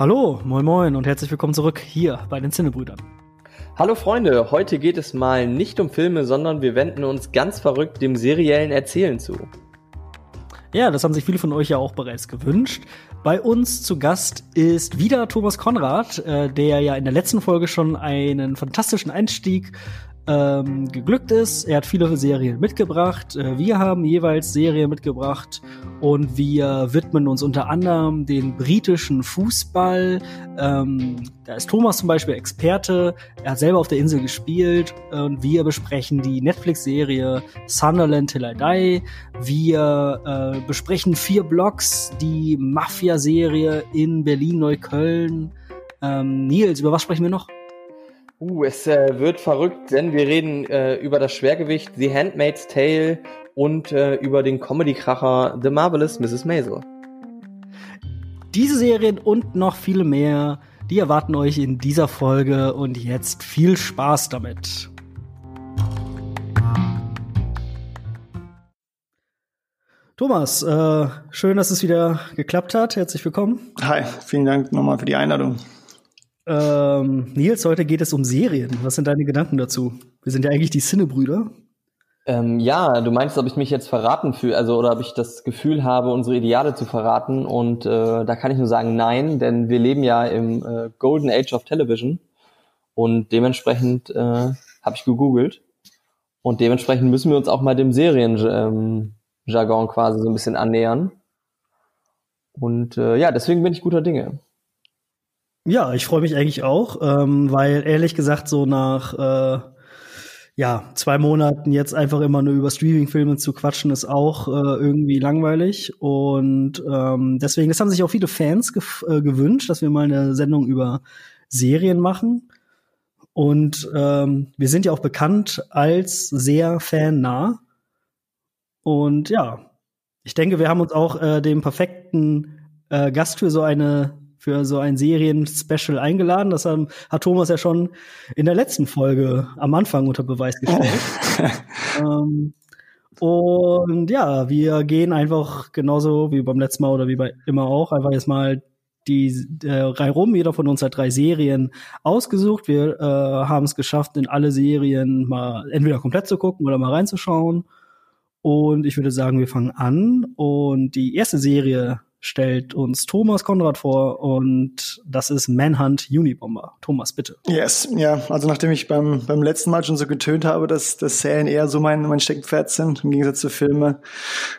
Hallo, moin moin und herzlich willkommen zurück hier bei den Zinnebrüdern. Hallo Freunde, heute geht es mal nicht um Filme, sondern wir wenden uns ganz verrückt dem seriellen Erzählen zu. Ja, das haben sich viele von euch ja auch bereits gewünscht. Bei uns zu Gast ist wieder Thomas Konrad, äh, der ja in der letzten Folge schon einen fantastischen Einstieg ähm, geglückt ist. Er hat viele Serien mitgebracht. Äh, wir haben jeweils Serien mitgebracht und wir widmen uns unter anderem den britischen Fußball. Ähm, da ist Thomas zum Beispiel Experte. Er hat selber auf der Insel gespielt und wir besprechen die Netflix-Serie Sunderland Till I Die. Wir äh, besprechen vier Blogs, die Mafia-Serie in Berlin-Neukölln. Ähm, Nils, über was sprechen wir noch? Uh, es äh, wird verrückt, denn wir reden äh, über das Schwergewicht The Handmaid's Tale und äh, über den Comedy-Kracher The Marvelous Mrs. Maisel. Diese Serien und noch viele mehr, die erwarten euch in dieser Folge und jetzt viel Spaß damit. Thomas, äh, schön, dass es wieder geklappt hat. Herzlich willkommen. Hi, vielen Dank nochmal für die Einladung. Ähm, Nils, heute geht es um Serien. Was sind deine Gedanken dazu? Wir sind ja eigentlich die Sinnebrüder. Ähm, ja, du meinst, ob ich mich jetzt verraten fühle, also oder ob ich das Gefühl habe, unsere Ideale zu verraten. Und äh, da kann ich nur sagen, nein, denn wir leben ja im äh, Golden Age of Television und dementsprechend äh, habe ich gegoogelt und dementsprechend müssen wir uns auch mal dem Serienjargon ähm, quasi so ein bisschen annähern. Und äh, ja, deswegen bin ich guter Dinge. Ja, ich freue mich eigentlich auch, ähm, weil ehrlich gesagt so nach äh, ja zwei Monaten jetzt einfach immer nur über Streaming-Filme zu quatschen ist auch äh, irgendwie langweilig. Und ähm, deswegen, das haben sich auch viele Fans äh, gewünscht, dass wir mal eine Sendung über Serien machen. Und ähm, wir sind ja auch bekannt als sehr fannah. Und ja, ich denke, wir haben uns auch äh, den perfekten äh, Gast für so eine für so ein Serien-Special eingeladen. Das hat, hat, Thomas ja schon in der letzten Folge am Anfang unter Beweis gestellt. ähm, und ja, wir gehen einfach genauso wie beim letzten Mal oder wie bei immer auch, einfach jetzt mal die äh, Reihe rum. Jeder von uns hat drei Serien ausgesucht. Wir äh, haben es geschafft, in alle Serien mal entweder komplett zu gucken oder mal reinzuschauen. Und ich würde sagen, wir fangen an. Und die erste Serie, stellt uns Thomas Konrad vor und das ist Manhunt Unibomber. Thomas, bitte. Yes, ja, also nachdem ich beim, beim letzten Mal schon so getönt habe, dass, dass Serien eher so mein, mein Steckenpferd sind, im Gegensatz zu Filmen,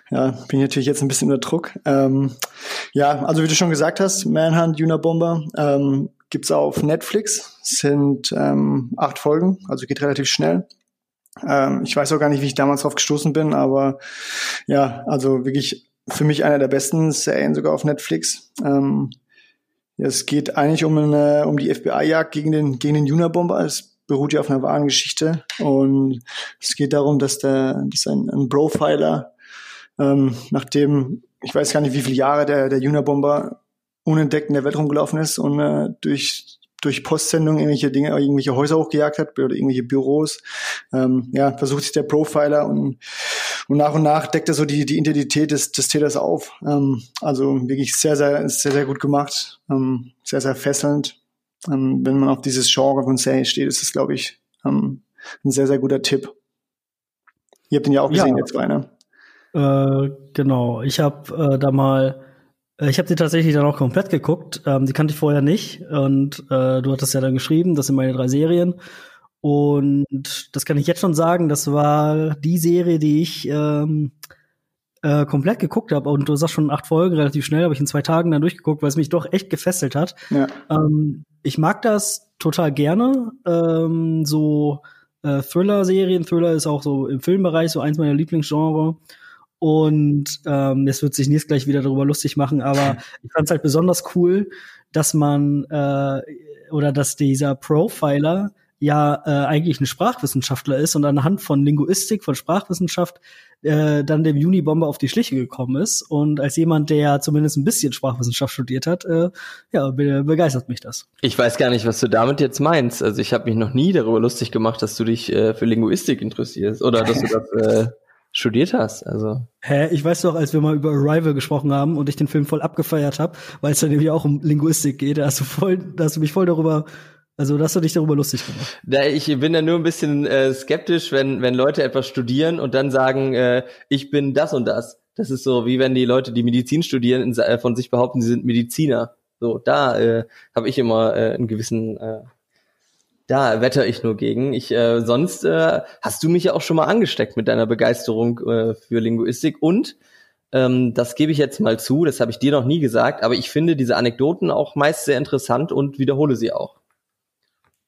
ja, bin ich natürlich jetzt ein bisschen unter Druck. Ähm, ja, also wie du schon gesagt hast, Manhunt Unibomber ähm, gibt's auf Netflix, sind ähm, acht Folgen, also geht relativ schnell. Ähm, ich weiß auch gar nicht, wie ich damals drauf gestoßen bin, aber ja, also wirklich für mich einer der besten Serien sogar auf Netflix. Ähm, es geht eigentlich um, eine, um die FBI-Jagd gegen den, gegen den Unabomber. Es beruht ja auf einer wahren Geschichte. Und es geht darum, dass, der, dass ein, ein Profiler, ähm, nachdem, ich weiß gar nicht, wie viele Jahre der, der Unabomber unentdeckt in der Welt rumgelaufen ist und äh, durch durch Postsendung irgendwelche Dinge, irgendwelche Häuser hochgejagt hat oder irgendwelche Büros. Ähm, ja, versucht sich der Profiler und, und nach und nach deckt er so die, die Identität des, des Täters auf. Ähm, also wirklich sehr, sehr, sehr, sehr gut gemacht, ähm, sehr, sehr fesselnd. Ähm, wenn man auf dieses Genre von Serie steht, ist das, glaube ich, ähm, ein sehr, sehr guter Tipp. Ihr habt ihn ja auch gesehen, ja. jetzt einer. Äh, genau, ich habe äh, da mal ich habe die tatsächlich dann auch komplett geguckt. Ähm, die kannte ich vorher nicht. Und äh, du hattest ja dann geschrieben, das sind meine drei Serien. Und das kann ich jetzt schon sagen, das war die Serie, die ich ähm, äh, komplett geguckt habe. Und du sagst schon acht Folgen, relativ schnell, habe ich in zwei Tagen dann durchgeguckt, weil es mich doch echt gefesselt hat. Ja. Ähm, ich mag das total gerne. Ähm, so äh, Thriller-Serien. Thriller ist auch so im Filmbereich so eins meiner Lieblingsgenre. Und ähm, jetzt wird sich Nils gleich wieder darüber lustig machen, aber ich fand es halt besonders cool, dass man äh, oder dass dieser Profiler ja äh, eigentlich ein Sprachwissenschaftler ist und anhand von Linguistik, von Sprachwissenschaft äh, dann dem Unibomber auf die Schliche gekommen ist. Und als jemand, der zumindest ein bisschen Sprachwissenschaft studiert hat, äh, ja, be begeistert mich das. Ich weiß gar nicht, was du damit jetzt meinst. Also ich habe mich noch nie darüber lustig gemacht, dass du dich äh, für Linguistik interessierst oder dass du das äh, studiert hast. Also. Hä, ich weiß doch, als wir mal über Arrival gesprochen haben und ich den Film voll abgefeiert habe, weil es dann nämlich auch um Linguistik geht, da hast du voll, da hast du mich voll darüber also, da hast du dich darüber lustig gemacht. Da, ich bin da nur ein bisschen äh, skeptisch, wenn, wenn Leute etwas studieren und dann sagen, äh, ich bin das und das. Das ist so, wie wenn die Leute, die Medizin studieren, in, äh, von sich behaupten, sie sind Mediziner. So, da äh, habe ich immer äh, einen gewissen, äh, da wetter ich nur gegen. Ich äh, sonst äh, hast du mich ja auch schon mal angesteckt mit deiner Begeisterung äh, für Linguistik und ähm, das gebe ich jetzt mal zu, das habe ich dir noch nie gesagt, aber ich finde diese Anekdoten auch meist sehr interessant und wiederhole sie auch.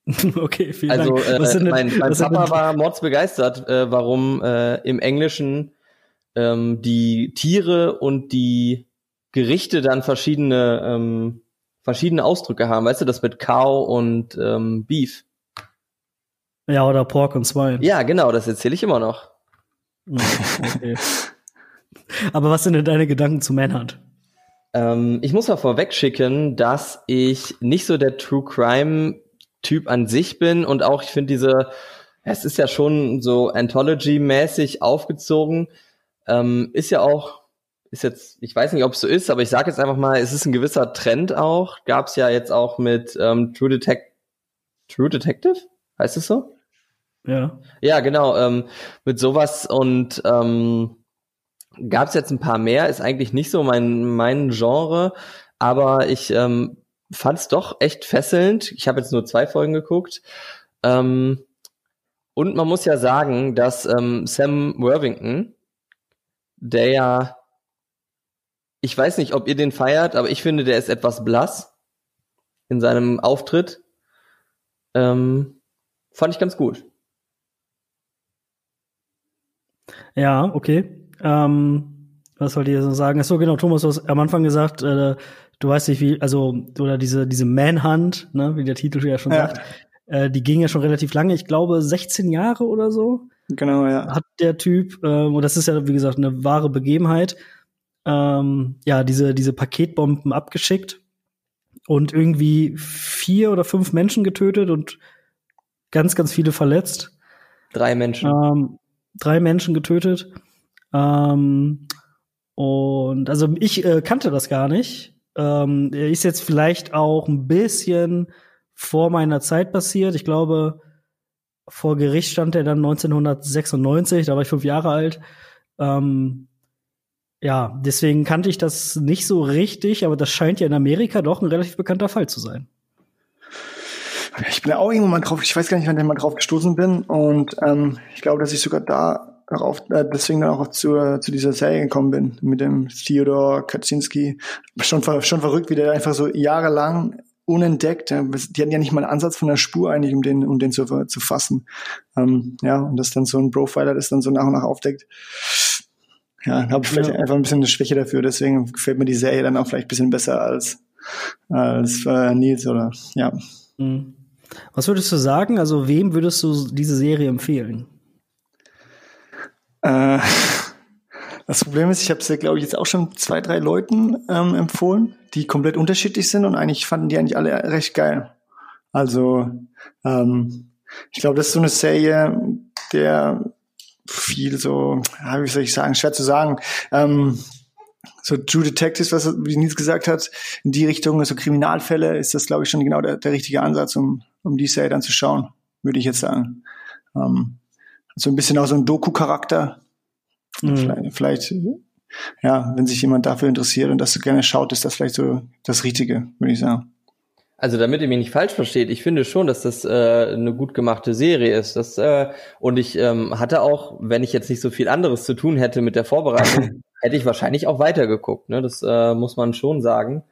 okay, vielen also, Dank. Also äh, mein, mein Papa war mordsbegeistert, äh, warum äh, im Englischen ähm, die Tiere und die Gerichte dann verschiedene ähm, verschiedene Ausdrücke haben. Weißt du, das mit Cow und ähm, Beef. Ja, oder Pork und Swine. Ja, genau, das erzähle ich immer noch. Okay. Aber was sind denn deine Gedanken zu Manhunt? Ähm, ich muss mal vorweg schicken, dass ich nicht so der True Crime Typ an sich bin und auch ich finde diese, es ist ja schon so Anthology-mäßig aufgezogen, ähm, ist ja auch, ist jetzt, ich weiß nicht, ob es so ist, aber ich sage jetzt einfach mal, es ist ein gewisser Trend auch. Gab es ja jetzt auch mit ähm, True Detect True Detective, heißt es so? Ja. Ja, genau. Ähm, mit sowas und ähm, gab es jetzt ein paar mehr. Ist eigentlich nicht so mein mein Genre, aber ich ähm, fand es doch echt fesselnd. Ich habe jetzt nur zwei Folgen geguckt. Ähm, und man muss ja sagen, dass ähm, Sam Worthington, der ja, ich weiß nicht, ob ihr den feiert, aber ich finde, der ist etwas blass in seinem Auftritt. Ähm, fand ich ganz gut. Ja, okay. Ähm, was wollt ihr so sagen? Achso, genau, Thomas, du hast am Anfang gesagt, äh, du weißt nicht, wie, also, oder diese, diese Manhunt, ne, wie der Titel ja schon ja. sagt, äh, die ging ja schon relativ lange, ich glaube 16 Jahre oder so. Genau, ja. Hat der Typ, ähm, und das ist ja, wie gesagt, eine wahre Begebenheit, ähm, ja, diese, diese Paketbomben abgeschickt und irgendwie vier oder fünf Menschen getötet und ganz, ganz viele verletzt. Drei Menschen. Ähm, drei Menschen getötet. Ähm, und also ich äh, kannte das gar nicht. Ähm, er ist jetzt vielleicht auch ein bisschen vor meiner Zeit passiert. Ich glaube, vor Gericht stand er dann 1996, da war ich fünf Jahre alt. Ähm, ja, deswegen kannte ich das nicht so richtig, aber das scheint ja in Amerika doch ein relativ bekannter Fall zu sein. Ich bin auch irgendwann mal drauf, ich weiß gar nicht, wann ich mal drauf gestoßen bin und ähm, ich glaube, dass ich sogar da darauf, äh, deswegen dann auch zu, zu dieser Serie gekommen bin, mit dem Theodor Kaczynski. Schon, schon verrückt, wie der einfach so jahrelang unentdeckt. Die hatten ja nicht mal einen Ansatz von der Spur eigentlich, um den, um den zu, zu fassen. Ähm, ja, und dass dann so ein Profiler das dann so nach und nach aufdeckt. Ja, habe ich vielleicht ja. einfach ein bisschen eine Schwäche dafür. Deswegen gefällt mir die Serie dann auch vielleicht ein bisschen besser als, als äh, Nils oder ja. Mhm. Was würdest du sagen? Also wem würdest du diese Serie empfehlen? Äh, das Problem ist, ich habe es ja, glaube ich, jetzt auch schon zwei, drei Leuten ähm, empfohlen, die komplett unterschiedlich sind und eigentlich fanden die eigentlich alle recht geil. Also, ähm, ich glaube, das ist so eine Serie, der viel so, wie soll ich sagen, schwer zu sagen, ähm, so True Detectives, was wie Nils gesagt hat, in die Richtung, so Kriminalfälle, ist das, glaube ich, schon genau der, der richtige Ansatz, um, um die Serie dann zu schauen, würde ich jetzt sagen. Ähm, so ein bisschen auch so ein Doku-Charakter. Mhm. Vielleicht, vielleicht, ja, wenn sich jemand dafür interessiert und das so gerne schaut, ist das vielleicht so das Richtige, würde ich sagen. Also damit ihr mich nicht falsch versteht, ich finde schon, dass das äh, eine gut gemachte Serie ist. Das, äh, und ich ähm, hatte auch, wenn ich jetzt nicht so viel anderes zu tun hätte mit der Vorbereitung, hätte ich wahrscheinlich auch weitergeguckt. Ne? Das äh, muss man schon sagen.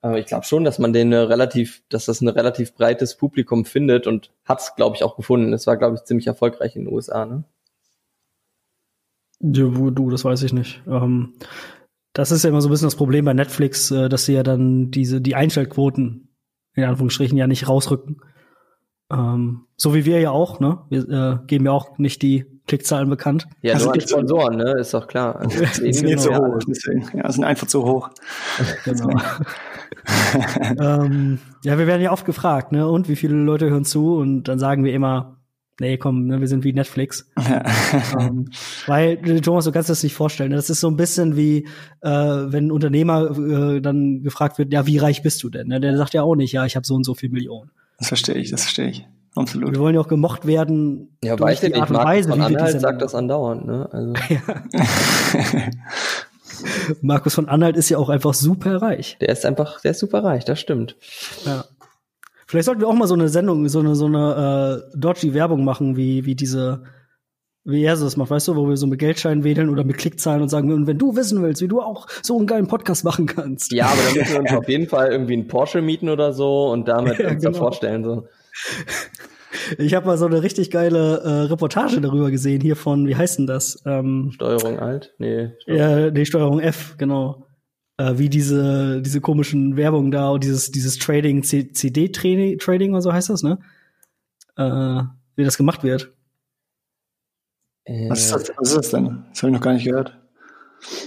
Aber ich glaube schon, dass man den relativ, dass das ein relativ breites Publikum findet und hat es, glaube ich, auch gefunden. Es war, glaube ich, ziemlich erfolgreich in den USA, ne? Ja, du, das weiß ich nicht. Ähm, das ist ja immer so ein bisschen das Problem bei Netflix, äh, dass sie ja dann diese, die Einschaltquoten in Anführungsstrichen ja nicht rausrücken. Ähm, so wie wir ja auch, ne? Wir äh, geben ja auch nicht die Klickzahlen bekannt. Ja, also nur an Sponsoren, ne? Ist doch klar. Also, ist nicht so hoch. Deswegen. Ja, sind einfach zu hoch. genau. ähm, ja, wir werden ja oft gefragt, ne? Und wie viele Leute hören zu? Und dann sagen wir immer, nee, komm, ne, wir sind wie Netflix. ähm, weil, Thomas, du kannst das nicht vorstellen. Das ist so ein bisschen wie, äh, wenn ein Unternehmer äh, dann gefragt wird, ja, wie reich bist du denn? Ne? Der sagt ja auch nicht, ja, ich habe so und so viel Millionen. Das verstehe ich, das verstehe ich. Absolut. Wir wollen ja auch gemocht werden. Ja, weiß ich nicht. Markus von Anhalt sagt das andauernd, ne? Also. Markus von Anhalt ist ja auch einfach super reich. Der ist einfach, der ist super reich, das stimmt. Ja. Vielleicht sollten wir auch mal so eine Sendung, so eine, so eine äh, dodgy Werbung machen, wie, wie diese, wie er so das macht, weißt du, wo wir so mit Geldscheinen wedeln oder mit Klickzahlen und sagen, und wenn du wissen willst, wie du auch so einen geilen Podcast machen kannst. Ja, aber dann müssen wir uns auf jeden Fall irgendwie einen Porsche mieten oder so und damit ja, uns genau. da vorstellen. So. Ich habe mal so eine richtig geile äh, Reportage darüber gesehen, hier von, wie heißt denn das? Ähm, Steuerung Alt? Nee. Steuerung. Ja, nee, Steuerung F, genau. Äh, wie diese, diese komischen Werbung da und dieses, dieses Trading, CD-Trading oder so heißt das, ne? Äh, wie das gemacht wird. Was ist das, was ist das denn? Das habe ich noch gar nicht gehört.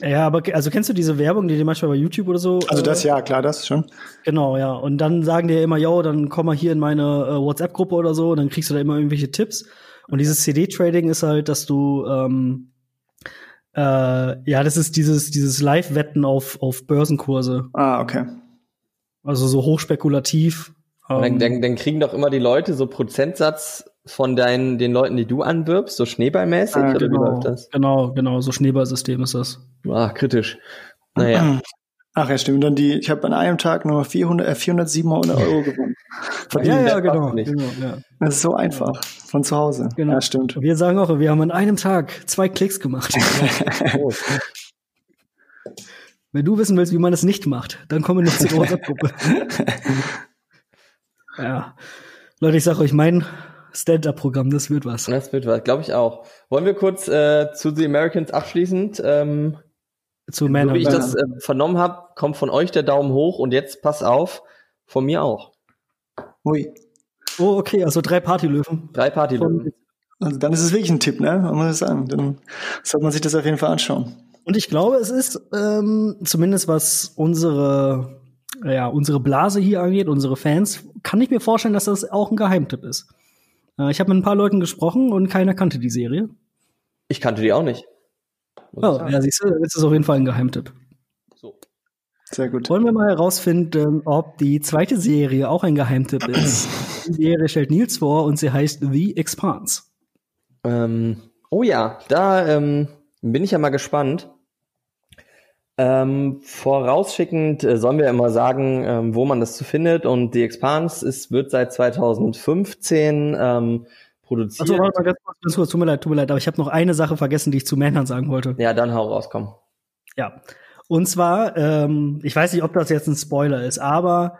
Ja, aber also kennst du diese Werbung, die dir manchmal bei YouTube oder so? Also das äh, ja, klar, das schon. Genau, ja. Und dann sagen die ja immer, yo, dann komm mal hier in meine äh, WhatsApp-Gruppe oder so, und dann kriegst du da immer irgendwelche Tipps. Und dieses CD-Trading ist halt, dass du ähm, äh, ja, das ist dieses dieses Live-Wetten auf auf Börsenkurse. Ah, okay. Also so hochspekulativ. Ähm, dann, dann, dann kriegen doch immer die Leute so Prozentsatz von deinen, den Leuten, die du anwirbst, so schneeballmäßig? Oder genau, wie läuft das? Genau, genau, so Schneeballsystem ist das. Ah, kritisch. Naja. Ach ja, stimmt. Dann die, ich habe an einem Tag nur 400, äh, 400 700 Euro gewonnen. ja, ja, genau, genau ja. Das ist so einfach. Von zu Hause. Genau. Ja, stimmt. Wir sagen auch, wir haben an einem Tag zwei Klicks gemacht. Wenn du wissen willst, wie man es nicht macht, dann komm in unsere WhatsApp-Gruppe. ja. Leute, ich sag euch, mein Stand-up-Programm, das wird was. Das wird was, glaube ich auch. Wollen wir kurz äh, zu The Americans abschließend? Ähm, zu Männern. So wie ich das äh, vernommen habe, kommt von euch der Daumen hoch und jetzt pass auf, von mir auch. Ui. Oh, okay, also drei Partylöwen. Drei Partylöwen. Also dann ist es wirklich ein Tipp, ne? Man muss sagen. Dann sollte man sich das auf jeden Fall anschauen. Und ich glaube, es ist ähm, zumindest was unsere ja, unsere Blase hier angeht, unsere Fans, kann ich mir vorstellen, dass das auch ein Geheimtipp ist. Äh, ich habe mit ein paar Leuten gesprochen und keiner kannte die Serie. Ich kannte die auch nicht. Oh, ja, siehst du, das ist auf jeden Fall ein Geheimtipp. So. Sehr gut. Wollen wir mal herausfinden, ob die zweite Serie auch ein Geheimtipp ist. die Serie stellt Nils vor und sie heißt The Expanse. Ähm, oh ja, da ähm, bin ich ja mal gespannt. Ähm, vorausschickend äh, sollen wir immer sagen, ähm, wo man das zu findet. Und The Expanse ist, wird seit 2015 ähm, produziert. Achso, warte mal ganz kurz, ganz kurz, tut mir leid, tut mir leid, aber ich habe noch eine Sache vergessen, die ich zu Männern sagen wollte. Ja, dann hau raus, komm. Ja. Und zwar, ähm, ich weiß nicht, ob das jetzt ein Spoiler ist, aber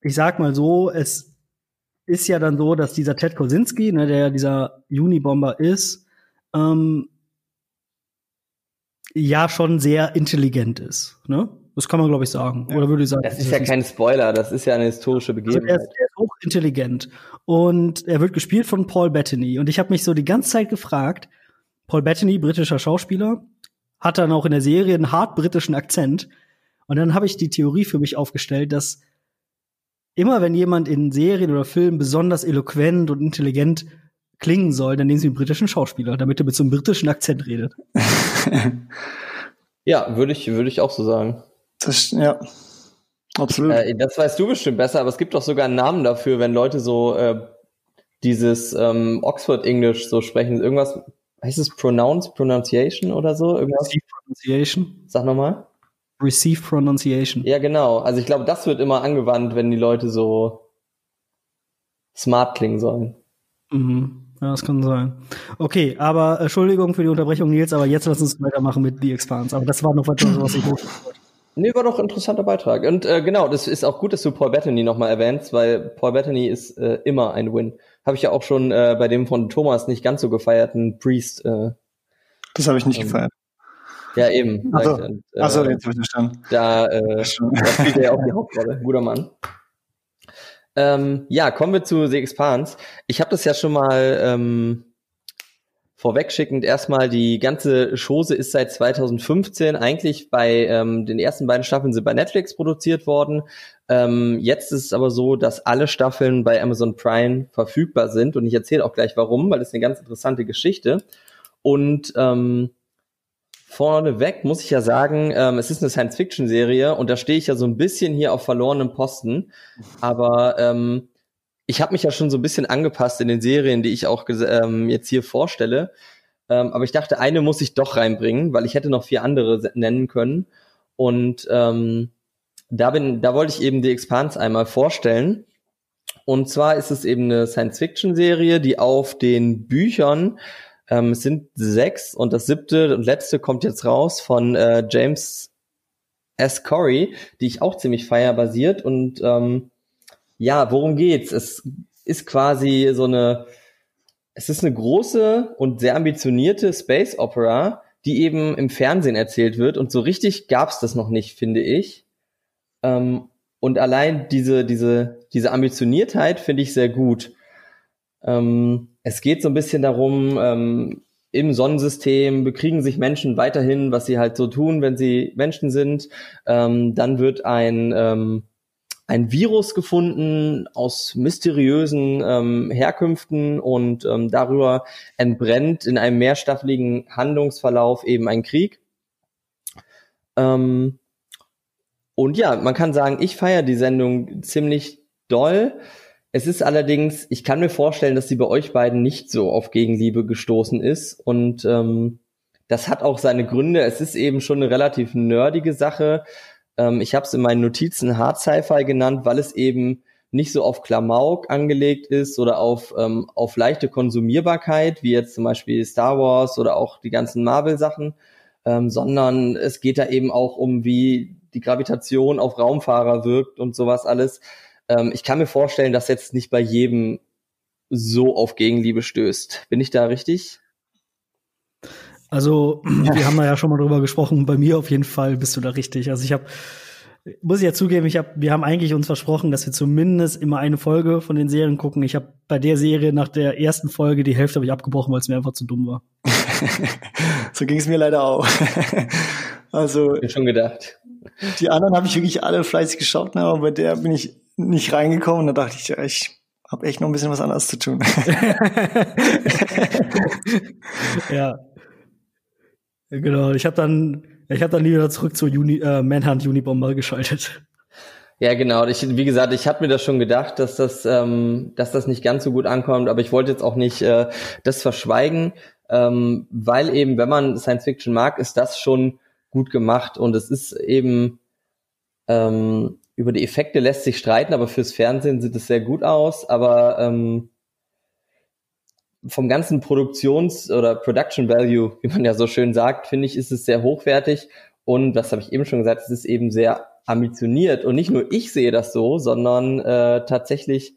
ich sag mal so, es ist ja dann so, dass dieser Ted Kosinski, ne, der dieser Unibomber ist, ähm, ja schon sehr intelligent ist. Ne? Das kann man, glaube ich, sagen. Ja. Oder würde ich sagen. Das ist ja kein Spoiler, das ist ja eine historische Begebenheit. Also er, ist, er ist hochintelligent. Und er wird gespielt von Paul Bettany. Und ich habe mich so die ganze Zeit gefragt, Paul Bettany, britischer Schauspieler, hat dann auch in der Serie einen hart britischen Akzent. Und dann habe ich die Theorie für mich aufgestellt, dass immer wenn jemand in Serien oder Filmen besonders eloquent und intelligent klingen soll, dann nehmen sie einen britischen Schauspieler, damit er mit so einem britischen Akzent redet. ja, würde ich, würde ich auch so sagen. Das, ja, absolut. Äh, das weißt du bestimmt besser, aber es gibt doch sogar einen Namen dafür, wenn Leute so äh, dieses ähm, Oxford English so sprechen. Irgendwas, heißt es Pronounce, Pronunciation oder so? Irgendwas? Receive Pronunciation. Sag nochmal. Receive Pronunciation. Ja, genau. Also ich glaube, das wird immer angewandt, wenn die Leute so smart klingen sollen. Mhm. Ja, das kann sein. Okay, aber äh, Entschuldigung für die Unterbrechung, Nils, aber jetzt lass uns weitermachen mit The Expanse. Aber das war noch etwas, was ich wollte. Nee, war doch ein interessanter Beitrag. Und äh, genau, das ist auch gut, dass du Paul Bettany nochmal erwähnst, weil Paul Bettany ist äh, immer ein Win. Habe ich ja auch schon äh, bei dem von Thomas nicht ganz so gefeierten Priest. Äh, das habe ich nicht ähm, gefeiert. Ja, eben. Achso, und, äh, Ach so, jetzt habe ich verstanden. Da, äh, da spielt er ja auch die Hauptrolle. Guter Mann. Ähm, ja, kommen wir zu The Expanse. Ich habe das ja schon mal ähm, vorwegschickend erstmal, die ganze Chose ist seit 2015 eigentlich bei ähm, den ersten beiden Staffeln sind bei Netflix produziert worden. Ähm, jetzt ist es aber so, dass alle Staffeln bei Amazon Prime verfügbar sind und ich erzähle auch gleich warum, weil das ist eine ganz interessante Geschichte. Und ähm, vorneweg muss ich ja sagen, ähm, es ist eine Science-Fiction-Serie und da stehe ich ja so ein bisschen hier auf verlorenem Posten. Aber ähm, ich habe mich ja schon so ein bisschen angepasst in den Serien, die ich auch ähm, jetzt hier vorstelle. Ähm, aber ich dachte, eine muss ich doch reinbringen, weil ich hätte noch vier andere nennen können. Und ähm, da bin, da wollte ich eben die Expanse einmal vorstellen. Und zwar ist es eben eine Science-Fiction-Serie, die auf den Büchern ähm, es sind sechs und das siebte und letzte kommt jetzt raus von äh, James S. Corey, die ich auch ziemlich feier basiert. Und ähm, ja, worum geht's? Es ist quasi so eine, es ist eine große und sehr ambitionierte Space Opera, die eben im Fernsehen erzählt wird. Und so richtig gab's das noch nicht, finde ich. Ähm, und allein diese, diese, diese Ambitioniertheit finde ich sehr gut. Ähm, es geht so ein bisschen darum, ähm, im Sonnensystem bekriegen sich Menschen weiterhin, was sie halt so tun, wenn sie Menschen sind. Ähm, dann wird ein, ähm, ein Virus gefunden aus mysteriösen ähm, Herkünften und ähm, darüber entbrennt in einem mehrstaffeligen Handlungsverlauf eben ein Krieg. Ähm, und ja, man kann sagen, ich feiere die Sendung ziemlich doll. Es ist allerdings, ich kann mir vorstellen, dass sie bei euch beiden nicht so auf Gegenliebe gestoßen ist. Und ähm, das hat auch seine Gründe. Es ist eben schon eine relativ nerdige Sache. Ähm, ich habe es in meinen Notizen Hard Sci-Fi genannt, weil es eben nicht so auf Klamauk angelegt ist oder auf, ähm, auf leichte Konsumierbarkeit, wie jetzt zum Beispiel Star Wars oder auch die ganzen Marvel-Sachen, ähm, sondern es geht da eben auch um, wie die Gravitation auf Raumfahrer wirkt und sowas alles. Ähm, ich kann mir vorstellen, dass jetzt nicht bei jedem so auf Gegenliebe stößt. Bin ich da richtig? Also, wir haben da ja schon mal drüber gesprochen. Bei mir auf jeden Fall bist du da richtig. Also ich habe muss ich ja zugeben, ich hab, wir haben eigentlich uns versprochen, dass wir zumindest immer eine Folge von den Serien gucken. Ich habe bei der Serie nach der ersten Folge die Hälfte habe ich abgebrochen, weil es mir einfach zu dumm war. so ging es mir leider auch. also ich schon gedacht. Die anderen habe ich wirklich alle fleißig geschaut, ne, aber bei der bin ich nicht reingekommen. Da dachte ich, ja, ich habe echt noch ein bisschen was anderes zu tun. ja. Genau, ich habe dann, ich habe dann wieder zurück zu Uni, äh, Manhunt Unibomber geschaltet. Ja, genau. Ich, wie gesagt, ich habe mir das schon gedacht, dass das, ähm, dass das nicht ganz so gut ankommt, aber ich wollte jetzt auch nicht äh, das verschweigen, ähm, weil eben, wenn man Science Fiction mag, ist das schon gut gemacht und es ist eben ähm, über die Effekte lässt sich streiten, aber fürs Fernsehen sieht es sehr gut aus. Aber ähm, vom ganzen Produktions- oder Production Value, wie man ja so schön sagt, finde ich, ist es sehr hochwertig. Und das habe ich eben schon gesagt, es ist eben sehr ambitioniert. Und nicht nur ich sehe das so, sondern äh, tatsächlich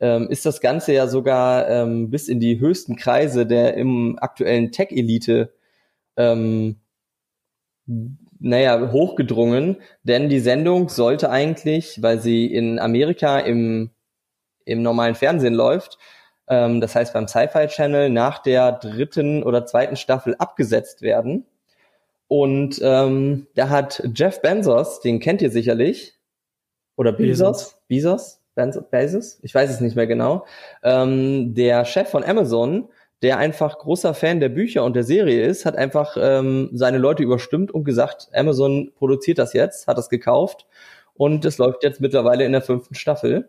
ähm, ist das Ganze ja sogar ähm, bis in die höchsten Kreise der im aktuellen Tech-Elite ähm, naja, hochgedrungen, denn die Sendung sollte eigentlich, weil sie in Amerika im, im normalen Fernsehen läuft, ähm, das heißt beim Sci-Fi Channel nach der dritten oder zweiten Staffel abgesetzt werden. Und ähm, da hat Jeff Bezos, den kennt ihr sicherlich, oder Bezos, Bezos, Bezos, Bezos, ich weiß es nicht mehr genau, ähm, der Chef von Amazon, der einfach großer Fan der Bücher und der Serie ist, hat einfach ähm, seine Leute überstimmt und gesagt, Amazon produziert das jetzt, hat das gekauft und es läuft jetzt mittlerweile in der fünften Staffel.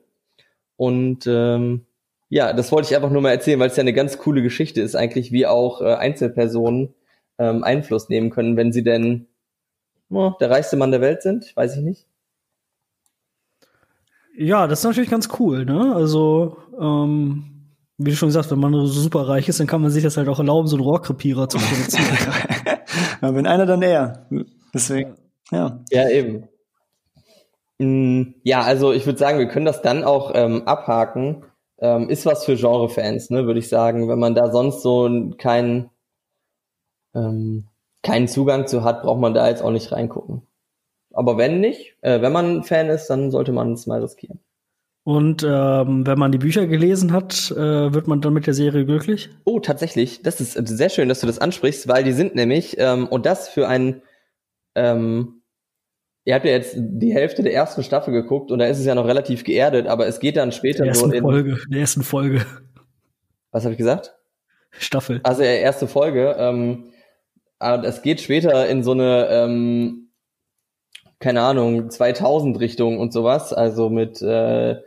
Und ähm, ja, das wollte ich einfach nur mal erzählen, weil es ja eine ganz coole Geschichte ist, eigentlich wie auch äh, Einzelpersonen ähm, Einfluss nehmen können, wenn sie denn oh, der reichste Mann der Welt sind, weiß ich nicht. Ja, das ist natürlich ganz cool, ne? Also ähm wie du schon gesagt, wenn man so super reich ist, dann kann man sich das halt auch erlauben, so einen Rohrkrepierer zu produzieren. ja, wenn einer, dann er. Deswegen, ja. Ja, eben. Mm, ja, also ich würde sagen, wir können das dann auch ähm, abhaken. Ähm, ist was für Genre-Fans, ne, würde ich sagen. Wenn man da sonst so keinen ähm, keinen Zugang zu hat, braucht man da jetzt auch nicht reingucken. Aber wenn nicht, äh, wenn man ein Fan ist, dann sollte man es mal riskieren. Und ähm, wenn man die Bücher gelesen hat, äh, wird man dann mit der Serie glücklich? Oh, tatsächlich. Das ist sehr schön, dass du das ansprichst, weil die sind nämlich, ähm, und das für ein, ähm, ihr habt ja jetzt die Hälfte der ersten Staffel geguckt und da ist es ja noch relativ geerdet, aber es geht dann später der so in Folge, der ersten Folge. Was habe ich gesagt? Staffel. Also erste Folge. Ähm, es geht später in so eine ähm, keine Ahnung 2000 Richtung und sowas. Also mit äh,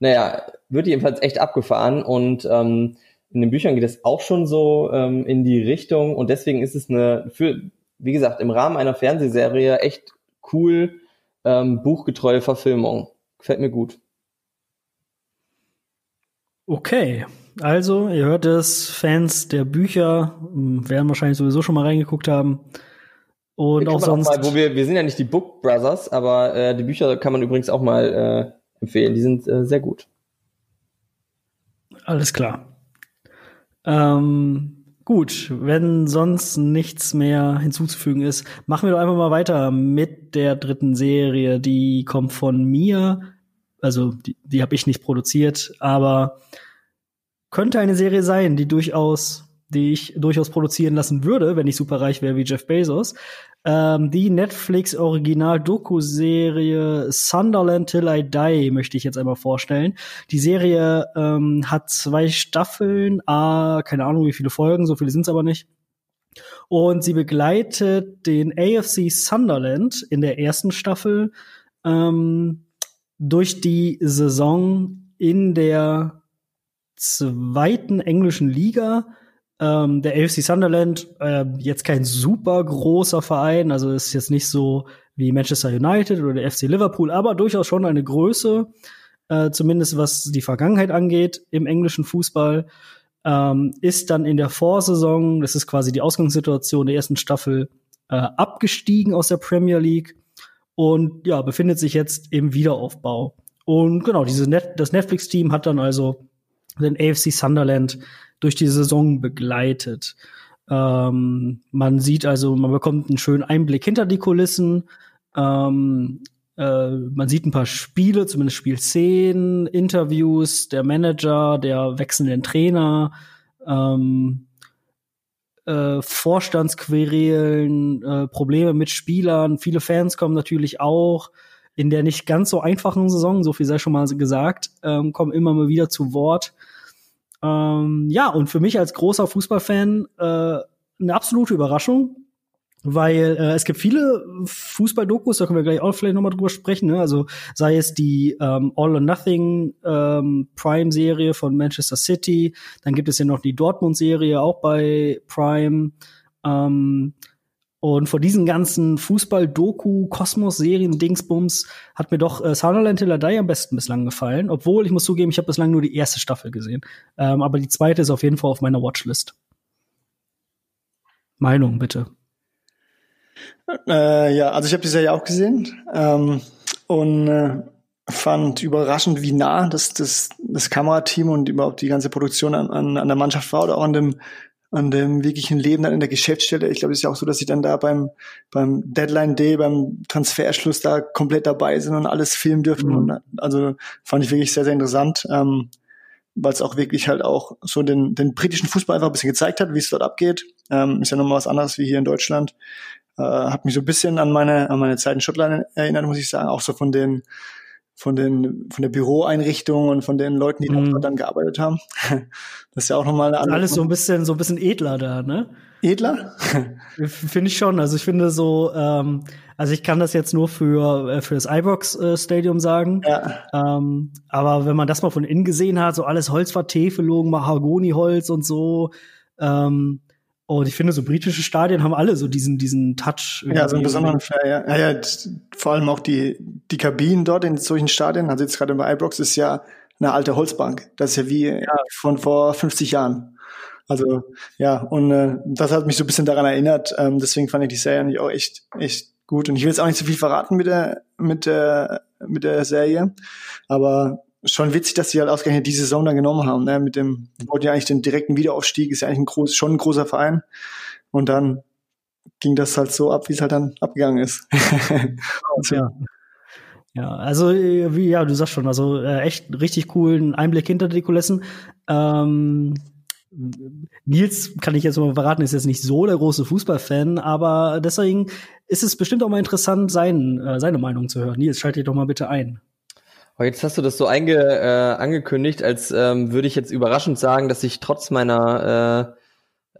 naja, wird jedenfalls echt abgefahren und ähm, in den Büchern geht es auch schon so ähm, in die Richtung und deswegen ist es eine, für, wie gesagt, im Rahmen einer Fernsehserie echt cool, ähm, buchgetreue Verfilmung. Gefällt mir gut. Okay, also ihr hört es, Fans der Bücher hm, werden wahrscheinlich sowieso schon mal reingeguckt haben. Und auch sonst. Auch mal, wo wir, wir sind ja nicht die Book Brothers, aber äh, die Bücher kann man übrigens auch mal äh, empfehlen. Die sind äh, sehr gut. Alles klar. Ähm, gut, wenn sonst nichts mehr hinzuzufügen ist, machen wir doch einfach mal weiter mit der dritten Serie. Die kommt von mir. Also, die, die habe ich nicht produziert, aber könnte eine Serie sein, die durchaus die ich durchaus produzieren lassen würde, wenn ich super reich wäre wie Jeff Bezos. Ähm, die Netflix Original Doku Serie Sunderland Till I Die möchte ich jetzt einmal vorstellen. Die Serie ähm, hat zwei Staffeln, ah, keine Ahnung wie viele Folgen, so viele sind es aber nicht. Und sie begleitet den AFC Sunderland in der ersten Staffel ähm, durch die Saison in der zweiten englischen Liga ähm, der AFC Sunderland, äh, jetzt kein super großer Verein, also ist jetzt nicht so wie Manchester United oder der FC Liverpool, aber durchaus schon eine Größe, äh, zumindest was die Vergangenheit angeht im englischen Fußball. Ähm, ist dann in der Vorsaison, das ist quasi die Ausgangssituation der ersten Staffel, äh, abgestiegen aus der Premier League und ja, befindet sich jetzt im Wiederaufbau. Und genau, diese Net das Netflix-Team hat dann also den AFC Sunderland durch die Saison begleitet. Ähm, man sieht also, man bekommt einen schönen Einblick hinter die Kulissen. Ähm, äh, man sieht ein paar Spiele, zumindest Spielszenen, Interviews, der Manager, der wechselnden Trainer, ähm, äh, Vorstandsquerelen, äh, Probleme mit Spielern. Viele Fans kommen natürlich auch in der nicht ganz so einfachen Saison, so viel sei schon mal gesagt, ähm, kommen immer mal wieder zu Wort. Ähm, ja, und für mich als großer Fußballfan äh, eine absolute Überraschung, weil äh, es gibt viele Fußball-Dokus, da können wir gleich auch vielleicht nochmal drüber sprechen. Ne? Also sei es die ähm, All or Nothing ähm, Prime-Serie von Manchester City, dann gibt es ja noch die Dortmund-Serie auch bei Prime. Ähm, und vor diesen ganzen Fußball-Doku, Kosmos-Serien, Dingsbums hat mir doch äh, Sunderland Till Die am besten bislang gefallen. Obwohl, ich muss zugeben, ich habe bislang nur die erste Staffel gesehen. Ähm, aber die zweite ist auf jeden Fall auf meiner Watchlist. Meinung, bitte. Äh, ja, also ich habe die Serie auch gesehen ähm, und äh, fand überraschend, wie nah das, das, das Kamerateam und überhaupt die ganze Produktion an, an, an der Mannschaft war oder auch an dem an dem wirklichen Leben dann in der Geschäftsstelle. Ich glaube, es ist ja auch so, dass sie dann da beim, beim Deadline Day, beim Transferschluss da komplett dabei sind und alles filmen dürfen. Mhm. Und also fand ich wirklich sehr, sehr interessant, ähm, weil es auch wirklich halt auch so den, den britischen Fußball einfach ein bisschen gezeigt hat, wie es dort abgeht. Ähm, ist ja nochmal was anderes wie hier in Deutschland. Äh, hat mich so ein bisschen an meine, an meine Zeit in Schottland erinnert, muss ich sagen, auch so von den von den von der Büroeinrichtung und von den Leuten, die mhm. dort dann gearbeitet haben. Das ist ja auch nochmal eine andere. Alles so ein bisschen so ein bisschen edler da, ne? Edler? finde ich schon. Also ich finde so, ähm, also ich kann das jetzt nur für äh, für das iBox äh, Stadium sagen. Ja. Ähm, aber wenn man das mal von innen gesehen hat, so alles Holzvertäfelung, Mahagoniholz und so, ähm, und ich finde, so britische Stadien haben alle so diesen, diesen Touch. Ja, so einen besonderen Flair, ja. ja. Ja, vor allem auch die, die Kabinen dort in solchen Stadien, also jetzt gerade bei Ibrox, ist ja eine alte Holzbank. Das ist ja wie ja. von vor 50 Jahren. Also, ja, und äh, das hat mich so ein bisschen daran erinnert. Ähm, deswegen fand ich die Serie eigentlich auch echt, echt gut. Und ich will jetzt auch nicht so viel verraten mit der, mit der, mit der Serie. Aber schon witzig, dass sie halt ausgerechnet diese Saison dann genommen haben, ne? Mit dem, die wollten ja eigentlich den direkten Wiederaufstieg, ist ja eigentlich ein groß, schon ein großer Verein. Und dann ging das halt so ab, wie es halt dann abgegangen ist. ja. Ja, also wie ja, du sagst schon, also äh, echt richtig coolen Einblick hinter die Kulissen. Ähm, Nils kann ich jetzt mal verraten, ist jetzt nicht so der große Fußballfan, aber deswegen ist es bestimmt auch mal interessant, sein, äh, seine Meinung zu hören. Nils, schalte dich doch mal bitte ein. Oh, jetzt hast du das so einge, äh, angekündigt, als ähm, würde ich jetzt überraschend sagen, dass ich trotz meiner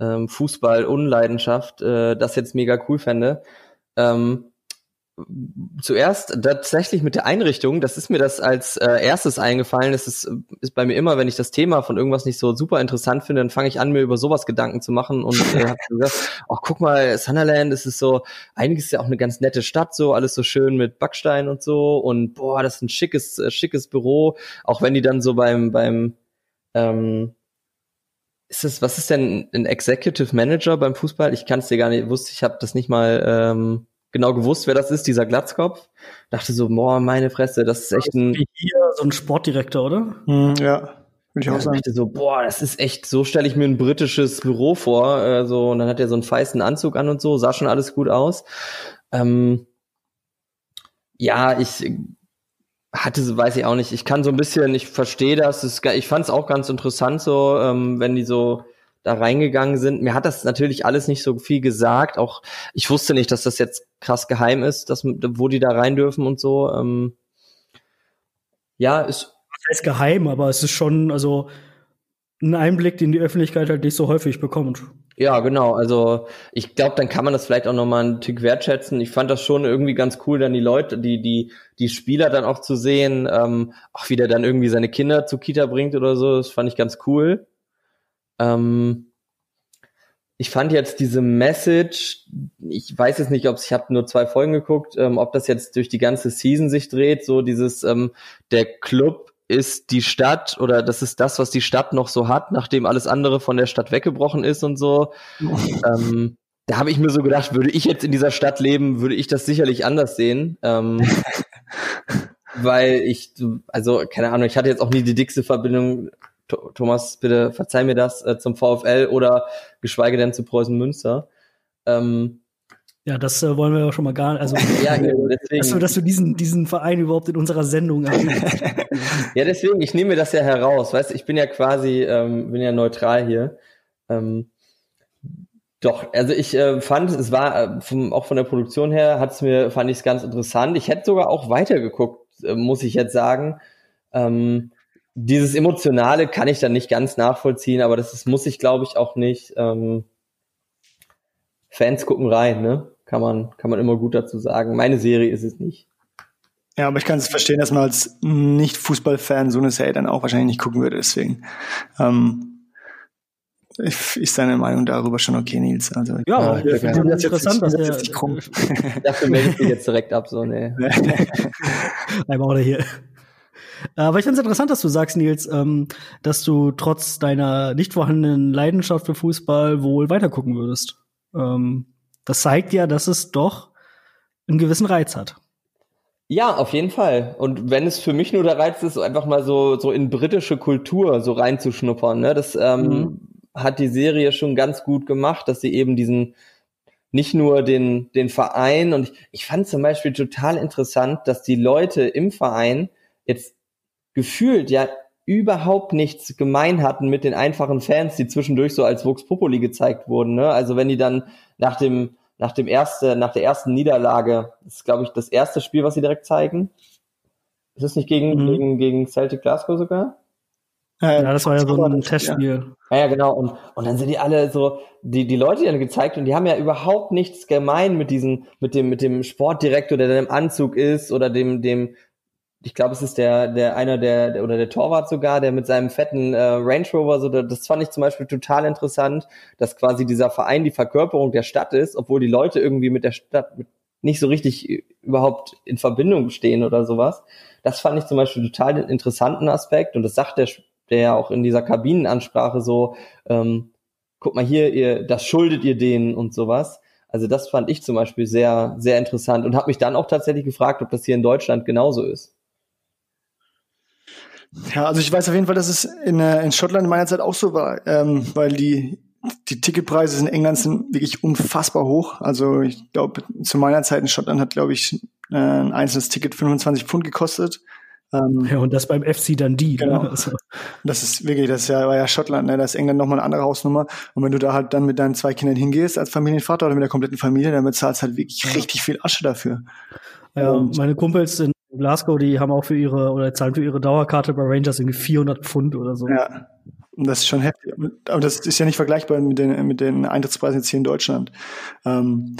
äh, ähm, Fußball-Unleidenschaft äh, das jetzt mega cool fände. Ähm, zuerst tatsächlich mit der Einrichtung, das ist mir das als äh, erstes eingefallen. Das ist, ist bei mir immer, wenn ich das Thema von irgendwas nicht so super interessant finde, dann fange ich an, mir über sowas Gedanken zu machen und äh, habe gesagt, ach guck mal, Sunderland, das ist so, einiges ist ja auch eine ganz nette Stadt, so alles so schön mit Backstein und so und boah, das ist ein schickes, äh, schickes Büro, auch wenn die dann so beim, beim ähm, ist es, was ist denn ein Executive Manager beim Fußball? Ich kann es dir gar nicht, wusste, ich habe das nicht mal ähm, genau gewusst, wer das ist, dieser Glatzkopf. Dachte so, boah, meine Fresse, das ist echt ein. Wie hier so ein Sportdirektor, oder? Hm, ja. Würde ich auch sagen. Ich dachte so, boah, das ist echt, so stelle ich mir ein britisches Büro vor. Äh, so, und dann hat er so einen feisten Anzug an und so, sah schon alles gut aus. Ähm, ja, ich hatte, weiß ich auch nicht. Ich kann so ein bisschen, ich verstehe das. Ich fand es auch ganz interessant, so, ähm, wenn die so da reingegangen sind. Mir hat das natürlich alles nicht so viel gesagt. Auch ich wusste nicht, dass das jetzt krass geheim ist, dass, wo die da rein dürfen und so. Ähm, ja, ist. Das heißt geheim, aber es ist schon, also ein Einblick, den die Öffentlichkeit halt nicht so häufig bekommt. Ja, genau. Also ich glaube, dann kann man das vielleicht auch noch mal einen Tick wertschätzen. Ich fand das schon irgendwie ganz cool, dann die Leute, die die die Spieler dann auch zu sehen, ähm, auch wie der dann irgendwie seine Kinder zu Kita bringt oder so. Das fand ich ganz cool. Ähm, ich fand jetzt diese Message, ich weiß jetzt nicht, ob ich habe nur zwei Folgen geguckt, ähm, ob das jetzt durch die ganze Season sich dreht, so dieses ähm, der Club ist die Stadt oder das ist das, was die Stadt noch so hat, nachdem alles andere von der Stadt weggebrochen ist und so. ähm, da habe ich mir so gedacht, würde ich jetzt in dieser Stadt leben, würde ich das sicherlich anders sehen. Ähm, weil ich, also keine Ahnung, ich hatte jetzt auch nie die dickste Verbindung Thomas, bitte verzeih mir das, äh, zum VfL oder geschweige denn zu Preußen Münster. Ähm, ja, das äh, wollen wir ja schon mal gar nicht. Also, ja, deswegen. Dass, du, dass du diesen, diesen Verein überhaupt in unserer Sendung hast. ja, deswegen, ich nehme das ja heraus. Weißt ich bin ja quasi, ähm, bin ja neutral hier. Ähm, doch, also ich äh, fand, es war äh, vom, auch von der Produktion her, hat's mir, fand ich es ganz interessant. Ich hätte sogar auch weitergeguckt, äh, muss ich jetzt sagen. Ähm, dieses Emotionale kann ich dann nicht ganz nachvollziehen, aber das ist, muss ich, glaube ich, auch nicht. Ähm, Fans gucken rein, ne? Kann man, kann man immer gut dazu sagen. Meine Serie ist es nicht. Ja, aber ich kann es verstehen, dass man als Nicht-Fußballfan so eine Serie dann auch wahrscheinlich nicht gucken würde. Deswegen ähm, ist deine Meinung darüber schon okay, Nils. Also, ja, ja, ja, ja. Das interessant, dass der, Dafür melde ich dich jetzt direkt ab, so, ne. Einmal oder hier. Aber ich finde es interessant, dass du sagst, Nils, ähm, dass du trotz deiner nicht vorhandenen Leidenschaft für Fußball wohl weitergucken würdest. Ähm, das zeigt ja, dass es doch einen gewissen Reiz hat. Ja, auf jeden Fall. Und wenn es für mich nur der Reiz ist, einfach mal so, so in britische Kultur so reinzuschnuppern, ne, das ähm, mhm. hat die Serie schon ganz gut gemacht, dass sie eben diesen, nicht nur den, den Verein und ich, ich fand zum Beispiel total interessant, dass die Leute im Verein jetzt gefühlt ja überhaupt nichts gemein hatten mit den einfachen Fans, die zwischendurch so als Vox Populi gezeigt wurden. Ne? Also wenn die dann nach dem nach dem erste, nach der ersten Niederlage, das ist glaube ich das erste Spiel, was sie direkt zeigen. Ist das nicht gegen mhm. gegen gegen Celtic Glasgow sogar? Ja, das war ja so ein Testspiel. Ja. ja, genau. Und, und dann sind die alle so, die, die Leute, die dann gezeigt und die haben ja überhaupt nichts gemein mit diesem, mit dem, mit dem Sportdirektor, der dann im Anzug ist oder dem, dem ich glaube, es ist der, der einer der, der, oder der Torwart sogar, der mit seinem fetten äh, Range Rover, so, das fand ich zum Beispiel total interessant, dass quasi dieser Verein die Verkörperung der Stadt ist, obwohl die Leute irgendwie mit der Stadt nicht so richtig überhaupt in Verbindung stehen oder sowas. Das fand ich zum Beispiel total den interessanten Aspekt und das sagt der, der ja auch in dieser Kabinenansprache so, ähm, guck mal hier, ihr, das schuldet ihr denen und sowas. Also das fand ich zum Beispiel sehr, sehr interessant und habe mich dann auch tatsächlich gefragt, ob das hier in Deutschland genauso ist. Ja, also ich weiß auf jeden Fall, dass es in, äh, in Schottland in meiner Zeit auch so war, ähm, weil die, die Ticketpreise in England sind wirklich unfassbar hoch. Also ich glaube, zu meiner Zeit in Schottland hat, glaube ich, äh, ein einzelnes Ticket 25 Pfund gekostet. Ähm, ja, und das beim FC Dundee. Ne? Genau. Ne? Also. Das ist wirklich, das ja, war ja Schottland, ne? da ist England nochmal eine andere Hausnummer. Und wenn du da halt dann mit deinen zwei Kindern hingehst als Familienvater oder mit der kompletten Familie, dann bezahlst halt wirklich ja. richtig viel Asche dafür. Ja, und meine Kumpels in Glasgow, die haben auch für ihre, oder zahlen für ihre Dauerkarte bei Rangers irgendwie 400 Pfund oder so. Ja. Und das ist schon heftig. Aber das ist ja nicht vergleichbar mit den, mit den Eintrittspreisen jetzt hier in Deutschland. Ähm,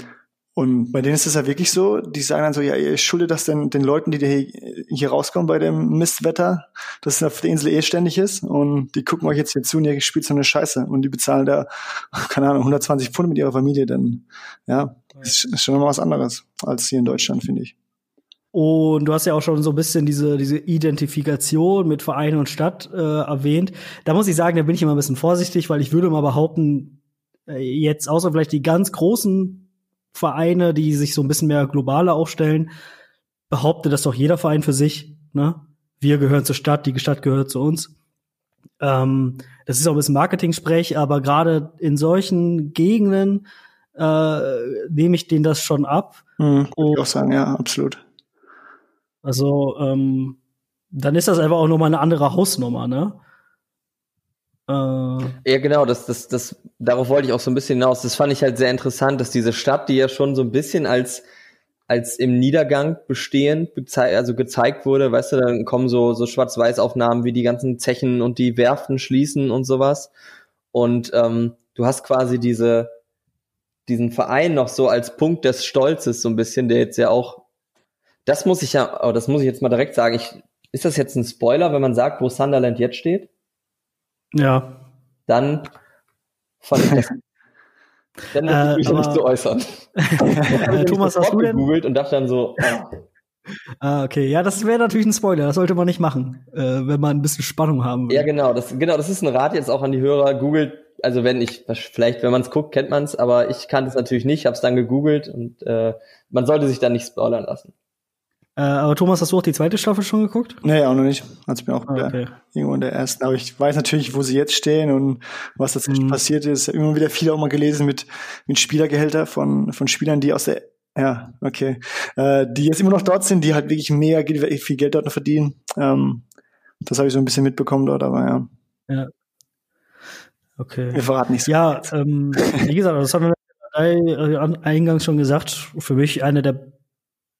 und bei denen ist es ja wirklich so, die sagen dann so, ja, ihr schuldet das denn den Leuten, die hier, hier rauskommen bei dem Mistwetter, dass es auf der Insel eh ständig ist und die gucken euch jetzt hier zu und ihr spielt so eine Scheiße und die bezahlen da, keine Ahnung, 120 Pfund mit ihrer Familie, denn ja, ist, ist schon mal was anderes als hier in Deutschland, finde ich. Und du hast ja auch schon so ein bisschen diese, diese Identifikation mit Verein und Stadt äh, erwähnt. Da muss ich sagen, da bin ich immer ein bisschen vorsichtig, weil ich würde mal behaupten, äh, jetzt außer vielleicht die ganz großen Vereine, die sich so ein bisschen mehr globaler aufstellen, behauptet das doch jeder Verein für sich. Ne? Wir gehören zur Stadt, die Stadt gehört zu uns. Ähm, das ist auch ein bisschen Marketing-Sprech, aber gerade in solchen Gegenden äh, nehme ich denen das schon ab. Mhm, ich auch sagen, ja, absolut. Also ähm, dann ist das einfach auch nochmal eine andere Hausnummer, ne? Äh, ja, genau, das, das, das, darauf wollte ich auch so ein bisschen hinaus. Das fand ich halt sehr interessant, dass diese Stadt, die ja schon so ein bisschen als, als im Niedergang bestehend, also gezeigt wurde, weißt du, dann kommen so, so Schwarz-Weiß-Aufnahmen, wie die ganzen Zechen und die Werften schließen und sowas. Und ähm, du hast quasi diese, diesen Verein noch so als Punkt des Stolzes so ein bisschen, der jetzt ja auch, das muss ich ja, oh, das muss ich jetzt mal direkt sagen, ich, ist das jetzt ein Spoiler, wenn man sagt, wo Sunderland jetzt steht? Ja. Dann fand ich das. Dann möchte ich mich äh, nicht zu äußern. Thomas, hast du denn? gegoogelt und dachte dann so. Ah. ah, okay. Ja, das wäre natürlich ein Spoiler. Das sollte man nicht machen, äh, wenn man ein bisschen Spannung haben will. Ja, genau. Das, genau, das ist ein Rat jetzt auch an die Hörer. Googelt, also wenn ich, vielleicht, wenn man es guckt, kennt man es, aber ich kannte es natürlich nicht, habe es dann gegoogelt und äh, man sollte sich dann nicht spoilern lassen. Äh, aber Thomas, hast du auch die zweite Staffel schon geguckt? Nee, auch noch nicht. Hat mir auch ah, okay. irgendwo in der ersten. Aber ich weiß natürlich, wo sie jetzt stehen und was dazwischen mhm. passiert ist. Immer wieder viel auch mal gelesen mit, mit Spielergehälter von, von Spielern, die aus der, ja, okay, äh, die jetzt immer noch dort sind, die halt wirklich mehr viel Geld dort noch verdienen. Ähm, das habe ich so ein bisschen mitbekommen dort, aber ja. Ja. Okay. Wir verraten nichts. Ja, ähm, wie gesagt, das haben wir äh, eingangs schon gesagt. Für mich eine der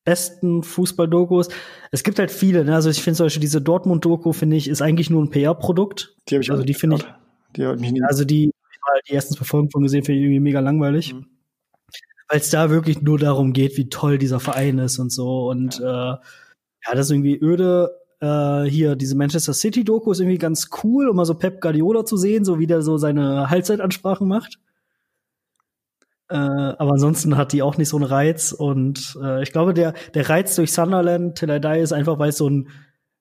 besten Fußball-Dokus. Es gibt halt viele, ne? Also ich finde zum Beispiel diese Dortmund-Doku, finde ich, ist eigentlich nur ein PR-Produkt. Die habe ich Also die finde ich. Die hat mich nie also die, die ersten zwei Folgen von gesehen, finde ich irgendwie mega langweilig. Mhm. Weil es da wirklich nur darum geht, wie toll dieser Verein ist und so. Und ja, äh, ja das ist irgendwie öde. Äh, hier, diese Manchester City-Doku ist irgendwie ganz cool, um mal so Pep Guardiola zu sehen, so wie der so seine Halbzeitansprachen macht. Äh, aber ansonsten hat die auch nicht so einen Reiz. Und äh, ich glaube, der, der Reiz durch Sunderland, Till I Die, ist einfach, weil es so ein,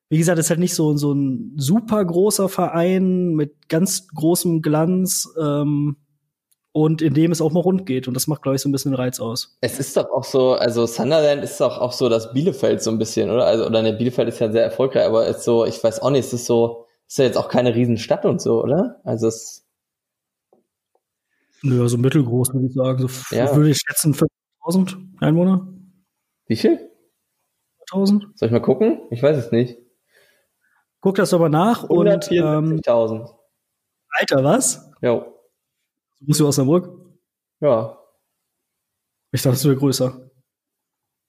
wie gesagt, es ist halt nicht so, so ein super großer Verein mit ganz großem Glanz. Ähm, und in dem es auch mal rund geht. Und das macht, glaube ich, so ein bisschen den Reiz aus. Es ist doch auch so, also Sunderland ist doch auch so das Bielefeld so ein bisschen, oder? Also, oder ne, Bielefeld ist ja sehr erfolgreich, aber ist so, ich weiß auch nicht, es ist so, ist ja jetzt auch keine Riesenstadt und so, oder? Also es Nö, also mittelgroß würde ich sagen. So ja. würde ich schätzen 5000 Einwohner. Wie viel? 1000. Soll ich mal gucken? Ich weiß es nicht. Guck das aber nach 174.000. Ähm, Alter, was? Ja. Musst du aus Osnabrück? Ja. Ich dachte, es wäre größer.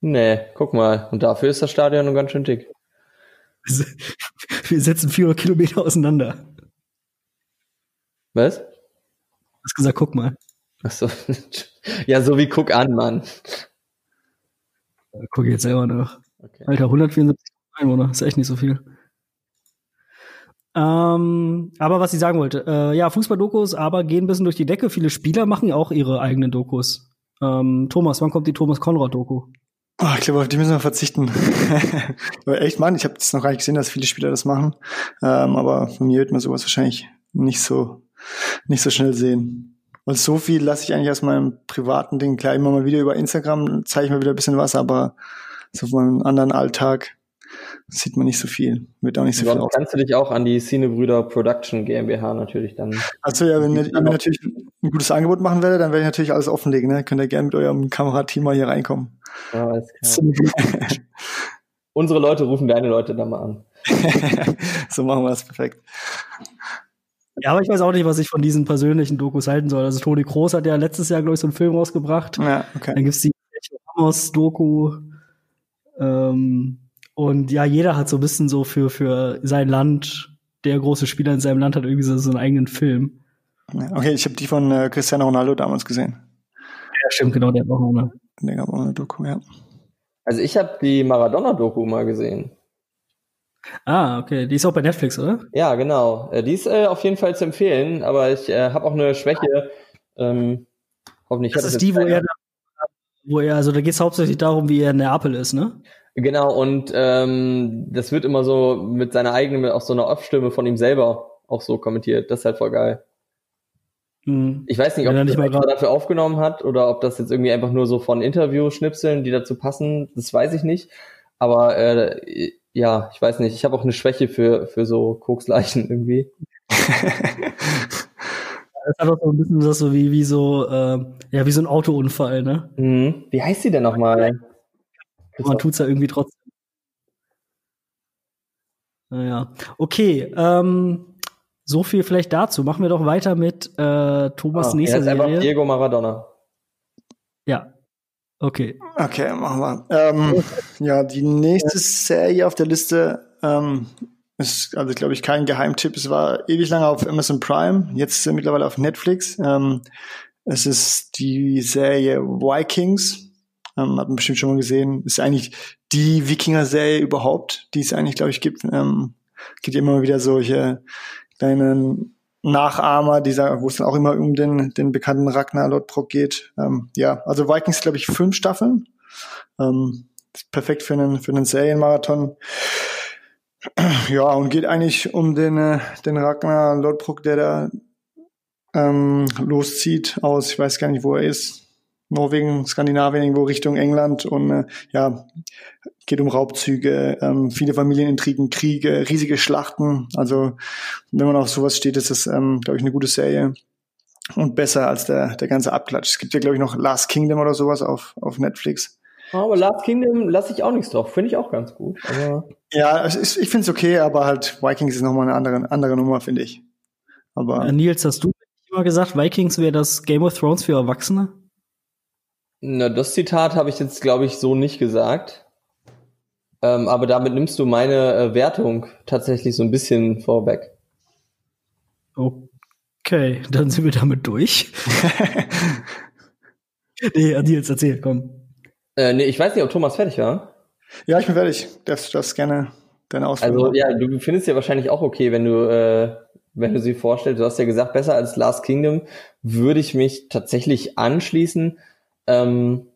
Nee, guck mal. Und dafür ist das Stadion noch ganz schön dick. Wir setzen 400 Kilometer auseinander. Was? Hast gesagt, guck mal. Ach so. Ja, so wie guck an, Mann. Guck ich jetzt selber nach. Okay. Alter, 174 Einwohner, ist echt nicht so viel. Ähm, aber was ich sagen wollte, äh, ja, Fußball-Dokus, aber gehen ein bisschen durch die Decke. Viele Spieler machen auch ihre eigenen Dokus. Ähm, Thomas, wann kommt die Thomas Konrad-Doku? Oh, ich glaube, auf die müssen wir verzichten. aber echt, Mann, ich habe das noch gar nicht gesehen, dass viele Spieler das machen. Ähm, aber von mir wird man sowas wahrscheinlich nicht so nicht so schnell sehen. Weil so viel lasse ich eigentlich aus meinem privaten Ding. Klar, immer mal wieder über Instagram zeige ich mir wieder ein bisschen was, aber so von meinem anderen Alltag sieht man nicht so viel. Wird auch nicht so Sonst viel aus. kannst du dich auch an die Cinebrüder Production GmbH natürlich dann. Also ja, wenn ihr, ihr mir natürlich ein gutes Angebot machen werdet, dann werde ich natürlich alles offenlegen. Ne? Könnt ihr gerne mit eurem Kamerateam mal hier reinkommen. Ja, alles klar. Unsere Leute rufen deine Leute dann mal an. so machen wir das perfekt. Ja, aber ich weiß auch nicht, was ich von diesen persönlichen Dokus halten soll. Also Toni Kroos hat ja letztes Jahr, glaube ich, so einen Film rausgebracht. Ja, okay. Dann gibt's die Ramos-Doku. Ähm, und ja, jeder hat so ein bisschen so für, für sein Land, der große Spieler in seinem Land hat irgendwie so, so einen eigenen Film. Ja, Okay, ich habe die von äh, Cristiano Ronaldo damals gesehen. Ja, stimmt, genau, der hat auch noch eine. Der gab auch eine Doku, ja. Also ich habe die Maradona-Doku mal gesehen. Ah, okay. Die ist auch bei Netflix, oder? Ja, genau. Äh, Die ist äh, auf jeden Fall zu empfehlen, aber ich äh, habe auch eine Schwäche. Ähm, hoffentlich Das ist die, wo er, wo er, also da geht's hauptsächlich darum, wie er in Neapel ist, ne? Genau, und ähm, das wird immer so mit seiner eigenen, auch so einer Off-Stimme von ihm selber auch so kommentiert. Das ist halt voll geil. Hm. Ich weiß nicht, ob er nicht das mal dafür aufgenommen hat oder ob das jetzt irgendwie einfach nur so von Interview-Schnipseln, die dazu passen, das weiß ich nicht. Aber äh, ja, ich weiß nicht. Ich habe auch eine Schwäche für, für so Koksleichen irgendwie. Das ist einfach so ein bisschen das so wie, wie so, äh, ja, wie so ein Autounfall, ne? Mhm. Wie heißt die denn nochmal? Man tut's ja irgendwie trotzdem. Naja. Okay, ähm, so viel vielleicht dazu. Machen wir doch weiter mit äh, Thomas Ah, nächster er ist einfach Serie. Diego Maradona. Ja. Okay. Okay, machen wir. Ähm, ja, die nächste Serie auf der Liste ähm, ist, also glaube ich, kein Geheimtipp. Es war ewig lange auf Amazon Prime, jetzt er mittlerweile auf Netflix. Ähm, es ist die Serie Vikings. Ähm, hat man bestimmt schon mal gesehen. Ist eigentlich die Wikinger-Serie überhaupt, die es eigentlich, glaube ich, gibt. Ähm, gibt immer wieder solche kleinen Nachahmer, dieser, wo es dann auch immer um den, den bekannten Ragnar Lodbrok geht. Ähm, ja, also Vikings, glaube ich, fünf Staffeln. Ähm, perfekt für einen, für einen Serienmarathon. Ja, und geht eigentlich um den, äh, den Ragnar Lodbrok, der da ähm, loszieht aus, ich weiß gar nicht, wo er ist. Norwegen, Skandinavien, irgendwo Richtung England und äh, ja, geht um Raubzüge, ähm, viele Familienintrigen, Kriege, riesige Schlachten. Also wenn man auf sowas steht, ist das, ähm, glaube ich, eine gute Serie und besser als der, der ganze Abklatsch. Es gibt ja, glaube ich, noch Last Kingdom oder sowas auf, auf Netflix. Aber Last Kingdom lasse ich auch nichts drauf. Finde ich auch ganz gut. Aber Ja, es ist, ich finde es okay, aber halt Vikings ist nochmal eine andere, andere Nummer, finde ich. Aber Äh, Nils, hast du immer gesagt, Vikings wäre das Game of Thrones für Erwachsene? na, das Zitat habe ich jetzt, glaube ich, so nicht gesagt. Ähm, aber damit nimmst du meine äh, Wertung tatsächlich so ein bisschen vorweg. Okay, dann sind wir damit durch. nee, Nils, erzähl, komm. Äh, nee, ich weiß nicht, ob Thomas fertig war. ja, ich bin fertig. Darfst, darfst gerne deine Ausführungen Also ja, du findest ja wahrscheinlich auch okay, wenn du äh, wenn du sie vorstellst. Du hast ja gesagt, besser als Last Kingdom würde ich mich tatsächlich anschließen. Ähm,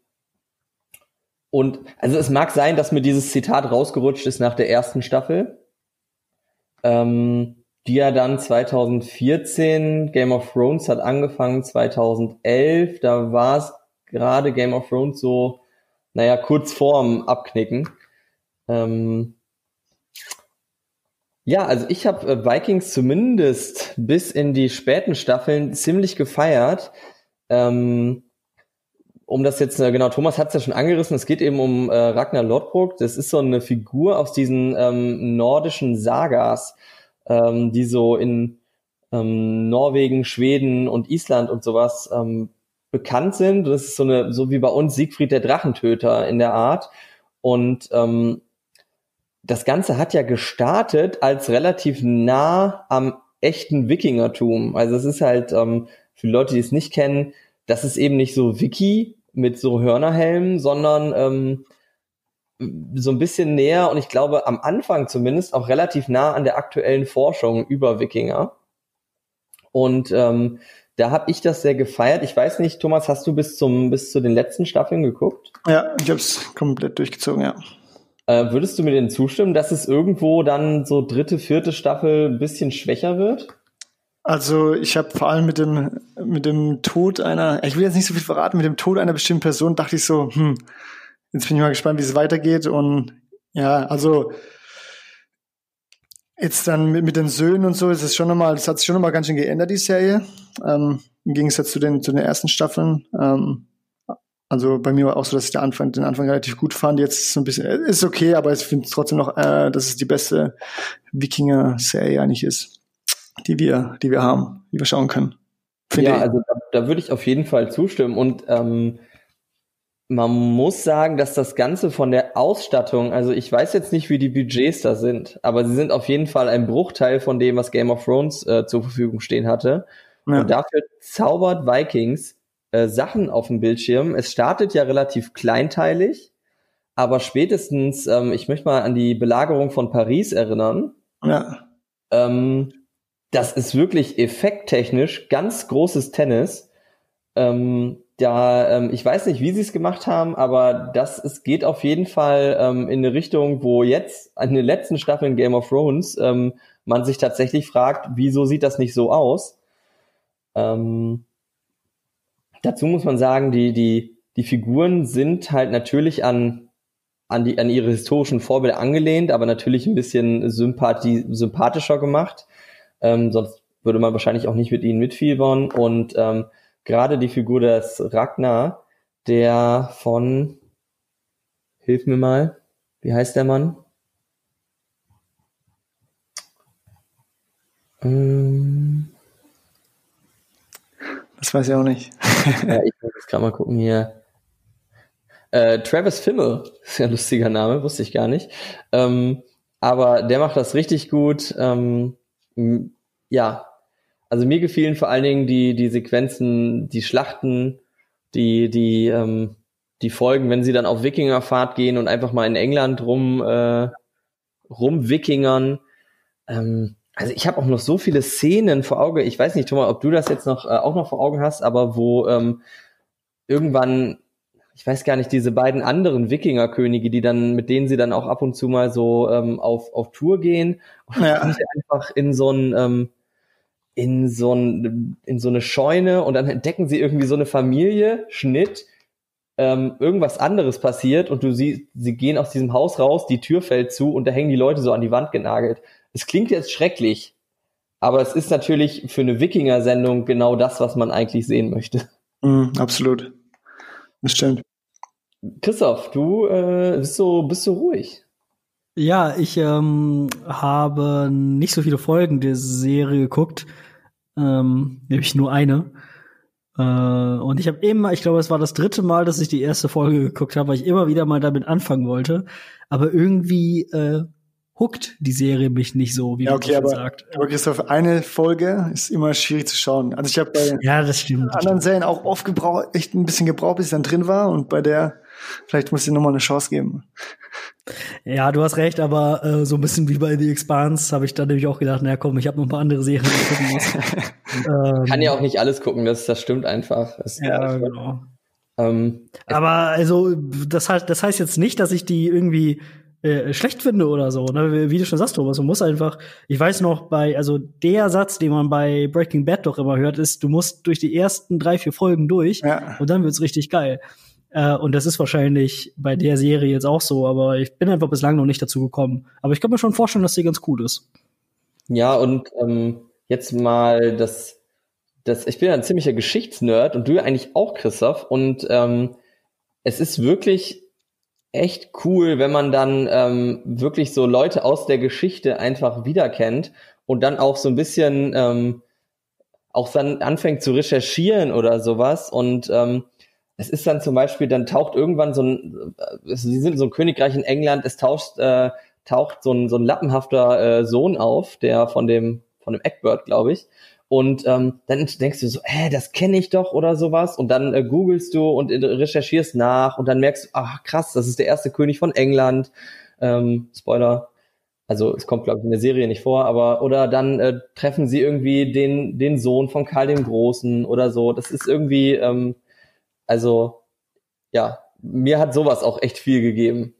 und also es mag sein, dass mir dieses Zitat rausgerutscht ist nach der ersten Staffel, ähm, die ja dann 2014 Game of Thrones hat angefangen 2011. Da war es gerade Game of Thrones so, naja, kurz vorm Abknicken. Ähm, ja, also ich habe äh, Vikings zumindest bis in die späten Staffeln ziemlich gefeiert. Ähm, um das jetzt, äh, genau, Thomas hat es ja schon angerissen, es geht eben um äh, Ragnar Lodbrok. Das ist so eine Figur aus diesen ähm, nordischen Sagas, ähm, die so in ähm, Norwegen, Schweden und Island und sowas ähm, bekannt sind. Das ist so eine, so wie bei uns Siegfried der Drachentöter in der Art. Und ähm, das Ganze hat ja gestartet als relativ nah am echten Wikingertum. Also es ist halt, ähm, für Leute, die es nicht kennen, das ist eben nicht so Wiki mit so Hörnerhelmen, sondern ähm, so ein bisschen näher und ich glaube am Anfang zumindest auch relativ nah an der aktuellen Forschung über Wikinger. Und ähm, da habe ich das sehr gefeiert. Ich weiß nicht, Thomas, hast du bis zum bis zu den letzten Staffeln geguckt? Ja, ich habe es komplett durchgezogen, ja. Äh, würdest du mir denn zustimmen, dass es irgendwo dann so dritte, vierte Staffel ein bisschen schwächer wird? Also ich habe vor allem mit dem mit dem Tod einer, ich will jetzt nicht so viel verraten, mit dem Tod einer bestimmten Person dachte ich so, hm, jetzt bin ich mal gespannt, wie es weitergeht und Ja, also jetzt dann mit, mit den Söhnen und so ist es schon nochmal, das hat sich schon nochmal ganz schön geändert, die Serie. Ähm, Im Gegensatz zu den, zu den ersten Staffeln. Ähm, also bei mir war auch so, dass ich den Anfang, den Anfang relativ gut fand. Jetzt ist es ein bisschen, ist okay, aber ich finde trotzdem noch, äh, dass es die beste Wikinger-Serie eigentlich ist, die wir, die wir haben, die wir schauen können. ja, ich. also da, da würde ich auf jeden Fall zustimmen und ähm, man muss sagen, dass das Ganze von der Ausstattung, also ich weiß jetzt nicht, wie die Budgets da sind, aber sie sind auf jeden Fall ein Bruchteil von dem, was Game of Thrones äh, zur Verfügung stehen hatte. Ja. Und dafür zaubert Vikings äh, Sachen auf dem Bildschirm. Es startet ja relativ kleinteilig, aber spätestens, ähm, ich möchte mal an die Belagerung von Paris erinnern. Ja. Ähm, das ist wirklich effekttechnisch ganz großes Tennis. Ähm, da, ähm, ich weiß nicht, wie sie es gemacht haben, aber das es geht auf jeden Fall ähm, in eine Richtung, wo jetzt in den letzten Staffeln Game of Thrones ähm, man sich tatsächlich fragt, wieso sieht das nicht so aus? Ähm, dazu muss man sagen, die die die Figuren sind halt natürlich an an die an ihre historischen Vorbilder angelehnt, aber natürlich ein bisschen sympathi sympathischer gemacht. Ähm, sonst würde man wahrscheinlich auch nicht mit ihnen mitfiebern und ähm, gerade die Figur des Ragnar, der von, hilf mir mal, wie heißt der Mann? Ähm, das weiß ich auch nicht. ja, ich muss jetzt gerade mal gucken hier. Äh, Travis Fimmel, ein lustiger Name, wusste ich gar nicht. Ähm, aber der macht das richtig gut. Ähm, ja, also mir gefielen vor allen Dingen die, die Sequenzen, die Schlachten, die, die, ähm, die Folgen, wenn sie dann auf Wikingerfahrt gehen und einfach mal in England rum, äh, rumwikingern. Ähm, also ich habe auch noch so viele Szenen vor Augen. Ich weiß nicht, Thomas, ob du das jetzt noch äh, auch noch vor Augen hast, aber wo ähm, irgendwann, ich weiß gar nicht, diese beiden anderen Wikingerkönige, die dann, mit denen sie dann auch ab und zu mal so ähm, auf, auf Tour gehen und ja. einfach in so ein ähm, in so, ein, in so eine Scheune und dann entdecken sie irgendwie so eine Familie, Schnitt, ähm, irgendwas anderes passiert und du siehst, sie gehen aus diesem Haus raus, die Tür fällt zu und da hängen die Leute so an die Wand genagelt. Es klingt jetzt schrecklich, aber es ist natürlich für eine Wikinger-Sendung genau das, was man eigentlich sehen möchte. Mm, absolut. Das stimmt. Christoph, du äh, bist so bist so ruhig. Ja, ich ähm, habe nicht so viele Folgen der Serie geguckt, ähm, nämlich nur eine. Äh, und ich habe immer, ich glaube, es war das dritte Mal, dass ich die erste Folge geguckt habe, weil ich immer wieder mal damit anfangen wollte. Aber irgendwie äh, huckt die Serie mich nicht so, wie ja, okay, man aber, sagt. Aber Christoph, eine Folge ist immer schwierig zu schauen. Also ich habe bei ja, das stimmt, anderen Serien auch oft gebraucht, echt ein bisschen gebraucht, bis ich dann drin war. Und bei der, vielleicht muss ich nochmal eine Chance geben. Ja, du hast recht, aber äh, so ein bisschen wie bei The Expanse habe ich dann nämlich auch gedacht, naja komm, ich habe noch ein paar andere Serien, die ich gucken muss. ähm, Kann ja auch nicht alles gucken, das, das stimmt einfach. Das ja, genau. Ähm, aber also, das heißt, das heißt jetzt nicht, dass ich die irgendwie äh, schlecht finde oder so, ne? Wie du schon sagst, Thomas, man muss einfach, ich weiß noch, bei, also der Satz, den man bei Breaking Bad doch immer hört, ist, du musst durch die ersten drei, vier Folgen durch ja. und dann wird's richtig geil. Äh, und das ist wahrscheinlich bei der Serie jetzt auch so, aber ich bin einfach bislang noch nicht dazu gekommen. Aber ich kann mir schon vorstellen, dass sie ganz cool ist. Ja, und ähm, jetzt mal das, das, ich bin ein ziemlicher Geschichtsnerd und du ja eigentlich auch, Christoph. Und ähm, es ist wirklich echt cool, wenn man dann ähm, wirklich so Leute aus der Geschichte einfach wiederkennt und dann auch so ein bisschen ähm, auch dann anfängt zu recherchieren oder sowas und ähm, es ist dann zum Beispiel, dann taucht irgendwann so ein, äh, sie sind so ein Königreich in England, es taucht, äh, taucht so ein, so ein lappenhafter äh, Sohn auf, der von dem, von dem Eckbird, glaube ich. Und ähm, dann denkst du so, hä, das kenne ich doch oder sowas. Und dann äh, googelst du und äh, recherchierst nach und dann merkst du, ach krass, das ist der erste König von England. Ähm, Spoiler. Also es kommt, glaube ich, in der Serie nicht vor, aber oder dann äh, treffen sie irgendwie den, den Sohn von Karl dem Großen oder so. Das ist irgendwie, ähm, also ja, mir hat sowas auch echt viel gegeben.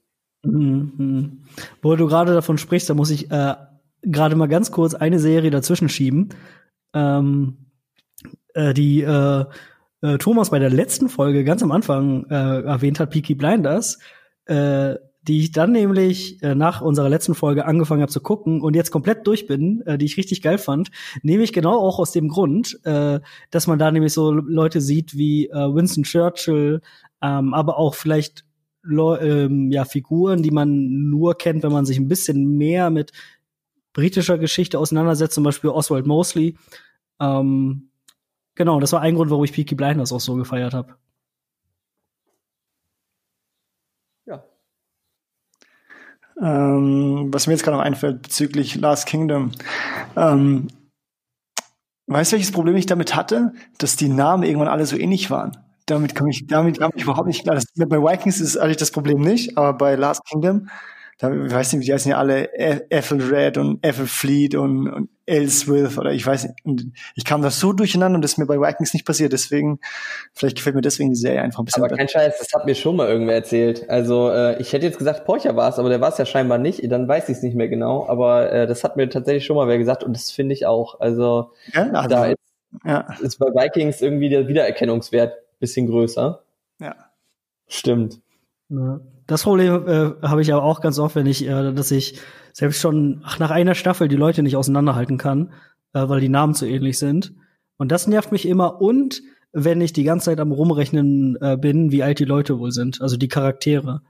Mhm. Wo du gerade davon sprichst, da muss ich äh, gerade mal ganz kurz eine Serie dazwischen schieben, ähm, äh, die äh, äh, Thomas bei der letzten Folge ganz am Anfang äh, erwähnt hat, Peaky Blinders. Die ich dann nämlich äh, nach unserer letzten Folge angefangen habe zu gucken und jetzt komplett durch bin, äh, die ich richtig geil fand, nämlich genau auch aus dem Grund, äh, dass man da nämlich so Leute sieht wie äh, Winston Churchill, ähm, aber auch vielleicht ähm, ja Figuren, die man nur kennt, wenn man sich ein bisschen mehr mit britischer Geschichte auseinandersetzt, zum Beispiel Oswald Mosley. Ähm, genau, das war ein Grund, warum ich Peaky Blinders auch so gefeiert habe. Ähm, was mir jetzt gerade noch einfällt bezüglich Last Kingdom. Ähm, weißt du, welches Problem ich damit hatte? Dass die Namen irgendwann alle so ähnlich waren. Damit komme ich, damit kam ich überhaupt nicht klar. Das, bei Vikings ist eigentlich das Problem nicht, aber bei Last Kingdom da, ich weiß nicht, die heißen ja alle Ethelred und Ethelfleet und, und Ellsworth oder ich weiß nicht. Ich kam da so durcheinander und das ist mir bei Vikings nicht passiert. Deswegen, vielleicht gefällt mir deswegen die Serie einfach ein bisschen Aber kein Scheiß, das hat mir schon mal irgendwer erzählt. Also äh, ich hätte jetzt gesagt, Porcher war es, aber der war es ja scheinbar nicht. Dann weiß ich es nicht mehr genau. Aber äh, das hat mir tatsächlich schon mal wer gesagt und das finde ich auch. Also, ja, also da ist, ja. ist bei Vikings irgendwie der Wiedererkennungswert bisschen größer. Ja. Stimmt. Das Problem äh, habe ich aber auch ganz oft, wenn ich, äh, dass ich selbst schon ach, nach einer Staffel die Leute nicht auseinanderhalten kann, äh, weil die Namen zu ähnlich sind. Und das nervt mich immer. Und wenn ich die ganze Zeit am Rumrechnen äh, bin, wie alt die Leute wohl sind, also die Charaktere.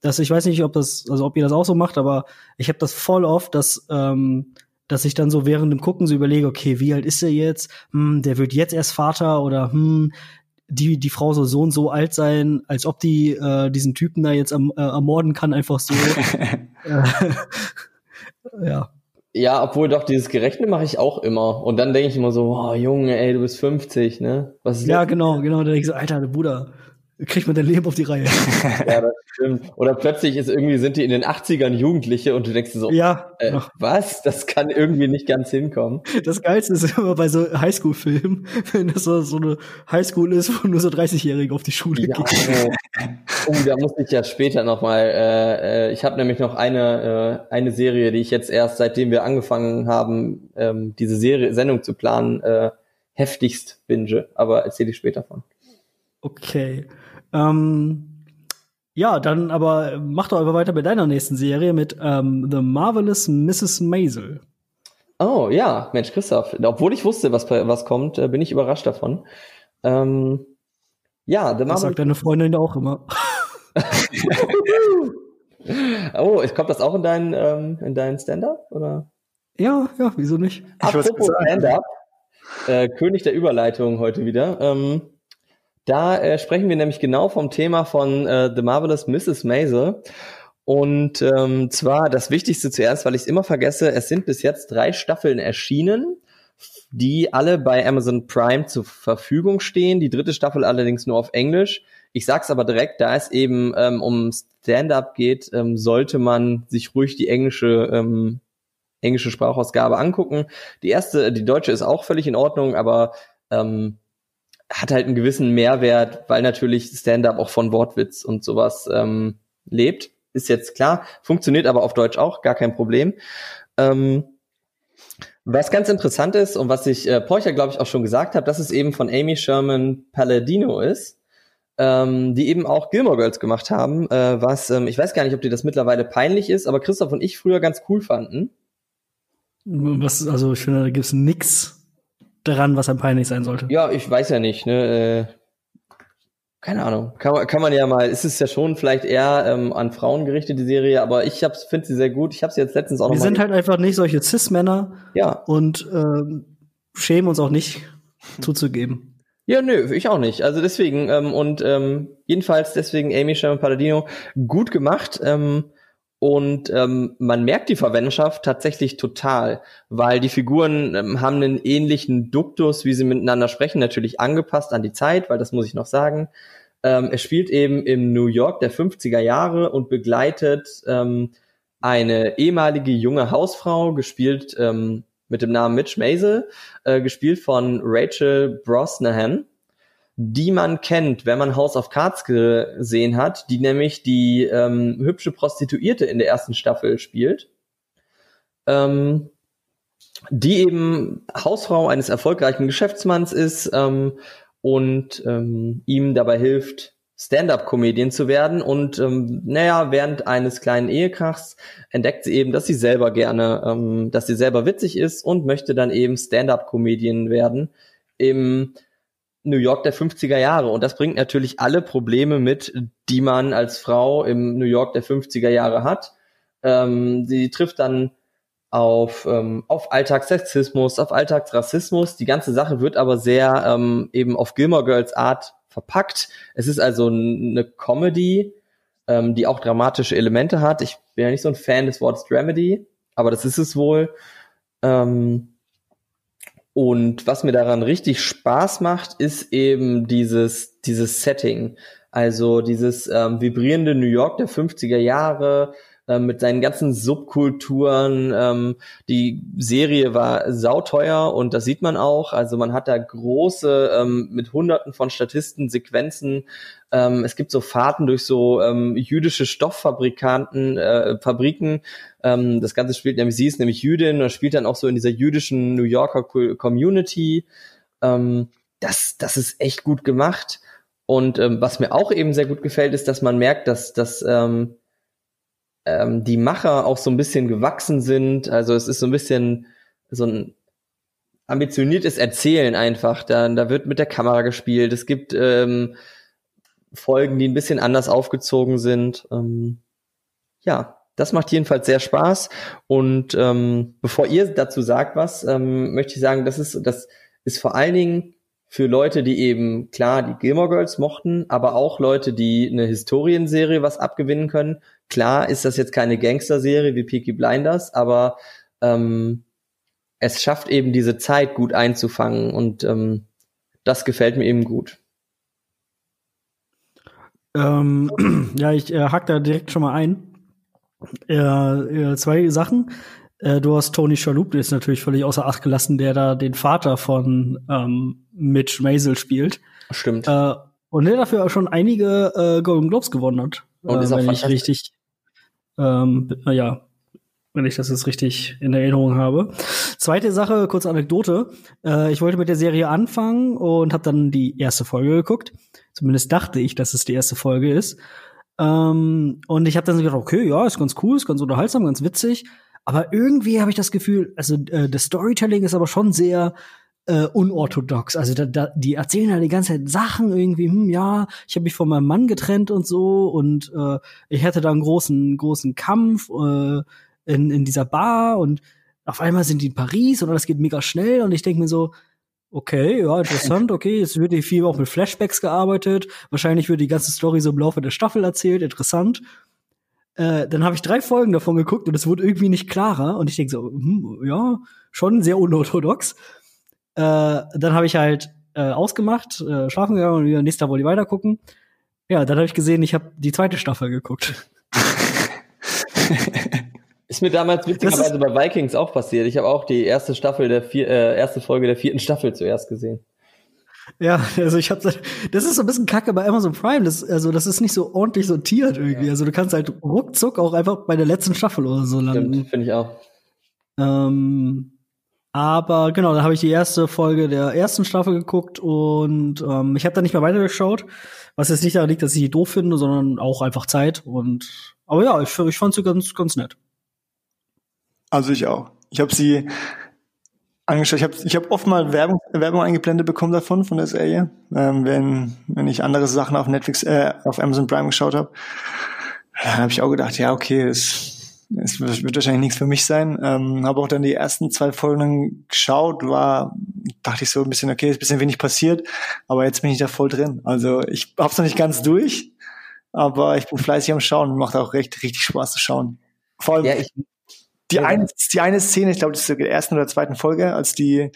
Das, ich weiß nicht, ob das, also ob ihr das auch so macht, aber ich habe das voll oft, dass ähm, dass ich dann so während dem Gucken so überlege, okay, wie alt ist er jetzt? Hm, der wird jetzt erst Vater oder hm, die, die Frau soll so und so alt sein, als ob die äh, diesen Typen da jetzt am, äh, ermorden kann, einfach so. Äh, ja. Ja, obwohl doch dieses Gerechnet mache ich auch immer. Und dann denke ich immer so, oh, Junge, ey, du bist 50, ne? Was ist ja, genau, genau. Dann denke ich so, Alter, der Bruder, kriegt man dein Leben auf die Reihe. ja, das stimmt. Oder plötzlich ist irgendwie, sind die in den 80ern Jugendliche und du denkst so, ja, äh, was? Das kann irgendwie nicht ganz hinkommen. Das Geilste ist immer bei so Highschool-Filmen, wenn das so, so eine Highschool ist, wo nur so 30-Jährige auf die Schule ja, gehen. Oh, da muss ich ja später nochmal, äh, äh, ich habe nämlich noch eine, äh, eine Serie, die ich jetzt erst, seitdem wir angefangen haben, ähm, diese Serie, Sendung zu planen, äh, heftigst binge, aber erzähle ich später von. Okay. Ähm, ja, dann aber mach doch einfach weiter mit deiner nächsten Serie mit ähm, The Marvelous Mrs. Maisel. Oh ja, Mensch, Christoph. Obwohl ich wusste, was, was kommt, äh, bin ich überrascht davon. Ähm, ja, The Marvelous. Das sagt deine Freundin auch immer. oh, kommt das auch in deinen, ähm, in deinen Stand-up oder? Ja, ja, wieso nicht? Apropos Stand-up, äh, König der Überleitung heute wieder. Ähm, da äh, sprechen wir nämlich genau vom Thema von äh, The Marvelous Mrs. Maisel. Und ähm, zwar das Wichtigste zuerst, weil ich es immer vergesse, es sind bis jetzt drei Staffeln erschienen, die alle bei Amazon Prime zur Verfügung stehen. Die dritte Staffel allerdings nur auf Englisch. Ich sag's aber direkt, da es eben ähm, um Stand-up geht, ähm, sollte man sich ruhig die englische ähm, englische Sprachausgabe angucken. Die erste, die deutsche ist auch völlig in Ordnung, aber ähm, hat halt einen gewissen Mehrwert, weil natürlich Stand-up auch von Wortwitz und sowas ähm, lebt. Ist jetzt klar, funktioniert aber auf Deutsch auch, gar kein Problem. Ähm, was ganz interessant ist und was ich äh, Porcher, glaube ich, auch schon gesagt habe, dass es eben von Amy Sherman Palladino ist, ähm, die eben auch Gilmore Girls gemacht haben, äh, was, ähm, ich weiß gar nicht, ob dir das mittlerweile peinlich ist, aber Christoph und ich früher ganz cool fanden. Was, also ich finde, da gibt's nix daran, was einem peinlich sein sollte. Ja, ich weiß ja nicht, ne? Äh, keine Ahnung. Kann man, kann man ja mal, ist es ja schon vielleicht eher ähm, an Frauen gerichtet, die Serie, aber ich finde sie sehr gut. Ich habe sie jetzt letztens auch Wir noch Wir sind halt einfach nicht solche Cis-Männer. Ja. Und ähm, schämen uns auch nicht zuzugeben. Ja, nö, ich auch nicht. Also deswegen, ähm, und ähm, jedenfalls deswegen Amy Sherman Palladino gut gemacht. Ähm, und ähm, man merkt die Verwandtschaft tatsächlich total, weil die Figuren ähm, haben einen ähnlichen Duktus, wie sie miteinander sprechen, natürlich angepasst an die Zeit, weil das muss ich noch sagen. Ähm, es spielt eben im New York der 50er Jahre und begleitet ähm, eine ehemalige junge Hausfrau, gespielt ähm, mit dem Namen Mitch Maisel, äh, gespielt von Rachel Brosnahan die man kennt, wenn man House of Cards gesehen hat, die nämlich die ähm, hübsche Prostituierte in der ersten Staffel spielt, ähm, die eben Hausfrau eines erfolgreichen Geschäftsmanns ist ähm, und ähm, ihm dabei hilft, Stand-up-Comedian zu werden. Und ähm, naja, während eines kleinen Ehekrachs entdeckt sie eben, dass sie selber gerne, ähm, dass sie selber witzig ist und möchte dann eben Stand-up-Comedian werden im New York der 50er Jahre. Und das bringt natürlich alle Probleme mit, die man als Frau im New York der 50er Jahre hat. Ähm, sie trifft dann auf, ähm, auf Alltagssexismus, auf Alltagsrassismus. Die ganze Sache wird aber sehr ähm, eben auf Gilmore Girls Art verpackt. Es ist also eine Comedy, ähm, die auch dramatische Elemente hat. Ich bin ja nicht so ein Fan des Wortes Dramedy, aber das ist es wohl. Ähm, und was mir daran richtig Spaß macht, ist eben dieses, dieses Setting. Also dieses ähm, vibrierende New York der 50er Jahre, ähm, mit seinen ganzen Subkulturen. Ähm, die Serie war sauteuer und das sieht man auch. Also man hat da große, ähm, mit hunderten von Statisten, Sequenzen. Ähm, es gibt so Fahrten durch so ähm, jüdische Stofffabrikanten, äh, Fabriken. Ähm, das Ganze spielt nämlich, sie ist nämlich Jüdin und spielt dann auch so in dieser jüdischen New Yorker Community. Ähm, das, das ist echt gut gemacht. Und ähm, was mir auch eben sehr gut gefällt, ist, dass man merkt, dass, dass ähm, ähm, die Macher auch so ein bisschen gewachsen sind. Also es ist so ein bisschen so ein ambitioniertes Erzählen einfach. Da, da wird mit der Kamera gespielt. Es gibt ähm, Folgen, die ein bisschen anders aufgezogen sind. Ähm, ja, das macht jedenfalls sehr Spaß. Und ähm, bevor ihr dazu sagt was, ähm, möchte ich sagen, das ist, das ist vor allen Dingen für Leute, die eben klar die Gilmore Girls mochten, aber auch Leute, die eine Historienserie was abgewinnen können. Klar ist das jetzt keine Gangster-Serie wie Peaky Blinders, aber ähm, es schafft eben diese Zeit gut einzufangen und ähm, das gefällt mir eben gut. Ähm, ja, ich äh, hack da direkt schon mal ein. Äh, äh, zwei Sachen. Äh, du hast Tony Shalhoub, der ist natürlich völlig außer Acht gelassen, der da den Vater von ähm, Mitch Maisel spielt. Stimmt. Äh, und der dafür auch schon einige äh, Golden Globes gewonnen hat. Und ist äh, auch wenn ich richtig, ähm, ja, wenn ich das jetzt richtig in Erinnerung habe. Zweite Sache, kurze Anekdote. Äh, ich wollte mit der Serie anfangen und habe dann die erste Folge geguckt. Zumindest dachte ich, dass es die erste Folge ist. Ähm, und ich habe dann so gedacht, okay, ja, ist ganz cool, ist ganz unterhaltsam, ganz witzig. Aber irgendwie habe ich das Gefühl, also äh, das Storytelling ist aber schon sehr äh, unorthodox. Also da, da, die erzählen da die ganze Zeit Sachen irgendwie, hm, ja, ich habe mich von meinem Mann getrennt und so und äh, ich hatte da einen großen, großen Kampf äh, in, in dieser Bar und auf einmal sind die in Paris und das geht mega schnell und ich denke mir so, okay, ja, interessant, okay, jetzt wird hier viel auch mit Flashbacks gearbeitet, wahrscheinlich wird die ganze Story so im Laufe der Staffel erzählt, interessant. Äh, dann habe ich drei Folgen davon geguckt und es wurde irgendwie nicht klarer. Und ich denke so, hm, ja, schon sehr unorthodox. Äh, dann habe ich halt äh, ausgemacht, äh, schlafen gegangen und wieder nächster Tag wollte ich weiter gucken. Ja, dann habe ich gesehen, ich habe die zweite Staffel geguckt. Ist mir damals witzigerweise bei Vikings auch passiert. Ich habe auch die erste Staffel der vier, äh, erste Folge der vierten Staffel zuerst gesehen. Ja, also ich habe das ist so ein bisschen Kacke bei Amazon Prime, das also das ist nicht so ordentlich sortiert irgendwie. Ja. Also du kannst halt ruckzuck auch einfach bei der letzten Staffel oder so landen. finde ich auch. Ähm, aber genau, da habe ich die erste Folge der ersten Staffel geguckt und ähm, ich habe da nicht mehr weitergeschaut, was jetzt nicht daran liegt, dass ich die doof finde, sondern auch einfach Zeit und aber ja, ich, ich fand sie ganz ganz nett. Also ich auch. Ich habe sie angeschaut. Ich habe ich hab oft mal Werbung, Werbung eingeblendet bekommen davon, von der Serie, ähm, wenn, wenn ich andere Sachen auf Netflix, äh, auf Amazon Prime geschaut habe. Dann habe ich auch gedacht, ja, okay, es, es wird wahrscheinlich nichts für mich sein. Ähm, habe auch dann die ersten zwei Folgen geschaut, war, dachte ich so ein bisschen, okay, ist ein bisschen wenig passiert, aber jetzt bin ich da voll drin. Also ich hab's noch nicht ganz durch, aber ich bin fleißig am Schauen. Macht auch recht, richtig Spaß zu schauen. Vor allem, ja, ich, die eine, die eine Szene, ich glaube, das ist der ersten oder zweiten Folge, als die,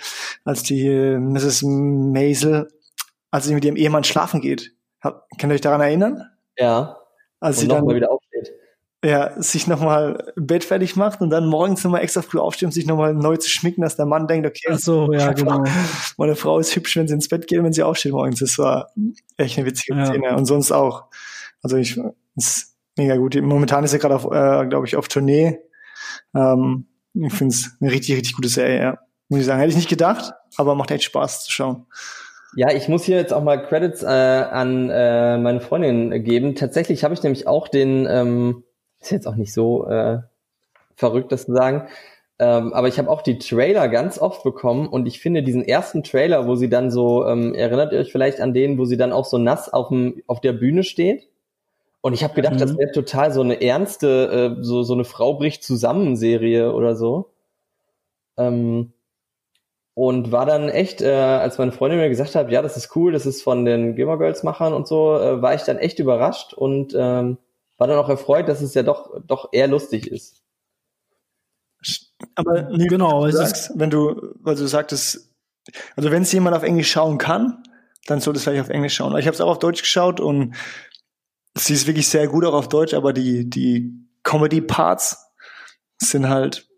als die äh, Mrs. Maisel, als sie mit ihrem Ehemann schlafen geht. Könnt ihr euch daran erinnern? Ja. Als und sie dann mal wieder aufsteht. Ja, sich nochmal Bett fertig macht und dann morgens nochmal extra früh aufsteht, um sich nochmal neu zu schmicken, dass der Mann denkt, okay, Ach so, ja, genau. meine Frau ist hübsch, wenn sie ins Bett geht, wenn sie aufsteht morgens. Das war echt eine witzige ja. Szene. Und sonst auch. Also ich, ist mega gut. Momentan ist er gerade auf, äh, glaube ich, auf Tournee ähm, ich finde es eine richtig, richtig gute Serie, ja. Muss ich sagen. Hätte ich nicht gedacht, aber macht echt Spaß zu schauen. Ja, ich muss hier jetzt auch mal Credits äh, an äh, meine Freundin geben. Tatsächlich habe ich nämlich auch den, ähm, ist jetzt auch nicht so äh, verrückt, das zu sagen, ähm, aber ich habe auch die Trailer ganz oft bekommen und ich finde diesen ersten Trailer, wo sie dann so, ähm, erinnert ihr euch vielleicht an den, wo sie dann auch so nass auf, dem, auf der Bühne steht? Und ich habe gedacht, mhm. das wäre total so eine ernste, äh, so, so eine Frau bricht zusammen Serie oder so. Ähm, und war dann echt, äh, als meine Freundin mir gesagt hat, ja, das ist cool, das ist von den Gamer Girls Machern und so, äh, war ich dann echt überrascht und ähm, war dann auch erfreut, dass es ja doch doch eher lustig ist. Aber nee, genau, du sagst, wenn du, weil du sagtest, also wenn es jemand auf Englisch schauen kann, dann sollte es vielleicht auf Englisch schauen. Ich habe es auch auf Deutsch geschaut und sie ist wirklich sehr gut auch auf Deutsch, aber die die Comedy Parts sind halt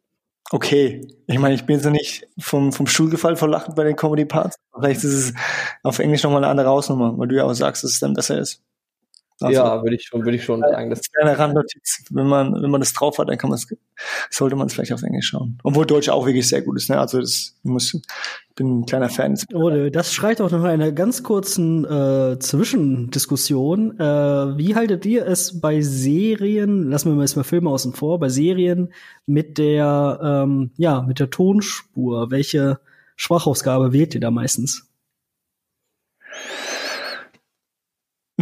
okay. Ich meine, ich bin jetzt nicht vom, vom Stuhl vor Lachen bei den Comedy Parts. Vielleicht ist es auf Englisch nochmal eine andere Hausnummer, weil du ja auch sagst, dass es dann besser ist. Also, ja, würde ich schon, würde ich schon sagen. Das ist eine Randnotiz. Wenn man, wenn man das drauf hat, dann kann man es, sollte man es vielleicht auf Englisch schauen. Obwohl Deutsch auch wirklich sehr gut ist, ne? Also das muss, ich bin ein kleiner Fan. Oh, das schreit auch noch einer ganz kurzen äh, Zwischendiskussion. Äh, wie haltet ihr es bei Serien, lassen wir mal erstmal Filme außen vor, bei Serien mit der, ähm, ja, mit der Tonspur? Welche Schwachausgabe wählt ihr da meistens?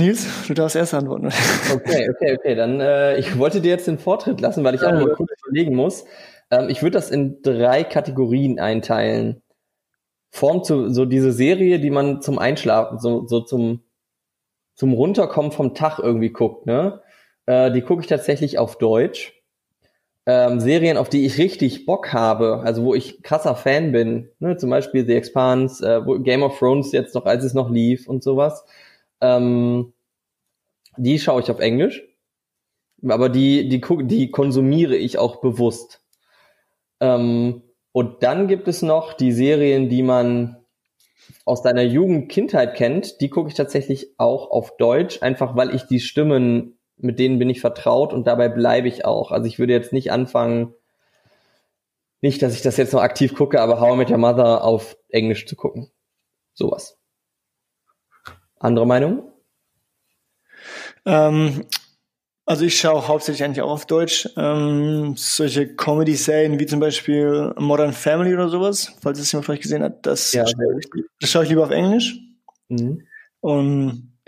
Nils, du darfst erst antworten. Okay, okay, okay. Dann äh, ich wollte dir jetzt den Vortritt lassen, weil ich auch mal kurz überlegen muss. Ähm, ich würde das in drei Kategorien einteilen. Form zu so diese Serie, die man zum Einschlafen, so, so zum zum Runterkommen vom Tag irgendwie guckt, ne? Äh, die gucke ich tatsächlich auf Deutsch. Ähm, Serien, auf die ich richtig Bock habe, also wo ich krasser Fan bin, ne? zum Beispiel The Expanse, äh, wo Game of Thrones jetzt noch, als es noch lief und sowas ähm, die schaue ich auf Englisch, aber die, die, die konsumiere ich auch bewusst. Ähm, und dann gibt es noch die Serien, die man aus deiner Jugend, Kindheit kennt, die gucke ich tatsächlich auch auf Deutsch, einfach weil ich die Stimmen, mit denen bin ich vertraut und dabei bleibe ich auch. Also ich würde jetzt nicht anfangen, nicht, dass ich das jetzt noch aktiv gucke, aber How I Met Your Mother auf Englisch zu gucken. Sowas. Andere Meinung? Ähm, also ich schaue hauptsächlich eigentlich auch auf Deutsch. Ähm, solche Comedy-Serien wie zum Beispiel Modern Family oder sowas, falls es jemand vielleicht gesehen hat, das, ja, schaue, ich, das schaue ich lieber auf Englisch. Mhm. Und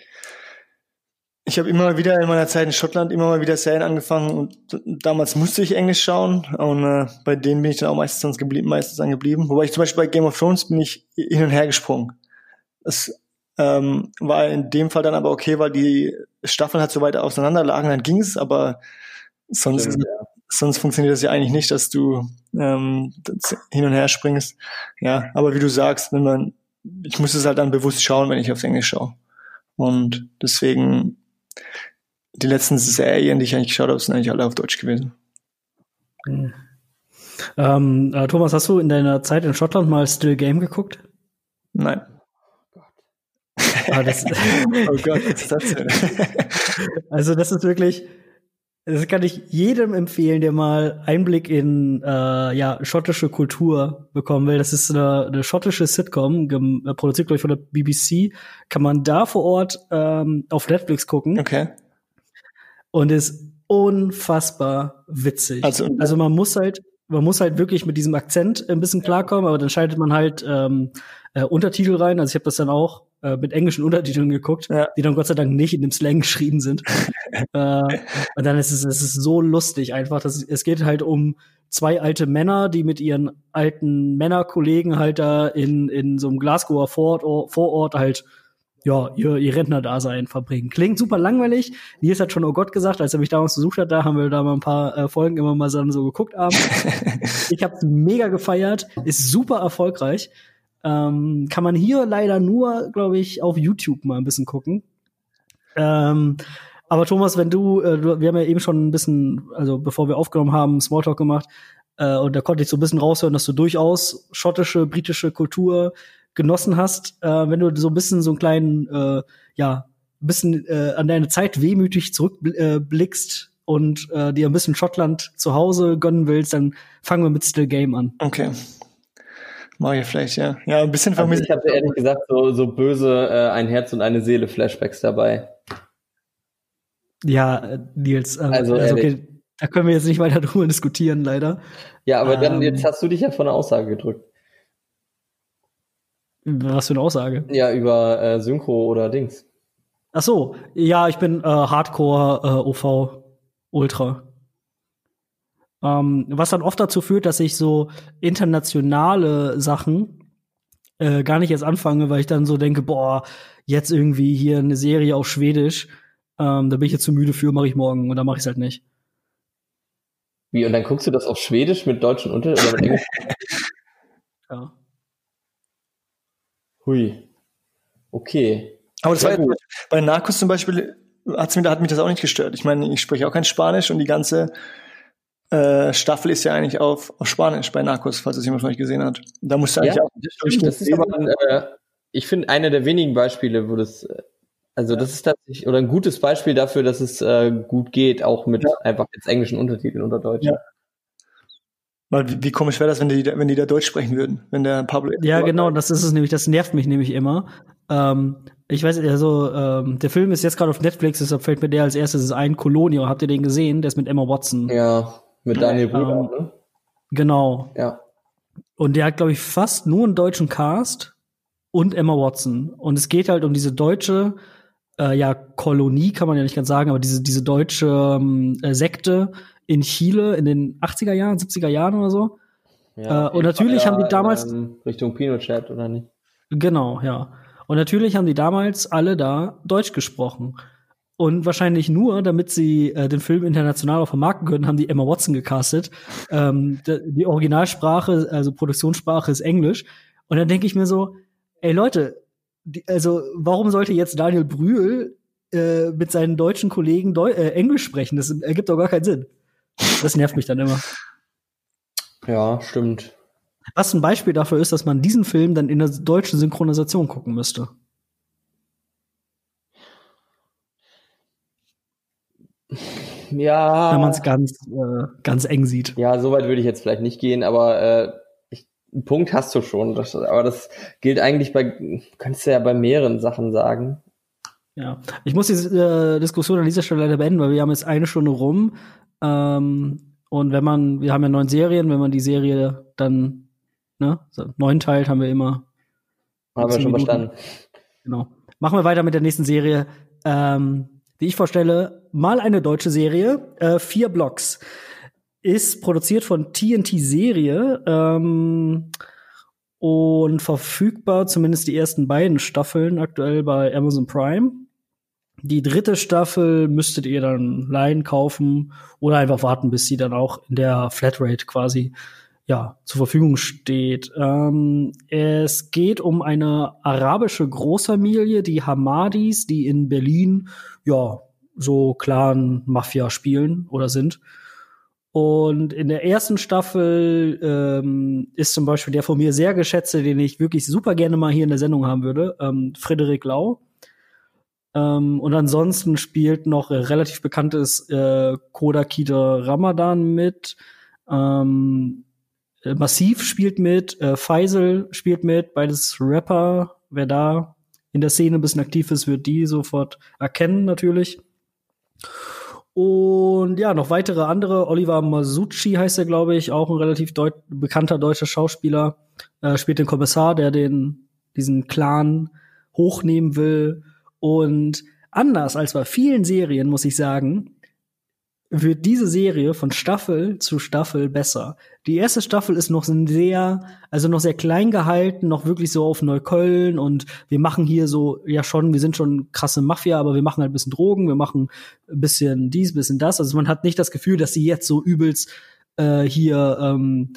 ich habe immer wieder in meiner Zeit in Schottland immer mal wieder Serien angefangen und damals musste ich Englisch schauen und äh, bei denen bin ich dann auch meistens geblieben, meistens angeblieben. Wobei ich zum Beispiel bei Game of Thrones bin ich hin und her gesprungen. Das ähm, war in dem Fall dann aber okay, weil die Staffeln halt so weit auseinander lagen, dann ging es, aber sonst, ja. sonst funktioniert das ja eigentlich nicht, dass du ähm, hin und her springst. Ja, aber wie du sagst, wenn man, ich muss es halt dann bewusst schauen, wenn ich aufs Englisch schaue. Und deswegen, die letzten Serien, die ich eigentlich geschaut habe, sind eigentlich alle auf Deutsch gewesen. Mhm. Ähm, äh, Thomas, hast du in deiner Zeit in Schottland mal Still Game geguckt? Nein. Das, oh Gott, was ist das denn? also das ist wirklich, das kann ich jedem empfehlen, der mal Einblick in äh, ja schottische Kultur bekommen will. Das ist eine, eine schottische Sitcom, produziert glaube ich von der BBC. Kann man da vor Ort ähm, auf Netflix gucken. Okay. Und ist unfassbar witzig. Also, also man muss halt man muss halt wirklich mit diesem Akzent ein bisschen klarkommen, aber dann schaltet man halt ähm, äh, Untertitel rein. Also ich habe das dann auch äh, mit englischen Untertiteln geguckt, ja. die dann Gott sei Dank nicht in dem Slang geschrieben sind. äh, und dann ist es, es ist so lustig einfach. Dass, es geht halt um zwei alte Männer, die mit ihren alten Männerkollegen halt da in, in so einem Glasgower Vorort, Vorort halt ja, ihr, ihr Rentnerdasein verbringen. Klingt super langweilig. Nils hat schon, oh Gott, gesagt, als er mich damals besucht hat, da haben wir da mal ein paar äh, Folgen immer mal so, geguckt abends. ich habe mega gefeiert, ist super erfolgreich. Ähm, kann man hier leider nur, glaube ich, auf YouTube mal ein bisschen gucken. Ähm, aber Thomas, wenn du, äh, wir haben ja eben schon ein bisschen, also bevor wir aufgenommen haben, Smalltalk gemacht, äh, und da konnte ich so ein bisschen raushören, dass du durchaus schottische, britische Kultur genossen hast. Äh, wenn du so ein bisschen so einen kleinen, äh, ja, ein bisschen äh, an deine Zeit wehmütig zurückblickst äh, und äh, dir ein bisschen Schottland zu Hause gönnen willst, dann fangen wir mit Still Game an. Okay. Mach ich vielleicht, ja. Ja, ein bisschen also vermisst. ich hatte ehrlich gesagt so, so böse äh, ein Herz und eine Seele Flashbacks dabei. Ja, äh, Nils, äh, also, also okay, da können wir jetzt nicht weiter drüber diskutieren, leider. Ja, aber dann ähm, jetzt hast du dich ja von der Aussage gedrückt. Was für eine Aussage? Ja, über äh, Synchro oder Dings. Ach so, ja, ich bin äh, Hardcore äh, OV Ultra. Ähm, was dann oft dazu führt, dass ich so internationale Sachen äh, gar nicht erst anfange, weil ich dann so denke, boah, jetzt irgendwie hier eine Serie auf Schwedisch, ähm, da bin ich jetzt zu müde für, mache ich morgen und dann mache ich es halt nicht. Wie, und dann guckst du das auf Schwedisch mit deutschen Untertiteln oder mit Englisch? ja. Hui. Okay. Aber das Sehr war gut. bei Narcos zum Beispiel, hat's mir, hat mich das auch nicht gestört. Ich meine, ich spreche auch kein Spanisch und die ganze äh, Staffel ist ja eigentlich auf, auf Spanisch bei Narcos, falls es jemand von euch gesehen hat. Da musst du eigentlich ja, auch. Das, das ist aber ein, äh, ich finde, einer der wenigen Beispiele, wo das, äh, also ja. das ist tatsächlich, oder ein gutes Beispiel dafür, dass es äh, gut geht, auch mit ja. einfach jetzt englischen Untertiteln oder Deutsch. Ja. Weil wie, wie komisch wäre das, wenn die, wenn die da Deutsch sprechen würden, wenn der Pablo. Ja, genau, das ist es nämlich, das nervt mich nämlich immer. Ähm, ich weiß, also ähm, der Film ist jetzt gerade auf Netflix, deshalb fällt mir der als erstes ein. Colonial, habt ihr den gesehen? Der ist mit Emma Watson. Ja, mit Daniel Brüder, ähm, ne? Genau. Ja. Und der hat, glaube ich, fast nur einen deutschen Cast und Emma Watson. Und es geht halt um diese deutsche, äh, ja, Kolonie, kann man ja nicht ganz sagen, aber diese, diese deutsche ähm, äh, Sekte in Chile in den 80er Jahren, 70er Jahren oder so. Ja, äh, und natürlich haben die damals. Ähm, Richtung Pinochet, oder nicht? Genau, ja. Und natürlich haben die damals alle da Deutsch gesprochen. Und wahrscheinlich nur, damit sie äh, den Film international auch vermarkten können, haben die Emma Watson gecastet. Ähm, die Originalsprache, also Produktionssprache ist Englisch. Und dann denke ich mir so, ey Leute, die, also warum sollte jetzt Daniel Brühl äh, mit seinen deutschen Kollegen Deu äh, Englisch sprechen? Das ergibt doch gar keinen Sinn. Das nervt mich dann immer. Ja, stimmt. Was ein Beispiel dafür ist, dass man diesen Film dann in der deutschen Synchronisation gucken müsste. Ja. Wenn man es ganz, äh, ganz eng sieht. Ja, soweit würde ich jetzt vielleicht nicht gehen, aber äh, ich, einen Punkt hast du schon. Das, aber das gilt eigentlich bei, kannst du ja bei mehreren Sachen sagen. Ja, ich muss die äh, Diskussion an dieser Stelle leider beenden, weil wir haben jetzt eine Stunde rum. Ähm, und wenn man, wir haben ja neun Serien, wenn man die Serie dann ne, so, neun teilt, haben wir immer. Haben wir schon Minuten. verstanden. Genau. Machen wir weiter mit der nächsten Serie. Ähm, die ich vorstelle, mal eine deutsche Serie, äh, vier Blocks. Ist produziert von TNT Serie ähm, und verfügbar, zumindest die ersten beiden Staffeln aktuell bei Amazon Prime. Die dritte Staffel müsstet ihr dann leihen, kaufen oder einfach warten, bis sie dann auch in der Flatrate quasi ja, zur Verfügung steht. Ähm, es geht um eine arabische Großfamilie, die Hamadis, die in Berlin ja, so Clan Mafia spielen oder sind. Und in der ersten Staffel ähm, ist zum Beispiel der von mir sehr geschätzte, den ich wirklich super gerne mal hier in der Sendung haben würde, ähm, Frederik Lau. Ähm, und ansonsten spielt noch äh, relativ bekanntes äh, Koda Kida Ramadan mit. Ähm, äh, Massiv spielt mit, äh, Faisal spielt mit, beides Rapper. Wer da in der Szene ein bisschen aktiv ist, wird die sofort erkennen natürlich. Und ja, noch weitere andere. Oliver Masucci heißt er, glaube ich, auch ein relativ deut bekannter deutscher Schauspieler. Äh, spielt den Kommissar, der den diesen Clan hochnehmen will. Und anders als bei vielen Serien, muss ich sagen, wird diese Serie von Staffel zu Staffel besser. Die erste Staffel ist noch sehr, also noch sehr klein gehalten, noch wirklich so auf Neukölln und wir machen hier so, ja schon, wir sind schon krasse Mafia, aber wir machen halt ein bisschen Drogen, wir machen ein bisschen dies, ein bisschen das. Also man hat nicht das Gefühl, dass sie jetzt so übelst äh, hier ähm,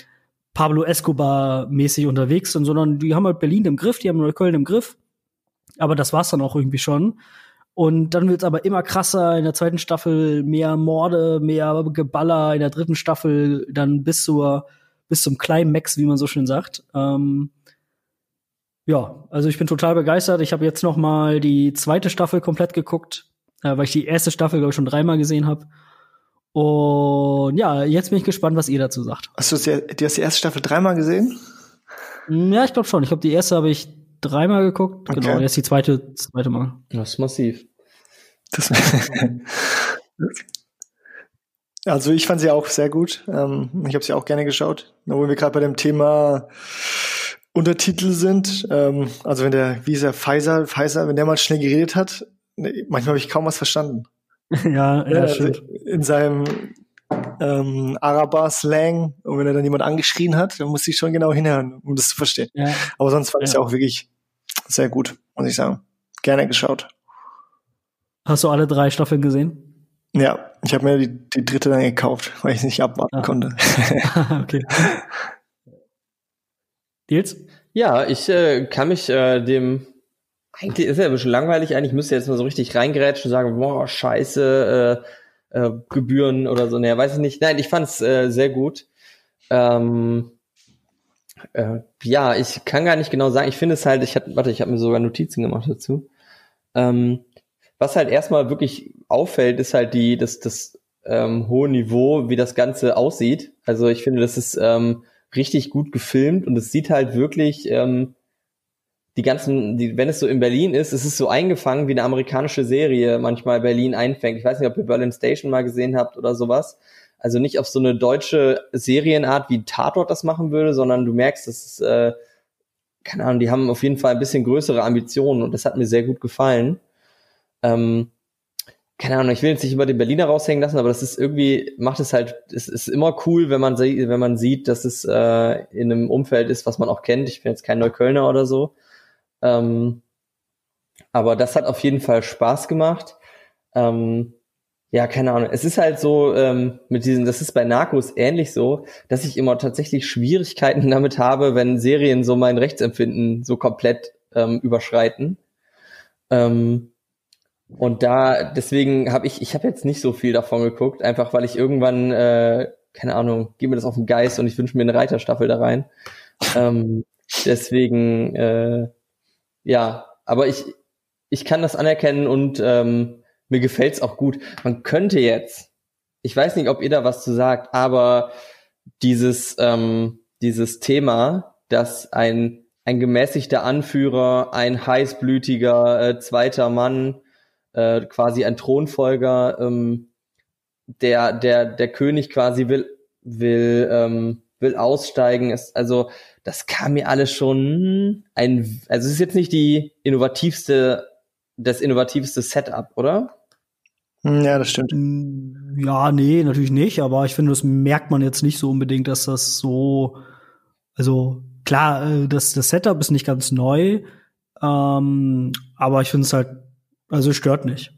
Pablo Escobar mäßig unterwegs sind, sondern die haben halt Berlin im Griff, die haben Neukölln im Griff. Aber das war's dann auch irgendwie schon. Und dann wird's aber immer krasser. In der zweiten Staffel mehr Morde, mehr Geballer. In der dritten Staffel dann bis zur bis zum Climax, wie man so schön sagt. Ähm, ja, also ich bin total begeistert. Ich habe jetzt noch mal die zweite Staffel komplett geguckt, äh, weil ich die erste Staffel glaube ich schon dreimal gesehen habe. Und ja, jetzt bin ich gespannt, was ihr dazu sagt. Hast du die, die erste Staffel dreimal gesehen? Ja, ich glaube schon. Ich glaube, die erste habe ich dreimal geguckt. Okay. Genau, jetzt die zweite, zweite Mal. Das ist massiv. Das also ich fand sie auch sehr gut. Ähm, ich habe sie auch gerne geschaut. Wo wir gerade bei dem Thema Untertitel sind. Ähm, also wenn der, wie ist der, Pfizer, Pfizer, wenn der mal schnell geredet hat, manchmal habe ich kaum was verstanden. ja, ja, also In seinem ähm, Araber-Slang und wenn er dann jemand angeschrien hat, dann muss ich schon genau hinhören, um das zu verstehen. Ja. Aber sonst fand ja. ich es auch wirklich sehr gut, muss ich sagen. Gerne geschaut. Hast du alle drei Staffeln gesehen? Ja, ich habe mir die, die dritte dann gekauft, weil ich es nicht abwarten ah. konnte. okay. Nils? Ja, ich äh, kann mich äh, dem eigentlich ist ja ein bisschen langweilig, eigentlich müsste jetzt mal so richtig reingerätschen und sagen, boah, scheiße, äh, äh, Gebühren oder so. Naja, weiß ich nicht. Nein, ich fand es äh, sehr gut. Ähm, äh, ja, ich kann gar nicht genau sagen. Ich finde es halt, ich hatte, warte, ich habe mir sogar Notizen gemacht dazu. Ähm, was halt erstmal wirklich auffällt, ist halt die, das, das ähm, hohe Niveau, wie das Ganze aussieht. Also ich finde, das ist ähm, richtig gut gefilmt und es sieht halt wirklich ähm, die ganzen, die, wenn es so in Berlin ist, es ist so eingefangen, wie eine amerikanische Serie manchmal Berlin einfängt. Ich weiß nicht, ob ihr Berlin Station mal gesehen habt oder sowas. Also nicht auf so eine deutsche Serienart wie Tatort das machen würde, sondern du merkst, dass äh, keine Ahnung, die haben auf jeden Fall ein bisschen größere Ambitionen und das hat mir sehr gut gefallen. Ähm, keine Ahnung, ich will jetzt nicht über den Berliner raushängen lassen, aber das ist irgendwie, macht es halt, es ist immer cool, wenn man, wenn man sieht, dass es äh, in einem Umfeld ist, was man auch kennt. Ich bin jetzt kein Neuköllner oder so. Ähm, aber das hat auf jeden Fall Spaß gemacht. Ähm, ja, keine Ahnung. Es ist halt so ähm, mit diesen, das ist bei Narcos ähnlich so, dass ich immer tatsächlich Schwierigkeiten damit habe, wenn Serien so mein Rechtsempfinden so komplett ähm, überschreiten. Ähm, und da, deswegen habe ich, ich habe jetzt nicht so viel davon geguckt, einfach weil ich irgendwann, äh, keine Ahnung, gebe mir das auf den Geist und ich wünsche mir eine Reiterstaffel da rein. ähm, deswegen, äh, ja, aber ich, ich kann das anerkennen und ähm, mir gefällt's auch gut. Man könnte jetzt, ich weiß nicht, ob ihr da was zu sagt, aber dieses, ähm, dieses Thema, dass ein, ein gemäßigter Anführer, ein heißblütiger äh, zweiter Mann äh, quasi ein Thronfolger, ähm, der, der, der König quasi will, will, ähm, will aussteigen. Ist, also, das kam mir alles schon ein, also es ist jetzt nicht die innovativste, das innovativste Setup, oder? Hm, ja, das stimmt. Hm, ja, nee, natürlich nicht, aber ich finde, das merkt man jetzt nicht so unbedingt, dass das so, also klar, äh, das, das Setup ist nicht ganz neu, ähm, aber ich finde es halt also stört nicht.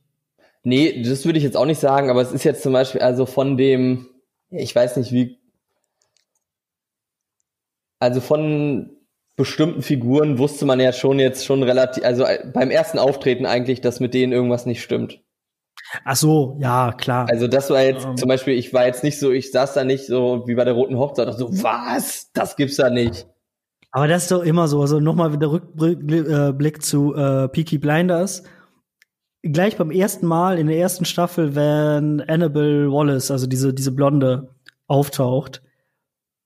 Nee, das würde ich jetzt auch nicht sagen, aber es ist jetzt zum Beispiel also von dem, ich weiß nicht wie, also von bestimmten Figuren wusste man ja schon jetzt schon relativ, also beim ersten Auftreten eigentlich, dass mit denen irgendwas nicht stimmt. Ach so, ja, klar. Also das war jetzt um. zum Beispiel, ich war jetzt nicht so, ich saß da nicht so wie bei der Roten Hochzeit, so, was? Das gibt's da nicht. Aber das ist doch immer so. Also nochmal wieder Rückblick äh, zu äh, Peaky Blinders gleich beim ersten Mal in der ersten Staffel, wenn Annabelle Wallace, also diese, diese Blonde, auftaucht,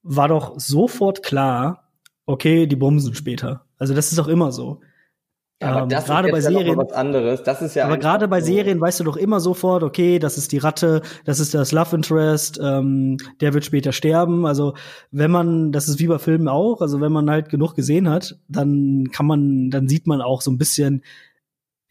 war doch sofort klar, okay, die bumsen später. Also das ist auch immer so. Ja, aber ähm, das gerade bei Serien was anderes. Das ist ja aber gerade bei Serien weißt du doch immer sofort, okay, das ist die Ratte, das ist das Love Interest, ähm, der wird später sterben. Also wenn man, das ist wie bei Filmen auch, also wenn man halt genug gesehen hat, dann kann man, dann sieht man auch so ein bisschen,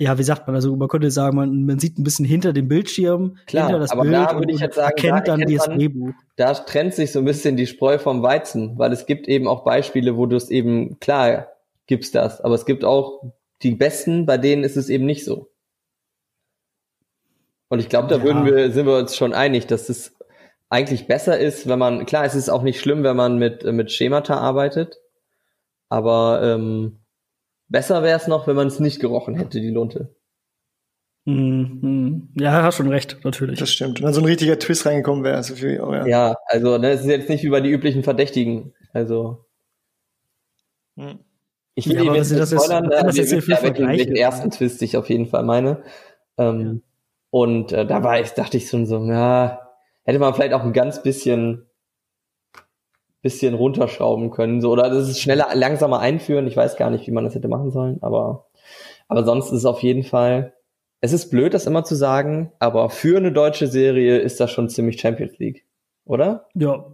ja, wie sagt man, also man könnte sagen, man, man sieht ein bisschen hinter dem Bildschirm, Klar, hinter das aber Bild da würde ich jetzt sagen, erkennt da dann das Drehbuch. Da trennt sich so ein bisschen die Spreu vom Weizen, weil es gibt eben auch Beispiele, wo du es eben, klar, gibt's das, aber es gibt auch die besten, bei denen ist es eben nicht so. Und ich glaube, da ja. würden wir, sind wir uns schon einig, dass es eigentlich besser ist, wenn man, klar, es ist auch nicht schlimm, wenn man mit, mit Schemata arbeitet, aber ähm, Besser wäre es noch, wenn man es nicht gerochen hätte, die Lunte. Mhm. Ja, hast schon recht, natürlich. Das stimmt. Und dann so ein richtiger Twist reingekommen wäre. Also oh ja. ja, also ne, es ist jetzt nicht wie bei die üblichen Verdächtigen. Also. Hm. Ich will ja, jetzt das spoilern, ist, das jetzt hier ja, welchen, welchen ersten Twist ich auf jeden Fall meine. Ähm, ja. Und äh, da war ich, dachte ich schon so, ja, hätte man vielleicht auch ein ganz bisschen bisschen runterschrauben können. So, oder das ist schneller, langsamer einführen. Ich weiß gar nicht, wie man das hätte machen sollen, aber, aber sonst ist es auf jeden Fall, es ist blöd, das immer zu sagen, aber für eine deutsche Serie ist das schon ziemlich Champions League, oder? Ja.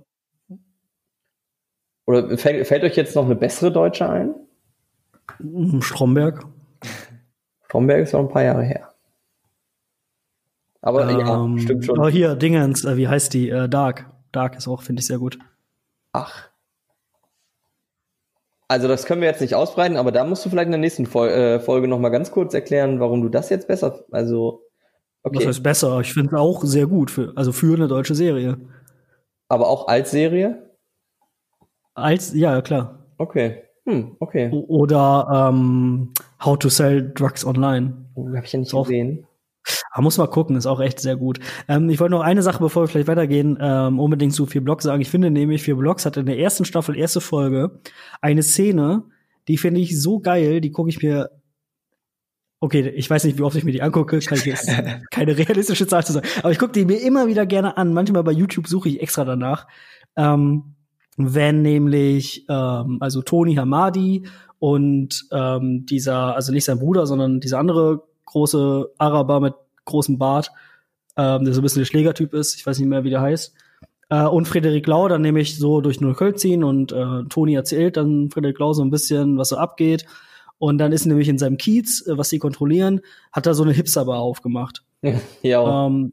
Oder fällt, fällt euch jetzt noch eine bessere Deutsche ein? Stromberg. Stromberg ist noch ein paar Jahre her. Aber ähm, ja, stimmt schon. Oh, hier, Dingens, äh, wie heißt die? Äh, Dark. Dark ist auch, finde ich, sehr gut. Ach. Also das können wir jetzt nicht ausbreiten, aber da musst du vielleicht in der nächsten Fol äh, Folge noch mal ganz kurz erklären, warum du das jetzt besser, also okay. Was heißt besser? Ich finde es auch sehr gut, für, also für eine deutsche Serie. Aber auch als Serie? Als, ja, klar. Okay. Hm, okay. Oder ähm, How to Sell Drugs Online. Oh, Habe ich ja nicht gesehen. Aber muss mal gucken, ist auch echt sehr gut. Ähm, ich wollte noch eine Sache, bevor wir vielleicht weitergehen, ähm, unbedingt zu vier Blocks sagen. Ich finde nämlich, vier Blocks hat in der ersten Staffel, erste Folge, eine Szene, die finde ich so geil, die gucke ich mir. Okay, ich weiß nicht, wie oft ich mir die angucke, kann ich jetzt keine realistische Zahl zu sagen. Aber ich gucke die mir immer wieder gerne an. Manchmal bei YouTube suche ich extra danach. Ähm, wenn nämlich, ähm, also Tony Hamadi und ähm, dieser, also nicht sein Bruder, sondern dieser andere große Araber mit großem Bart, ähm, der so ein bisschen der Schlägertyp ist, ich weiß nicht mehr, wie der heißt. Äh, und Frederik Lau dann nämlich so durch Neukölln ziehen und äh, Toni erzählt dann Frederik Lau so ein bisschen, was so abgeht. Und dann ist nämlich in seinem Kiez, äh, was sie kontrollieren, hat er so eine Hipsterbar aufgemacht. ja. Ähm,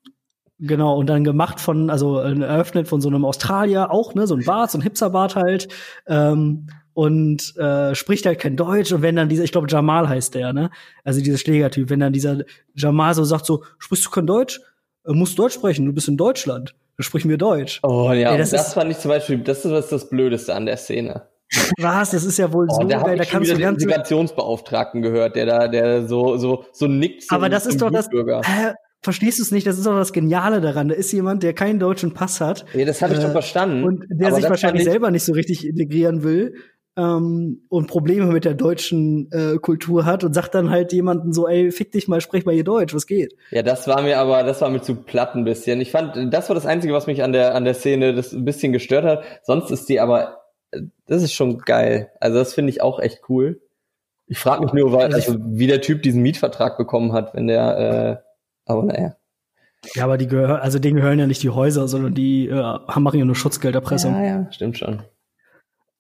genau, und dann gemacht von, also äh, eröffnet von so einem Australier auch, ne, so ein Bart, so ein Hipsterbart halt. Ähm, und äh, spricht halt kein Deutsch und wenn dann dieser, ich glaube Jamal heißt der, ne? Also dieser Schlägertyp, wenn dann dieser Jamal so sagt so, sprichst du kein Deutsch? Äh, musst Deutsch sprechen, du bist in Deutschland. Dann sprich mir Deutsch. Oh ja, Ey, das, das ist, fand ich zum Beispiel, das ist was das Blödeste an der Szene. Was? Das ist ja wohl oh, so da geil. Da kannst du den Integrationsbeauftragten gehört, der da, der so so so nickt. Aber das ist doch das. Hä? Verstehst du es nicht? Das ist doch das Geniale daran. Da ist jemand, der keinen deutschen Pass hat. Ja, das habe ich äh, schon verstanden. Und der sich wahrscheinlich selber nicht so richtig integrieren will ähm, und Probleme mit der deutschen äh, Kultur hat und sagt dann halt jemanden so, ey, fick dich mal, sprech mal hier Deutsch, was geht? Ja, das war mir aber, das war mir zu platt ein bisschen. Ich fand, das war das Einzige, was mich an der, an der Szene das ein bisschen gestört hat. Sonst ist die aber, das ist schon geil. Also das finde ich auch echt cool. Ich frage mich nur, weil, also, wie der Typ diesen Mietvertrag bekommen hat, wenn der, äh, aber naja. Ja, aber die gehören, also denen gehören ja nicht die Häuser, sondern die äh, machen ja nur Schutzgelderpressung. Ja, ja, stimmt schon.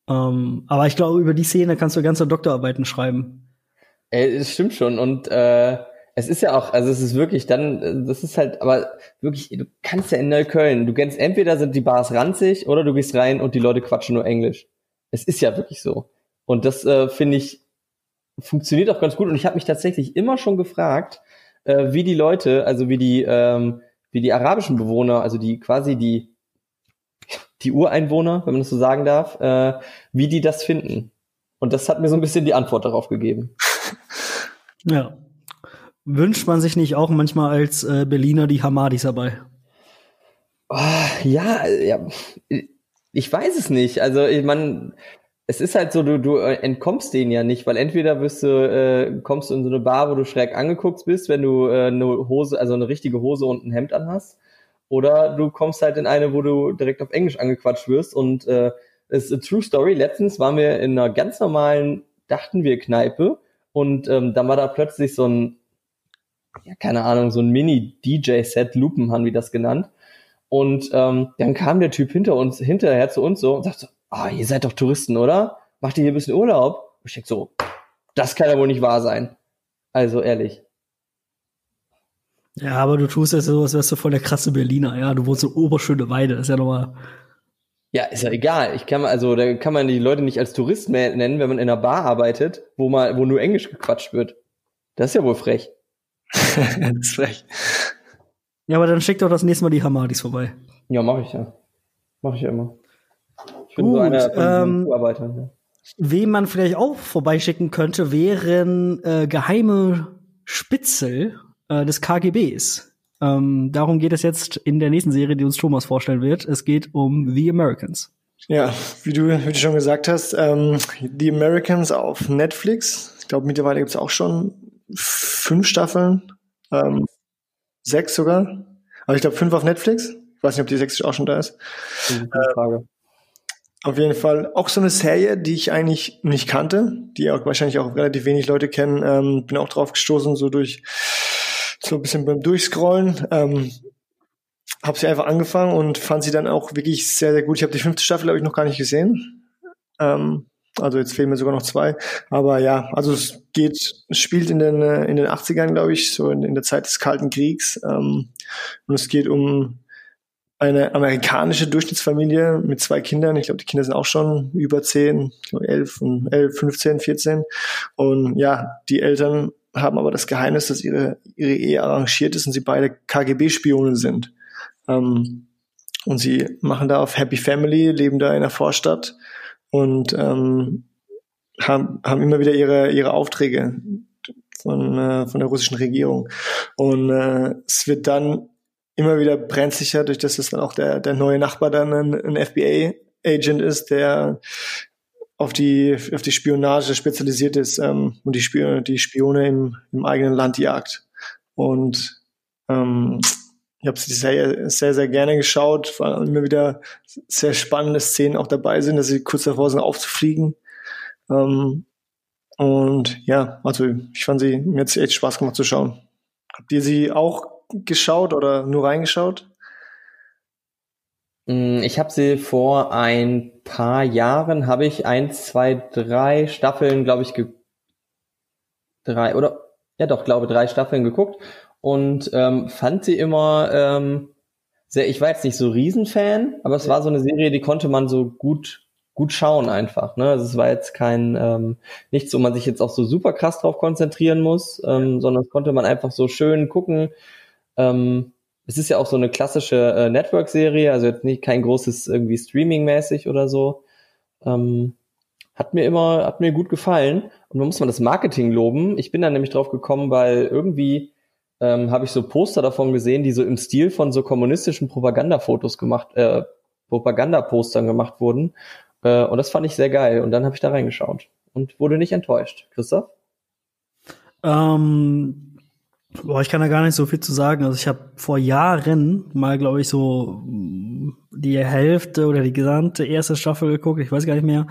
Ähm, aber ich glaube, über die Szene kannst du ganze Doktorarbeiten schreiben. Ey, es stimmt schon. Und äh, es ist ja auch, also es ist wirklich dann, das ist halt, aber wirklich, du kannst ja in Neukölln, du kennst, entweder sind die Bars ranzig oder du gehst rein und die Leute quatschen nur Englisch. Es ist ja wirklich so. Und das äh, finde ich, funktioniert auch ganz gut. Und ich habe mich tatsächlich immer schon gefragt, äh, wie die Leute, also wie die, ähm, wie die arabischen Bewohner, also die quasi die die Ureinwohner, wenn man das so sagen darf, äh, wie die das finden. Und das hat mir so ein bisschen die Antwort darauf gegeben. Ja. Wünscht man sich nicht auch manchmal als äh, Berliner die Hamadis dabei? Oh, ja, ja, ich weiß es nicht. Also ich meine, es ist halt so, du, du entkommst denen ja nicht, weil entweder wirst du, äh, kommst du in so eine Bar, wo du schräg angeguckt bist, wenn du äh, eine Hose, also eine richtige Hose und ein Hemd anhast. Oder du kommst halt in eine, wo du direkt auf Englisch angequatscht wirst. Und äh, es ist a true story. Letztens waren wir in einer ganz normalen, dachten wir, Kneipe. Und ähm, dann war da plötzlich so ein, ja, keine Ahnung, so ein Mini-DJ-Set, Lupen haben wir das genannt. Und ähm, dann kam der Typ hinter uns, hinterher zu uns so und sagte so, ah, ihr seid doch Touristen, oder? Macht ihr hier ein bisschen Urlaub? Und ich denke so, das kann ja wohl nicht wahr sein. Also ehrlich. Ja, aber du tust ja so, als wärst du voll der krasse Berliner, ja. Du wohnst in Oberschöneweide, das ist ja nochmal. Ja, ist ja egal. Ich kann also da kann man die Leute nicht als Tourist mehr nennen, wenn man in einer Bar arbeitet, wo mal, wo nur Englisch gequatscht wird. Das ist ja wohl frech. das ist frech. Ja, aber dann schick doch das nächste Mal die Hamadis vorbei. Ja, mache ich ja. Mache ich ja immer. Ich bin Gut, so einer von ähm, Zuarbeitern. Ja. Wem man vielleicht auch vorbeischicken könnte, wären äh, geheime Spitzel äh, des KGBs. Ähm, darum geht es jetzt in der nächsten Serie, die uns Thomas vorstellen wird. Es geht um The Americans. Ja, wie du, wie du schon gesagt hast, ähm, The Americans auf Netflix. Ich glaube, mittlerweile gibt es auch schon fünf Staffeln, ähm, sechs sogar. Aber ich glaube, fünf auf Netflix. Ich weiß nicht, ob die sechs auch schon da ist. Frage. Auf jeden Fall. Auch so eine Serie, die ich eigentlich nicht kannte, die auch wahrscheinlich auch relativ wenig Leute kennen. Ähm, bin auch drauf gestoßen, so durch so ein bisschen beim Durchscrollen. Ähm, habe sie einfach angefangen und fand sie dann auch wirklich sehr, sehr gut. Ich habe die fünfte Staffel, glaube ich, noch gar nicht gesehen. Ähm, also jetzt fehlen mir sogar noch zwei. Aber ja, also es geht, es spielt in den, äh, in den 80ern, glaube ich, so in, in der Zeit des Kalten Kriegs. Ähm, und es geht um eine amerikanische Durchschnittsfamilie mit zwei Kindern. Ich glaube, die Kinder sind auch schon über zehn, elf und elf, 15, 14. Und ja, die Eltern haben aber das Geheimnis, dass ihre, ihre Ehe arrangiert ist und sie beide KGB-Spione sind. Ähm, und sie machen da auf Happy Family, leben da in der Vorstadt und ähm, haben, haben immer wieder ihre, ihre Aufträge von, äh, von der russischen Regierung. Und äh, es wird dann immer wieder brenzlicher, durch das es dann auch der, der neue Nachbar dann ein, ein FBA-Agent ist, der auf die, auf die Spionage spezialisiert ist ähm, und die, Spione, die Spione im, im eigenen Land jagt. Und ähm, ich habe sie sehr, sehr, sehr gerne geschaut, weil immer wieder sehr spannende Szenen auch dabei sind, dass sie kurz davor sind aufzufliegen. Ähm, und ja, also ich fand sie, mir hat sie echt Spaß gemacht zu schauen. Habt ihr sie auch geschaut oder nur reingeschaut? Mm, ich habe sie vor ein paar Jahren, habe ich ein, zwei, drei Staffeln, glaube ich, ge drei oder ja doch, glaube drei Staffeln geguckt und ähm, fand sie immer ähm, sehr. Ich war jetzt nicht so Riesenfan, aber es war so eine Serie, die konnte man so gut gut schauen einfach. Ne? Also es war jetzt kein ähm, nichts, wo man sich jetzt auch so super krass drauf konzentrieren muss, ähm, sondern es konnte man einfach so schön gucken. Ähm, es ist ja auch so eine klassische äh, Network-Serie, also jetzt nicht kein großes irgendwie Streaming-mäßig oder so. Ähm, hat mir immer, hat mir gut gefallen. Und man muss man das Marketing loben. Ich bin da nämlich drauf gekommen, weil irgendwie ähm, habe ich so Poster davon gesehen, die so im Stil von so kommunistischen Propagandafotos gemacht, äh, Propagandapostern gemacht wurden. Äh, und das fand ich sehr geil. Und dann habe ich da reingeschaut und wurde nicht enttäuscht. Christoph? Ähm, Boah, ich kann da gar nicht so viel zu sagen. Also ich habe vor Jahren mal, glaube ich, so die Hälfte oder die gesamte erste Staffel geguckt. Ich weiß gar nicht mehr.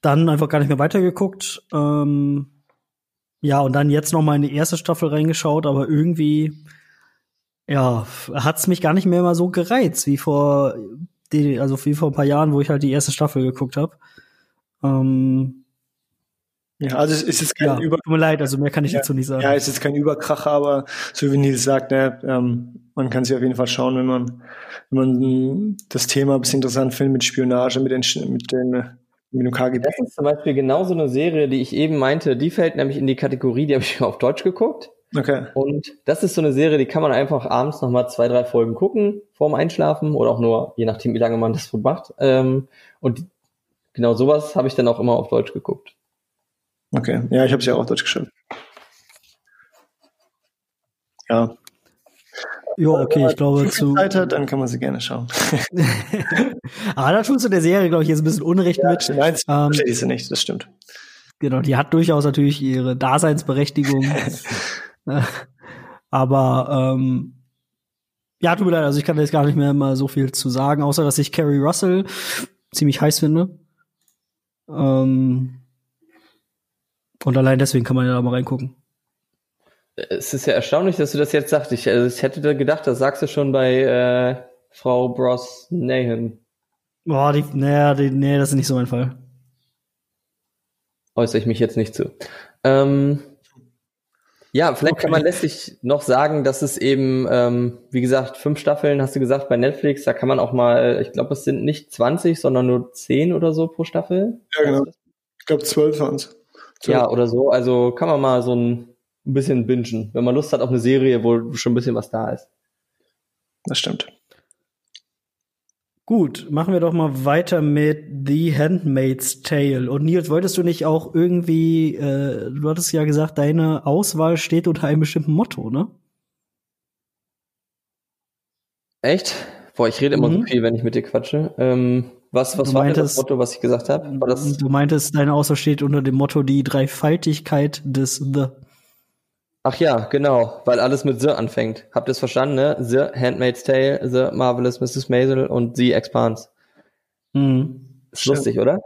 Dann einfach gar nicht mehr weitergeguckt. Ähm, ja, und dann jetzt noch mal in die erste Staffel reingeschaut, aber irgendwie, ja, hat's mich gar nicht mehr mal so gereizt wie vor, die, also wie vor ein paar Jahren, wo ich halt die erste Staffel geguckt habe. Ähm, ja, also es ist jetzt kein ja, Über tut mir leid, also mehr kann ich ja, dazu nicht sagen. Ja, es ist jetzt kein Überkracher, aber so wie Nils sagt, ne, ähm, man kann sich auf jeden Fall schauen, wenn man, wenn man das Thema ein bisschen interessant findet mit Spionage, mit den, mit den, mit dem KGB. Das ist zum Beispiel genau so eine Serie, die ich eben meinte, die fällt nämlich in die Kategorie, die habe ich auf Deutsch geguckt. Okay. Und das ist so eine Serie, die kann man einfach abends nochmal zwei, drei Folgen gucken, vorm Einschlafen oder auch nur, je nachdem, wie lange man das macht. Ähm, und genau sowas habe ich dann auch immer auf Deutsch geguckt. Okay, ja, ich habe sie ja auch Deutsch geschaut. Ja. Ja, okay, ich glaube zu. Zeit hat, dann kann man sie gerne schauen. Aber da tust du der Serie, glaube ich, jetzt ein bisschen Unrecht ja, mit. Nein, ähm, verstehe sie nicht, das stimmt. Genau, die hat durchaus natürlich ihre Daseinsberechtigung. Aber ähm, ja, tut mir leid, also ich kann jetzt gar nicht mehr mal so viel zu sagen, außer dass ich Carrie Russell ziemlich heiß finde. Ähm, und allein deswegen kann man ja da mal reingucken. Es ist ja erstaunlich, dass du das jetzt sagst. Ich, also ich hätte gedacht, das sagst du schon bei äh, Frau Bros Nahan. Boah, die, naja, die, nee, das ist nicht so mein Fall. Äußere ich mich jetzt nicht zu. Ähm, ja, vielleicht okay. kann man letztlich noch sagen, dass es eben, ähm, wie gesagt, fünf Staffeln, hast du gesagt, bei Netflix, da kann man auch mal, ich glaube, es sind nicht 20, sondern nur 10 oder so pro Staffel. Ja, genau. Ich glaube, 12 waren es. Ja, oder so. Also kann man mal so ein, ein bisschen bingen, wenn man Lust hat auf eine Serie, wo schon ein bisschen was da ist. Das stimmt. Gut, machen wir doch mal weiter mit The Handmaid's Tale. Und Nils, wolltest du nicht auch irgendwie, äh, du hattest ja gesagt, deine Auswahl steht unter einem bestimmten Motto, ne? Echt? Boah, ich rede immer mhm. so viel, wenn ich mit dir quatsche. Ähm, was, was war meintest, das Motto, was ich gesagt habe? Du meintest, deine Aussage steht unter dem Motto die Dreifaltigkeit des The. Ach ja, genau, weil alles mit The anfängt. Habt ihr es verstanden, ne? The Handmaid's Tale, The Marvelous Mrs. Maisel und The Expanse. Mhm. Ist lustig, oder?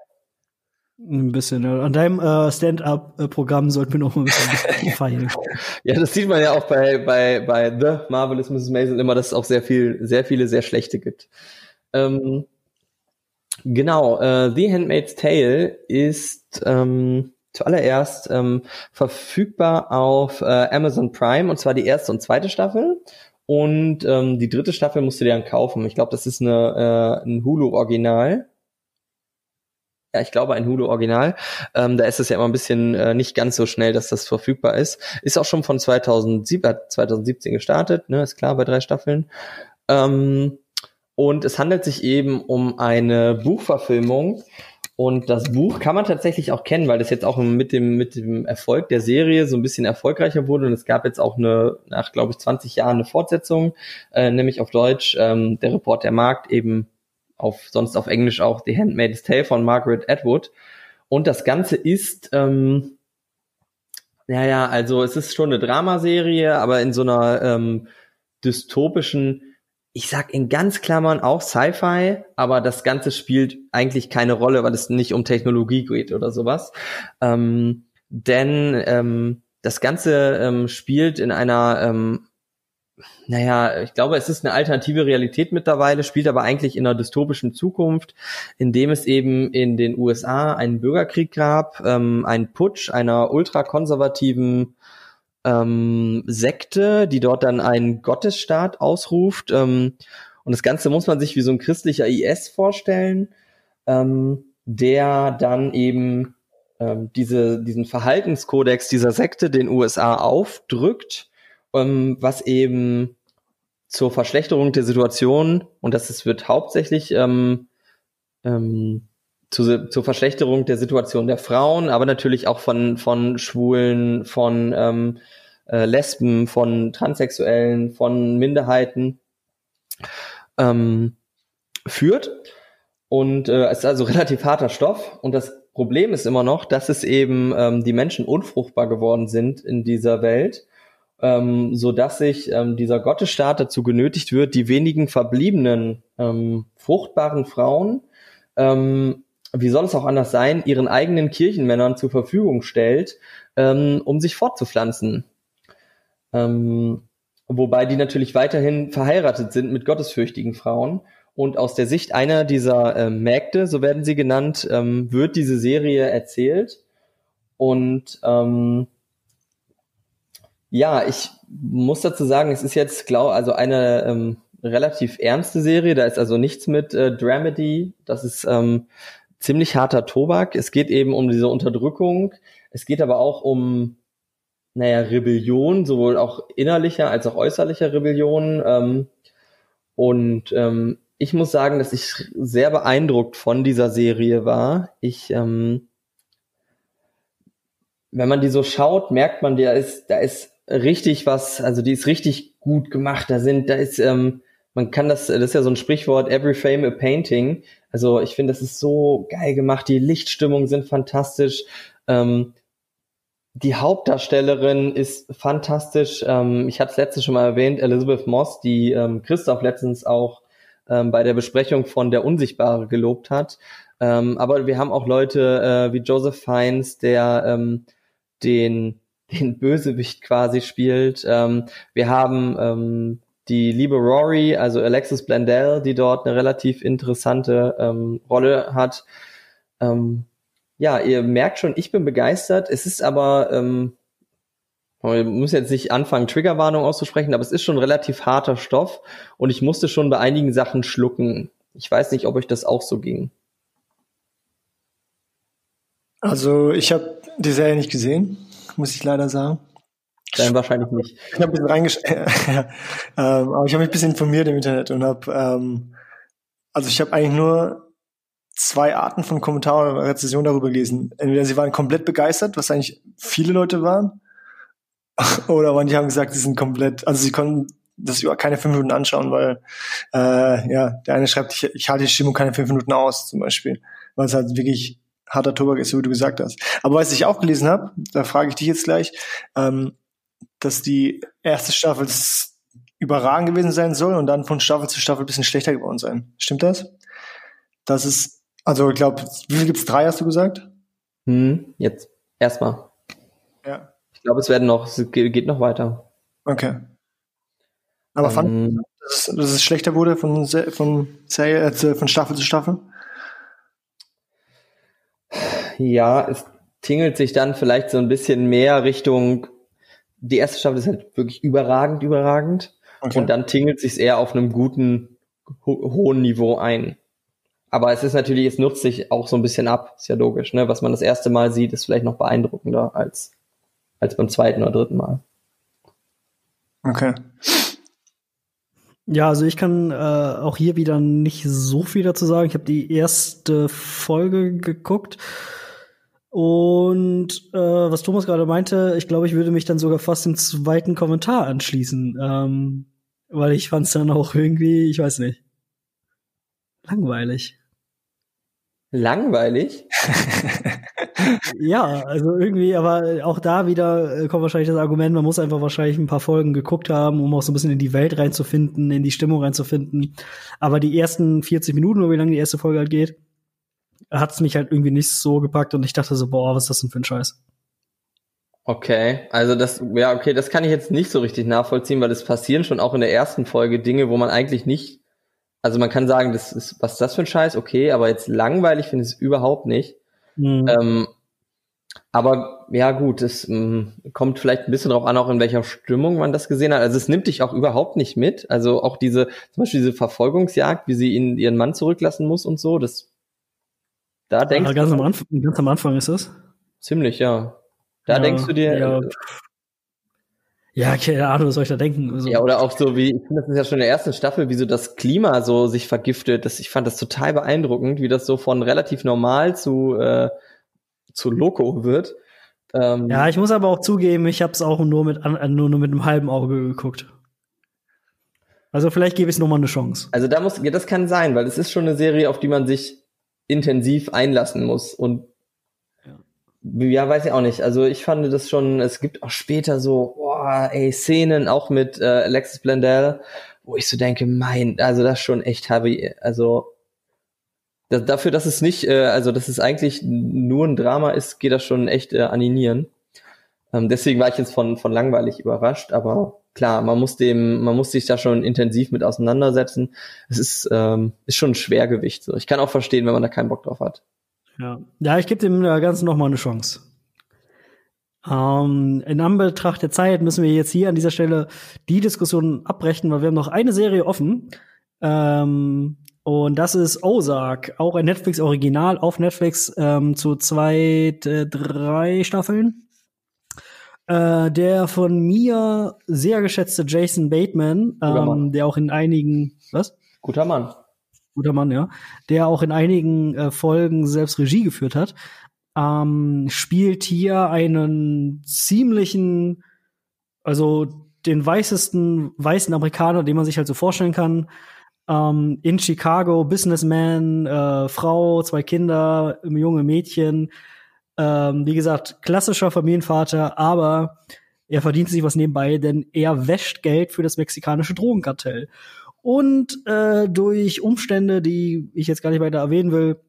Ein bisschen. Ja. An deinem äh, Stand-up-Programm sollten wir noch mal ein bisschen feilen. ja, das sieht man ja auch bei, bei, bei The Marvelous Mrs. Maisel immer, dass es auch sehr viel, sehr viele, sehr schlechte gibt. Ähm, genau, äh, The Handmaid's Tale ist ähm, zuallererst ähm, verfügbar auf äh, Amazon Prime und zwar die erste und zweite Staffel. Und ähm, die dritte Staffel musst du dir dann kaufen. Ich glaube, das ist eine, äh, ein Hulu-Original. Ja, ich glaube ein Hulu-Original. Ähm, da ist es ja immer ein bisschen äh, nicht ganz so schnell, dass das verfügbar ist. Ist auch schon von 2007, 2017 gestartet, ne, ist klar, bei drei Staffeln. Ähm, und es handelt sich eben um eine Buchverfilmung und das Buch kann man tatsächlich auch kennen, weil das jetzt auch mit dem, mit dem Erfolg der Serie so ein bisschen erfolgreicher wurde. Und es gab jetzt auch eine, nach, glaube ich, 20 Jahren eine Fortsetzung, äh, nämlich auf Deutsch, ähm, der Report der Markt, eben auf, sonst auf Englisch auch The Handmaid's Tale von Margaret Atwood. Und das Ganze ist, ähm, ja, ja, also es ist schon eine Dramaserie, aber in so einer ähm, dystopischen ich sag in ganz Klammern auch Sci-Fi, aber das Ganze spielt eigentlich keine Rolle, weil es nicht um Technologie geht oder sowas. Ähm, denn ähm, das Ganze ähm, spielt in einer, ähm, naja, ich glaube, es ist eine alternative Realität mittlerweile, spielt aber eigentlich in einer dystopischen Zukunft, in dem es eben in den USA einen Bürgerkrieg gab, ähm, einen Putsch einer ultrakonservativen ähm, Sekte, die dort dann einen Gottesstaat ausruft. Ähm, und das Ganze muss man sich wie so ein christlicher IS vorstellen, ähm, der dann eben ähm, diese, diesen Verhaltenskodex dieser Sekte den USA aufdrückt, ähm, was eben zur Verschlechterung der Situation, und das ist, wird hauptsächlich ähm, ähm, zu, zur Verschlechterung der Situation der Frauen, aber natürlich auch von, von Schwulen, von ähm, äh, Lesben, von Transsexuellen, von Minderheiten ähm, führt. Und äh, ist also relativ harter Stoff. Und das Problem ist immer noch, dass es eben ähm, die Menschen unfruchtbar geworden sind in dieser Welt, ähm, so dass sich ähm, dieser Gottesstaat dazu genötigt wird, die wenigen verbliebenen ähm, fruchtbaren Frauen ähm, wie soll es auch anders sein, ihren eigenen Kirchenmännern zur Verfügung stellt, ähm, um sich fortzupflanzen. Ähm, wobei die natürlich weiterhin verheiratet sind mit gottesfürchtigen Frauen. Und aus der Sicht einer dieser äh, Mägde, so werden sie genannt, ähm, wird diese Serie erzählt. Und ähm, ja, ich muss dazu sagen, es ist jetzt, glaube also eine ähm, relativ ernste Serie. Da ist also nichts mit äh, Dramedy. Das ist ähm, ziemlich harter Tobak. Es geht eben um diese Unterdrückung. Es geht aber auch um, naja, Rebellion, sowohl auch innerlicher als auch äußerlicher Rebellion. Ähm, und ähm, ich muss sagen, dass ich sehr beeindruckt von dieser Serie war. Ich, ähm, wenn man die so schaut, merkt man, da ist, da ist richtig was, also die ist richtig gut gemacht. Da sind, da ist, ähm, man kann das, das ist ja so ein Sprichwort, every frame a painting. Also ich finde, das ist so geil gemacht. Die Lichtstimmungen sind fantastisch. Ähm, die Hauptdarstellerin ist fantastisch. Ähm, ich hatte es letztens schon mal erwähnt, Elizabeth Moss, die ähm, Christoph letztens auch ähm, bei der Besprechung von Der Unsichtbare gelobt hat. Ähm, aber wir haben auch Leute äh, wie Joseph Fiennes, der ähm, den, den Bösewicht quasi spielt. Wir haben die liebe Rory, also Alexis Blendell, die dort eine relativ interessante ähm, Rolle hat. Ähm, ja, ihr merkt schon, ich bin begeistert. Es ist aber, ähm, ich muss jetzt nicht anfangen, Triggerwarnung auszusprechen, aber es ist schon relativ harter Stoff und ich musste schon bei einigen Sachen schlucken. Ich weiß nicht, ob euch das auch so ging. Also ich habe die Serie nicht gesehen, muss ich leider sagen. Dann wahrscheinlich nicht. Ich habe ein bisschen reingesch ähm, aber ich habe mich ein bisschen informiert im Internet und habe, ähm, also ich habe eigentlich nur zwei Arten von Kommentaren oder Rezensionen darüber gelesen. Entweder sie waren komplett begeistert, was eigentlich viele Leute waren, oder manche haben gesagt, sie sind komplett, also sie konnten das über keine fünf Minuten anschauen, weil äh, ja, der eine schreibt, ich, ich halte die Stimmung keine fünf Minuten aus, zum Beispiel, weil es halt wirklich harter Tobak ist, wie du gesagt hast. Aber was ich auch gelesen habe, da frage ich dich jetzt gleich, ähm, dass die erste Staffel überragend gewesen sein soll und dann von Staffel zu Staffel ein bisschen schlechter geworden sein. Stimmt das? Das ist, Also ich glaube, wie viel gibt's drei, hast du gesagt? Hm, jetzt erstmal. Ja. Ich glaube, es werden noch, es geht noch weiter. Okay. Aber fand Ähm, dass, dass es schlechter wurde von, von, Serie, äh, von Staffel zu Staffel? Ja, es tingelt sich dann vielleicht so ein bisschen mehr Richtung, die erste Staffel ist halt wirklich überragend, überragend. Okay. Und dann tingelt sich eher auf einem guten, ho hohen Niveau ein. Aber es ist natürlich, es nutzt sich auch so ein bisschen ab, ist ja logisch, ne? Was man das erste Mal sieht, ist vielleicht noch beeindruckender als, als beim zweiten oder dritten Mal. okay. Ja, also ich kann äh, auch hier wieder nicht so viel dazu sagen. Ich habe die erste Folge geguckt. Und äh, was Thomas gerade meinte, ich glaube, ich würde mich dann sogar fast dem zweiten Kommentar anschließen. Ähm, weil ich fand es dann auch irgendwie, ich weiß nicht, langweilig. Langweilig? Ja, also irgendwie, aber auch da wieder äh, kommt wahrscheinlich das Argument, man muss einfach wahrscheinlich ein paar Folgen geguckt haben, um auch so ein bisschen in die Welt reinzufinden, in die Stimmung reinzufinden. Aber die ersten 40 Minuten, oder wie lange die erste Folge halt geht, hat es mich halt irgendwie nicht so gepackt und ich dachte so, boah, was ist das denn für ein Scheiß? Okay, also das, ja, okay, das kann ich jetzt nicht so richtig nachvollziehen, weil es passieren schon auch in der ersten Folge Dinge, wo man eigentlich nicht, also man kann sagen, das ist, was ist das für ein Scheiß, okay, aber jetzt langweilig finde ich es überhaupt nicht. Mhm. Ähm, aber ja gut, es ähm, kommt vielleicht ein bisschen drauf an, auch in welcher Stimmung man das gesehen hat. Also es nimmt dich auch überhaupt nicht mit. Also auch diese, zum Beispiel diese Verfolgungsjagd, wie sie ihn, ihren Mann zurücklassen muss und so, das da denkst ganz, am Anfang, ganz am Anfang ist es. ziemlich, ja. Da Ja, denkst du dir, ja. äh, Ja, keine Ahnung, was soll ich da denken? Also, Ja, oder auch so wie, ich finde, das ist ja schon in der ersten Staffel, wie so das Klima so sich vergiftet. Das, ich fand das total beeindruckend, wie das so von relativ normal zu, äh, zu Loco wird. Ähm, ja, ich muss aber auch zugeben, ich habe es auch nur mit, äh, nur, nur mit einem halben Auge geguckt. Also vielleicht gebe ich es nochmal eine Chance. also da muss, ja, das kann sein, weil es ist schon eine Serie, auf die man sich intensiv einlassen muss. Und ja, weiß ich auch nicht. Also ich fand das schon, es gibt auch später so, boah, ey, Szenen auch mit äh, Alexis Blendell, wo ich so denke, mein, also das schon echt heavy. Also das, dafür, dass es nicht, äh, also dass es eigentlich nur ein Drama ist, geht das schon echt äh, an die Nieren. Ähm, deswegen war ich jetzt von, von langweilig überrascht, aber klar, man muss dem, man muss sich da schon intensiv mit auseinandersetzen. Es ist, ähm, ist schon ein Schwergewicht. So. Ich kann auch verstehen, wenn man da keinen Bock drauf hat. Ja, ja ich gebe dem äh, Ganzen noch mal eine Chance. Ähm, in Anbetracht der Zeit müssen wir jetzt hier an dieser Stelle die Diskussion abbrechen, weil wir haben noch eine Serie offen. Ähm, und das ist Ozark, auch ein Netflix-Original auf Netflix ähm, zu zwei, äh, drei Staffeln. Äh, der von mir sehr geschätzte Jason Bateman, ähm, der auch in einigen, was? Guter Mann. guter Mann, ja, der auch in einigen äh, Folgen selbst Regie geführt hat, ähm, spielt hier einen ziemlichen, also den weißesten weißen Amerikaner, den man sich halt so vorstellen kann. Ähm, in Chicago, Businessman, äh, Frau, zwei Kinder, junge Mädchen. Ähm, wie gesagt, klassischer Familienvater, aber er verdient sich was nebenbei, denn er wäscht Geld für das mexikanische Drogenkartell. Und äh, durch Umstände, die ich jetzt gar nicht weiter erwähnen will,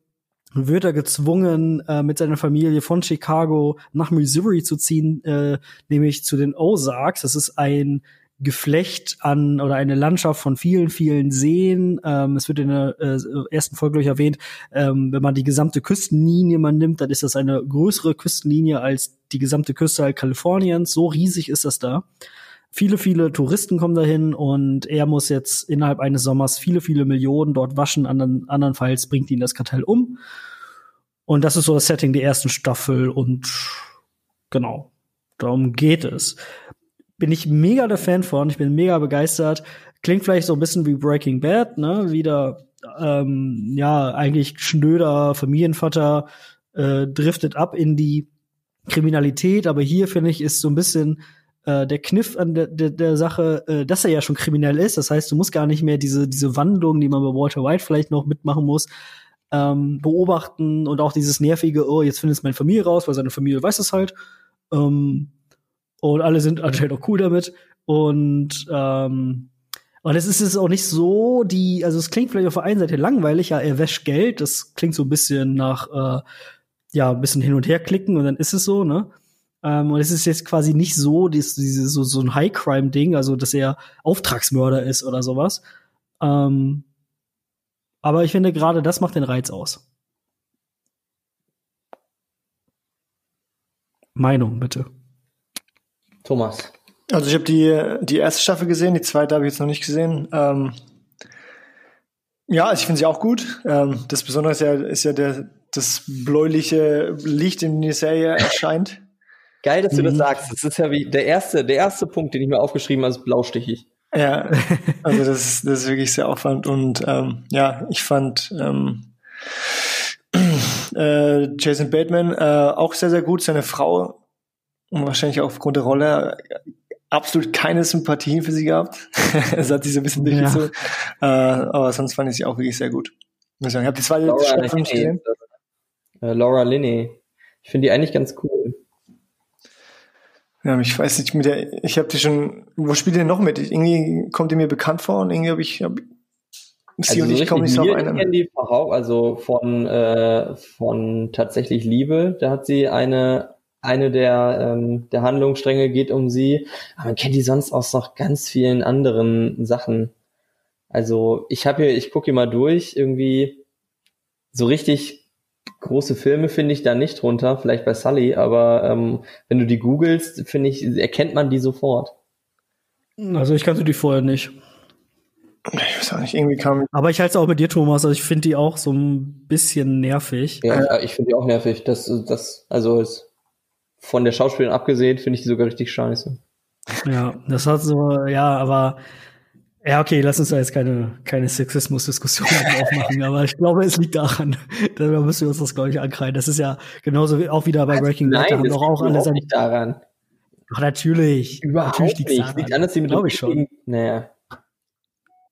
wird er gezwungen, äh, mit seiner Familie von Chicago nach Missouri zu ziehen, äh, nämlich zu den Ozarks. Das ist ein Geflecht an oder eine Landschaft von vielen, vielen Seen. Ähm, es wird in der äh, ersten Folge durch erwähnt, ähm, wenn man die gesamte Küstenlinie man nimmt, dann ist das eine größere Küstenlinie als die gesamte Küste halt Kaliforniens. So riesig ist das da. Viele, viele Touristen kommen dahin und er muss jetzt innerhalb eines Sommers viele, viele Millionen dort waschen. Andern, andernfalls bringt ihn das Kartell um. Und das ist so das Setting der ersten Staffel und genau, darum geht es. Bin ich mega der Fan von, ich bin mega begeistert. Klingt vielleicht so ein bisschen wie Breaking Bad, ne? Wieder, ähm, ja, eigentlich schnöder Familienvater äh, driftet ab in die Kriminalität, aber hier finde ich ist so ein bisschen äh, der Kniff an der, der, der Sache, äh, dass er ja schon kriminell ist. Das heißt, du musst gar nicht mehr diese, diese Wandlung, die man bei Walter White vielleicht noch mitmachen muss, ähm, beobachten und auch dieses nervige, oh, jetzt findet es meine Familie raus, weil seine Familie weiß es halt. Ähm, und alle sind anscheinend auch cool damit. Und, ähm, und es ist jetzt auch nicht so, die, also es klingt vielleicht auf der einen Seite langweilig, ja, er wäscht Geld, das klingt so ein bisschen nach, äh, ja, ein bisschen hin und her klicken und dann ist es so, ne? Ähm, und es ist jetzt quasi nicht so, dies, diese, so, so ein High-Crime-Ding, also dass er Auftragsmörder ist oder sowas. Ähm, aber ich finde, gerade das macht den Reiz aus. Meinung, bitte. Thomas. Also ich habe die, die erste Staffel gesehen, die zweite habe ich jetzt noch nicht gesehen. Ähm, ja, also ich finde sie auch gut. Ähm, das Besondere ist ja, ist ja der, das bläuliche Licht, in der Serie erscheint. Geil, dass du das mhm. sagst. Das ist ja wie der erste, der erste Punkt, den ich mir aufgeschrieben habe, ist blaustichig. Ja, also das ist, das ist wirklich sehr aufwand und ähm, ja, ich fand ähm, äh, Jason Bateman äh, auch sehr, sehr gut. Seine Frau, wahrscheinlich aufgrund der Rolle, absolut keine Sympathien für sie gehabt. es hat sich so ein bisschen durchgezogen. Ja. Äh, aber sonst fand ich sie auch wirklich sehr gut. Ich habe die zweite Staffel nicht gesehen. Äh, Laura Linney. Ich finde die eigentlich ganz cool. Ja, ich weiß nicht, mit der, ich habe die schon, wo spielt ihr noch mit? Irgendwie kommt die mir bekannt vor und irgendwie habe ich, hab, sie also und ich komme nicht so auf einen. Ich kenne die also von, äh, von tatsächlich Liebe, da hat sie eine, eine der, ähm, der Handlungsstränge geht um sie, aber man kennt die sonst aus noch ganz vielen anderen Sachen. Also ich habe hier, ich gucke hier mal durch, irgendwie so richtig große Filme finde ich da nicht drunter, vielleicht bei Sully, aber ähm, wenn du die googelst, finde ich, erkennt man die sofort. Also ich kannte die vorher nicht. Ich weiß auch nicht, irgendwie kam. Aber ich halte es auch mit dir, Thomas. Also ich finde die auch so ein bisschen nervig. Ja, ich finde die auch nervig. Das, das, also ist von der Schauspielerin abgesehen, finde ich die sogar richtig scheiße. Ja, das hat so, ja, aber ja, okay, lass uns da jetzt keine, keine Sexismus-Diskussion aufmachen, aber ich glaube, es liegt daran. Da müssen wir uns das, glaube ich, ankreiden. Das ist ja genauso wie auch wieder bei also, Breaking Bad. Nein, das doch auch nicht daran. Doch, natürlich. Überhaupt natürlich nicht. Liegt an, dass sie mit glaube ich schon. Naja.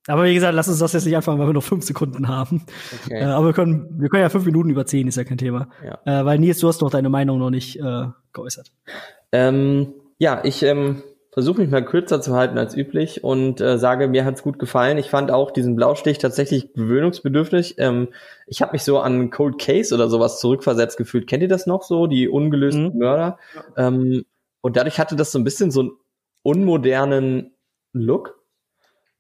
Aber wie gesagt, lass uns das jetzt nicht anfangen, weil wir noch fünf Sekunden haben. Okay. Äh, aber wir können, wir können ja fünf Minuten überziehen, ist ja kein Thema. Ja. Äh, weil Nils, du hast doch deine Meinung noch nicht äh, geäußert. Ähm, ja, ich ähm, versuche mich mal kürzer zu halten als üblich und äh, sage, mir hat's gut gefallen. Ich fand auch diesen Blaustich tatsächlich gewöhnungsbedürftig. Ähm, ich habe mich so an Cold Case oder sowas zurückversetzt gefühlt. Kennt ihr das noch so, die ungelösten mhm. Mörder? Ähm, und dadurch hatte das so ein bisschen so einen unmodernen Look.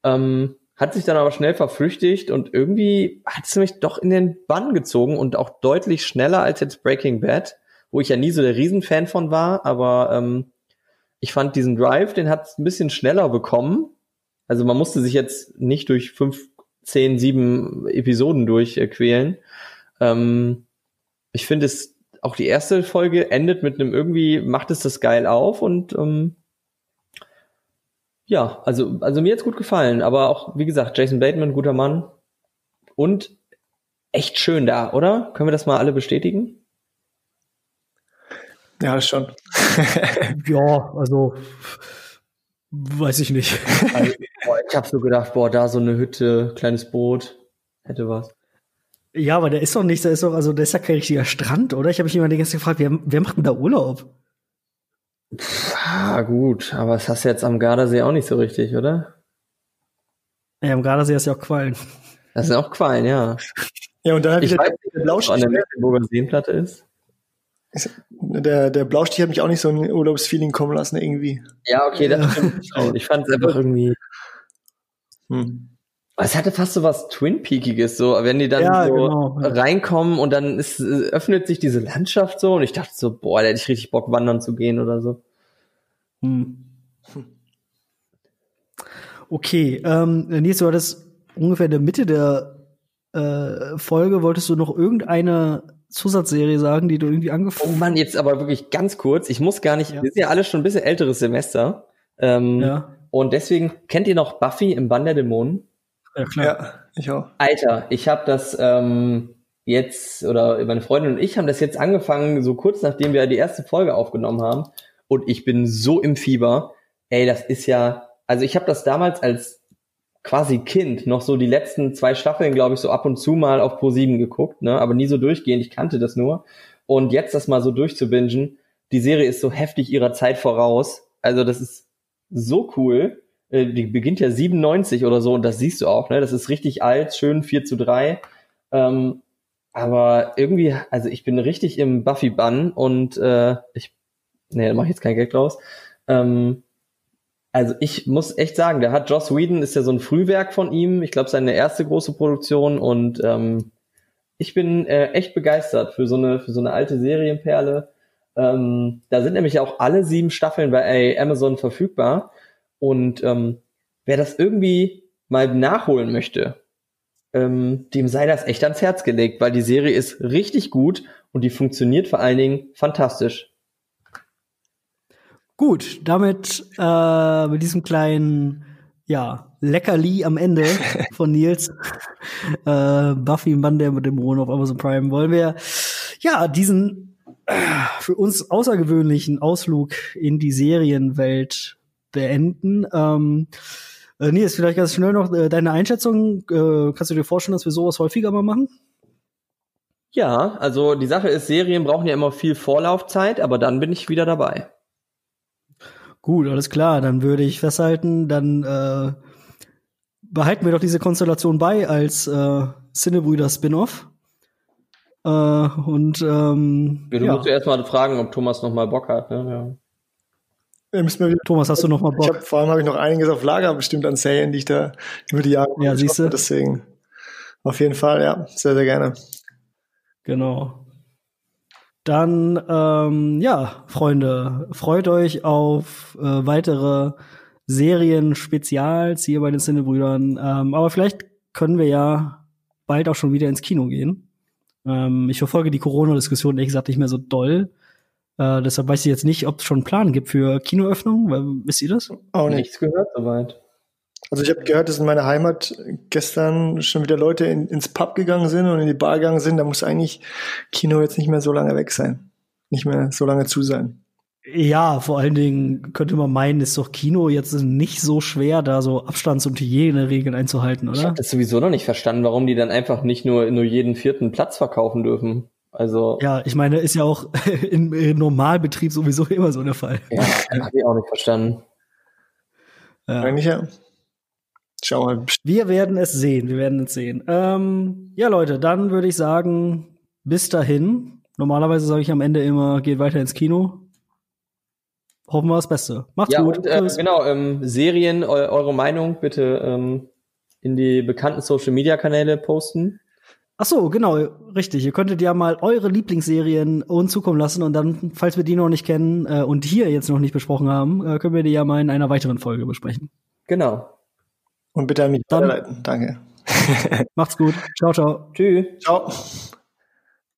Ähm, hat sich dann aber schnell verflüchtigt und irgendwie hat es mich doch in den Bann gezogen und auch deutlich schneller als jetzt Breaking Bad, wo ich ja nie so der Riesenfan von war, aber ähm, ich fand diesen Drive, den hat es ein bisschen schneller bekommen. Also man musste sich jetzt nicht durch fünf, zehn, sieben Episoden durchquälen. Ähm, ich finde es, auch die erste Folge endet mit einem irgendwie, macht es das geil auf und ähm, ja, also, also mir hat's gut gefallen, aber auch, wie gesagt, Jason Bateman, guter Mann und echt schön da, oder? Können wir das mal alle bestätigen? Ja, schon. ja, also weiß ich nicht. Also, boah, ich habe so gedacht, boah, da so eine Hütte, kleines Boot, hätte was. Ja, aber der ist doch nicht, der ist doch, also der ist ja kein richtiger Strand, oder? Ich habe mich immer die ganze Zeit gefragt, wer, wer macht denn da Urlaub? Ah, gut, aber das hast du jetzt am Gardasee auch nicht so richtig, oder? Ja, am Gardasee ist ja auch Quallen. Das sind auch Quallen, ja. Ja, und dann ich weiß nicht, der Blaustich an der Mecklenburger Seenplatte ist. Der, der Blaustich hat mich auch nicht so ein Urlaubsfeeling kommen lassen, irgendwie. Ja, okay, das stimmt. Ich fand es einfach irgendwie. Hm. Es hatte fast so was Twin Peakiges, so, wenn die dann ja, so genau. reinkommen und dann ist, öffnet sich diese Landschaft so und ich dachte so, boah, da hätte ich richtig Bock, wandern zu gehen oder so. Hm. Okay, ähm, Nils, du hattest ungefähr in der Mitte der äh, Folge, wolltest du noch irgendeine Zusatzserie sagen, die du irgendwie angefangen hast? Oh Mann, jetzt aber wirklich ganz kurz. Ich muss gar nicht, ja. wir sind ja alle schon ein bisschen älteres Semester. Ähm, ja. Und deswegen, kennt ihr noch Buffy im Bann der Dämonen? Ja, klar. Ja, ich auch. Alter, ich habe das ähm, jetzt, oder meine Freundin und ich haben das jetzt angefangen, so kurz nachdem wir die erste Folge aufgenommen haben. Und ich bin so im Fieber. Ey, das ist ja, also ich habe das damals als quasi Kind noch so die letzten zwei Staffeln, glaube ich, so ab und zu mal auf Pro 7 geguckt, ne, aber nie so durchgehend. Ich kannte das nur. Und jetzt das mal so durchzubingen, die Serie ist so heftig ihrer Zeit voraus. Also das ist so cool. äh, die beginnt ja 97 oder so und das siehst du auch, ne? Das ist richtig alt, schön 4 zu 3. Ähm, aber irgendwie, also ich bin richtig im Buffy-Bann und äh, ich, nee, da mache ich jetzt kein Geld draus. Ähm, also ich muss echt sagen, der hat Joss Whedon, ist ja so ein Frühwerk von ihm. Ich glaube, seine erste große Produktion und ähm, ich bin äh, echt begeistert für so eine für so eine alte Serienperle. Ähm, da sind nämlich auch alle sieben Staffeln bei Amazon verfügbar und ähm, wer das irgendwie mal nachholen möchte, ähm, dem sei das echt ans Herz gelegt, weil die Serie ist richtig gut und die funktioniert vor allen Dingen fantastisch. Gut, damit äh, mit diesem kleinen ja, Leckerli am Ende von Nils äh, Buffy Mann der mit dem Dämonen auf Amazon Prime wollen wir ja diesen äh, für uns außergewöhnlichen Ausflug in die Serienwelt beenden. Ähm, äh, Nils, vielleicht ganz schnell noch äh, deine Einschätzung. Äh, kannst du dir vorstellen, dass wir sowas häufiger mal machen? Ja, also die Sache ist, Serien brauchen ja immer viel Vorlaufzeit, aber dann bin ich wieder dabei. Gut, alles klar. Dann würde ich festhalten, dann äh, behalten wir doch diese Konstellation bei als äh, Cinnebrüder-Spin-Off. Äh, und ähm, ja, du ja. musst erst mal fragen, ob Thomas noch mal Bock hat. Ne? Ja. Thomas, hast du noch mal Bock? Ich hab, vor allem habe ich noch einiges auf Lager bestimmt an Serien, die ich da über die Jahre ja, siehst du? Deswegen auf jeden Fall, ja, sehr, sehr gerne. Genau. Dann, ähm, ja, Freunde, freut euch auf äh, weitere Serien-Spezials hier bei den Cinebrüdern. Ähm, aber vielleicht können wir ja bald auch schon wieder ins Kino gehen. Ähm, ich verfolge die Corona-Diskussion ehrlich gesagt nicht mehr so doll. Äh, deshalb weiß ich jetzt nicht, ob es schon einen Plan gibt für Kinoöffnung. Wisst ihr das? Auch nichts gehört soweit. Also ich habe gehört, dass in meiner Heimat gestern schon wieder Leute in, ins Pub gegangen sind und in die Bar gegangen sind. Da muss eigentlich Kino jetzt nicht mehr so lange weg sein. Nicht mehr so lange zu sein. Ja, vor allen Dingen könnte man meinen, ist doch Kino jetzt nicht so schwer, da so Abstands- und Hygieneregeln einzuhalten, oder? Ich habe das sowieso noch nicht verstanden, warum die dann einfach nicht nur, nur jeden vierten Platz verkaufen dürfen. Also ja, ich meine, ist ja auch im, Normalbetrieb sowieso immer so der Fall. Ja, habe ich auch nicht verstanden. Ja. Eigentlich ja. Schau mal. Wir werden es sehen, wir werden es sehen. Ähm, ja, Leute, dann würde ich sagen, bis dahin. Normalerweise sage ich am Ende immer, geht weiter ins Kino. Hoffen wir das Beste. Macht's ja, gut. Und, äh, genau, ähm, Serien, eu eure Meinung bitte ähm, in die bekannten Social Media Kanäle posten. Ach so, genau, richtig. Ihr könntet ja mal eure Lieblingsserien uns zukommen lassen und dann, falls wir die noch nicht kennen äh, und hier jetzt noch nicht besprochen haben, äh, können wir die ja mal in einer weiteren Folge besprechen. Genau. Und bitte an mich weiterleiten. Danke. Macht's gut. Ciao, ciao. Tschüss. Ciao.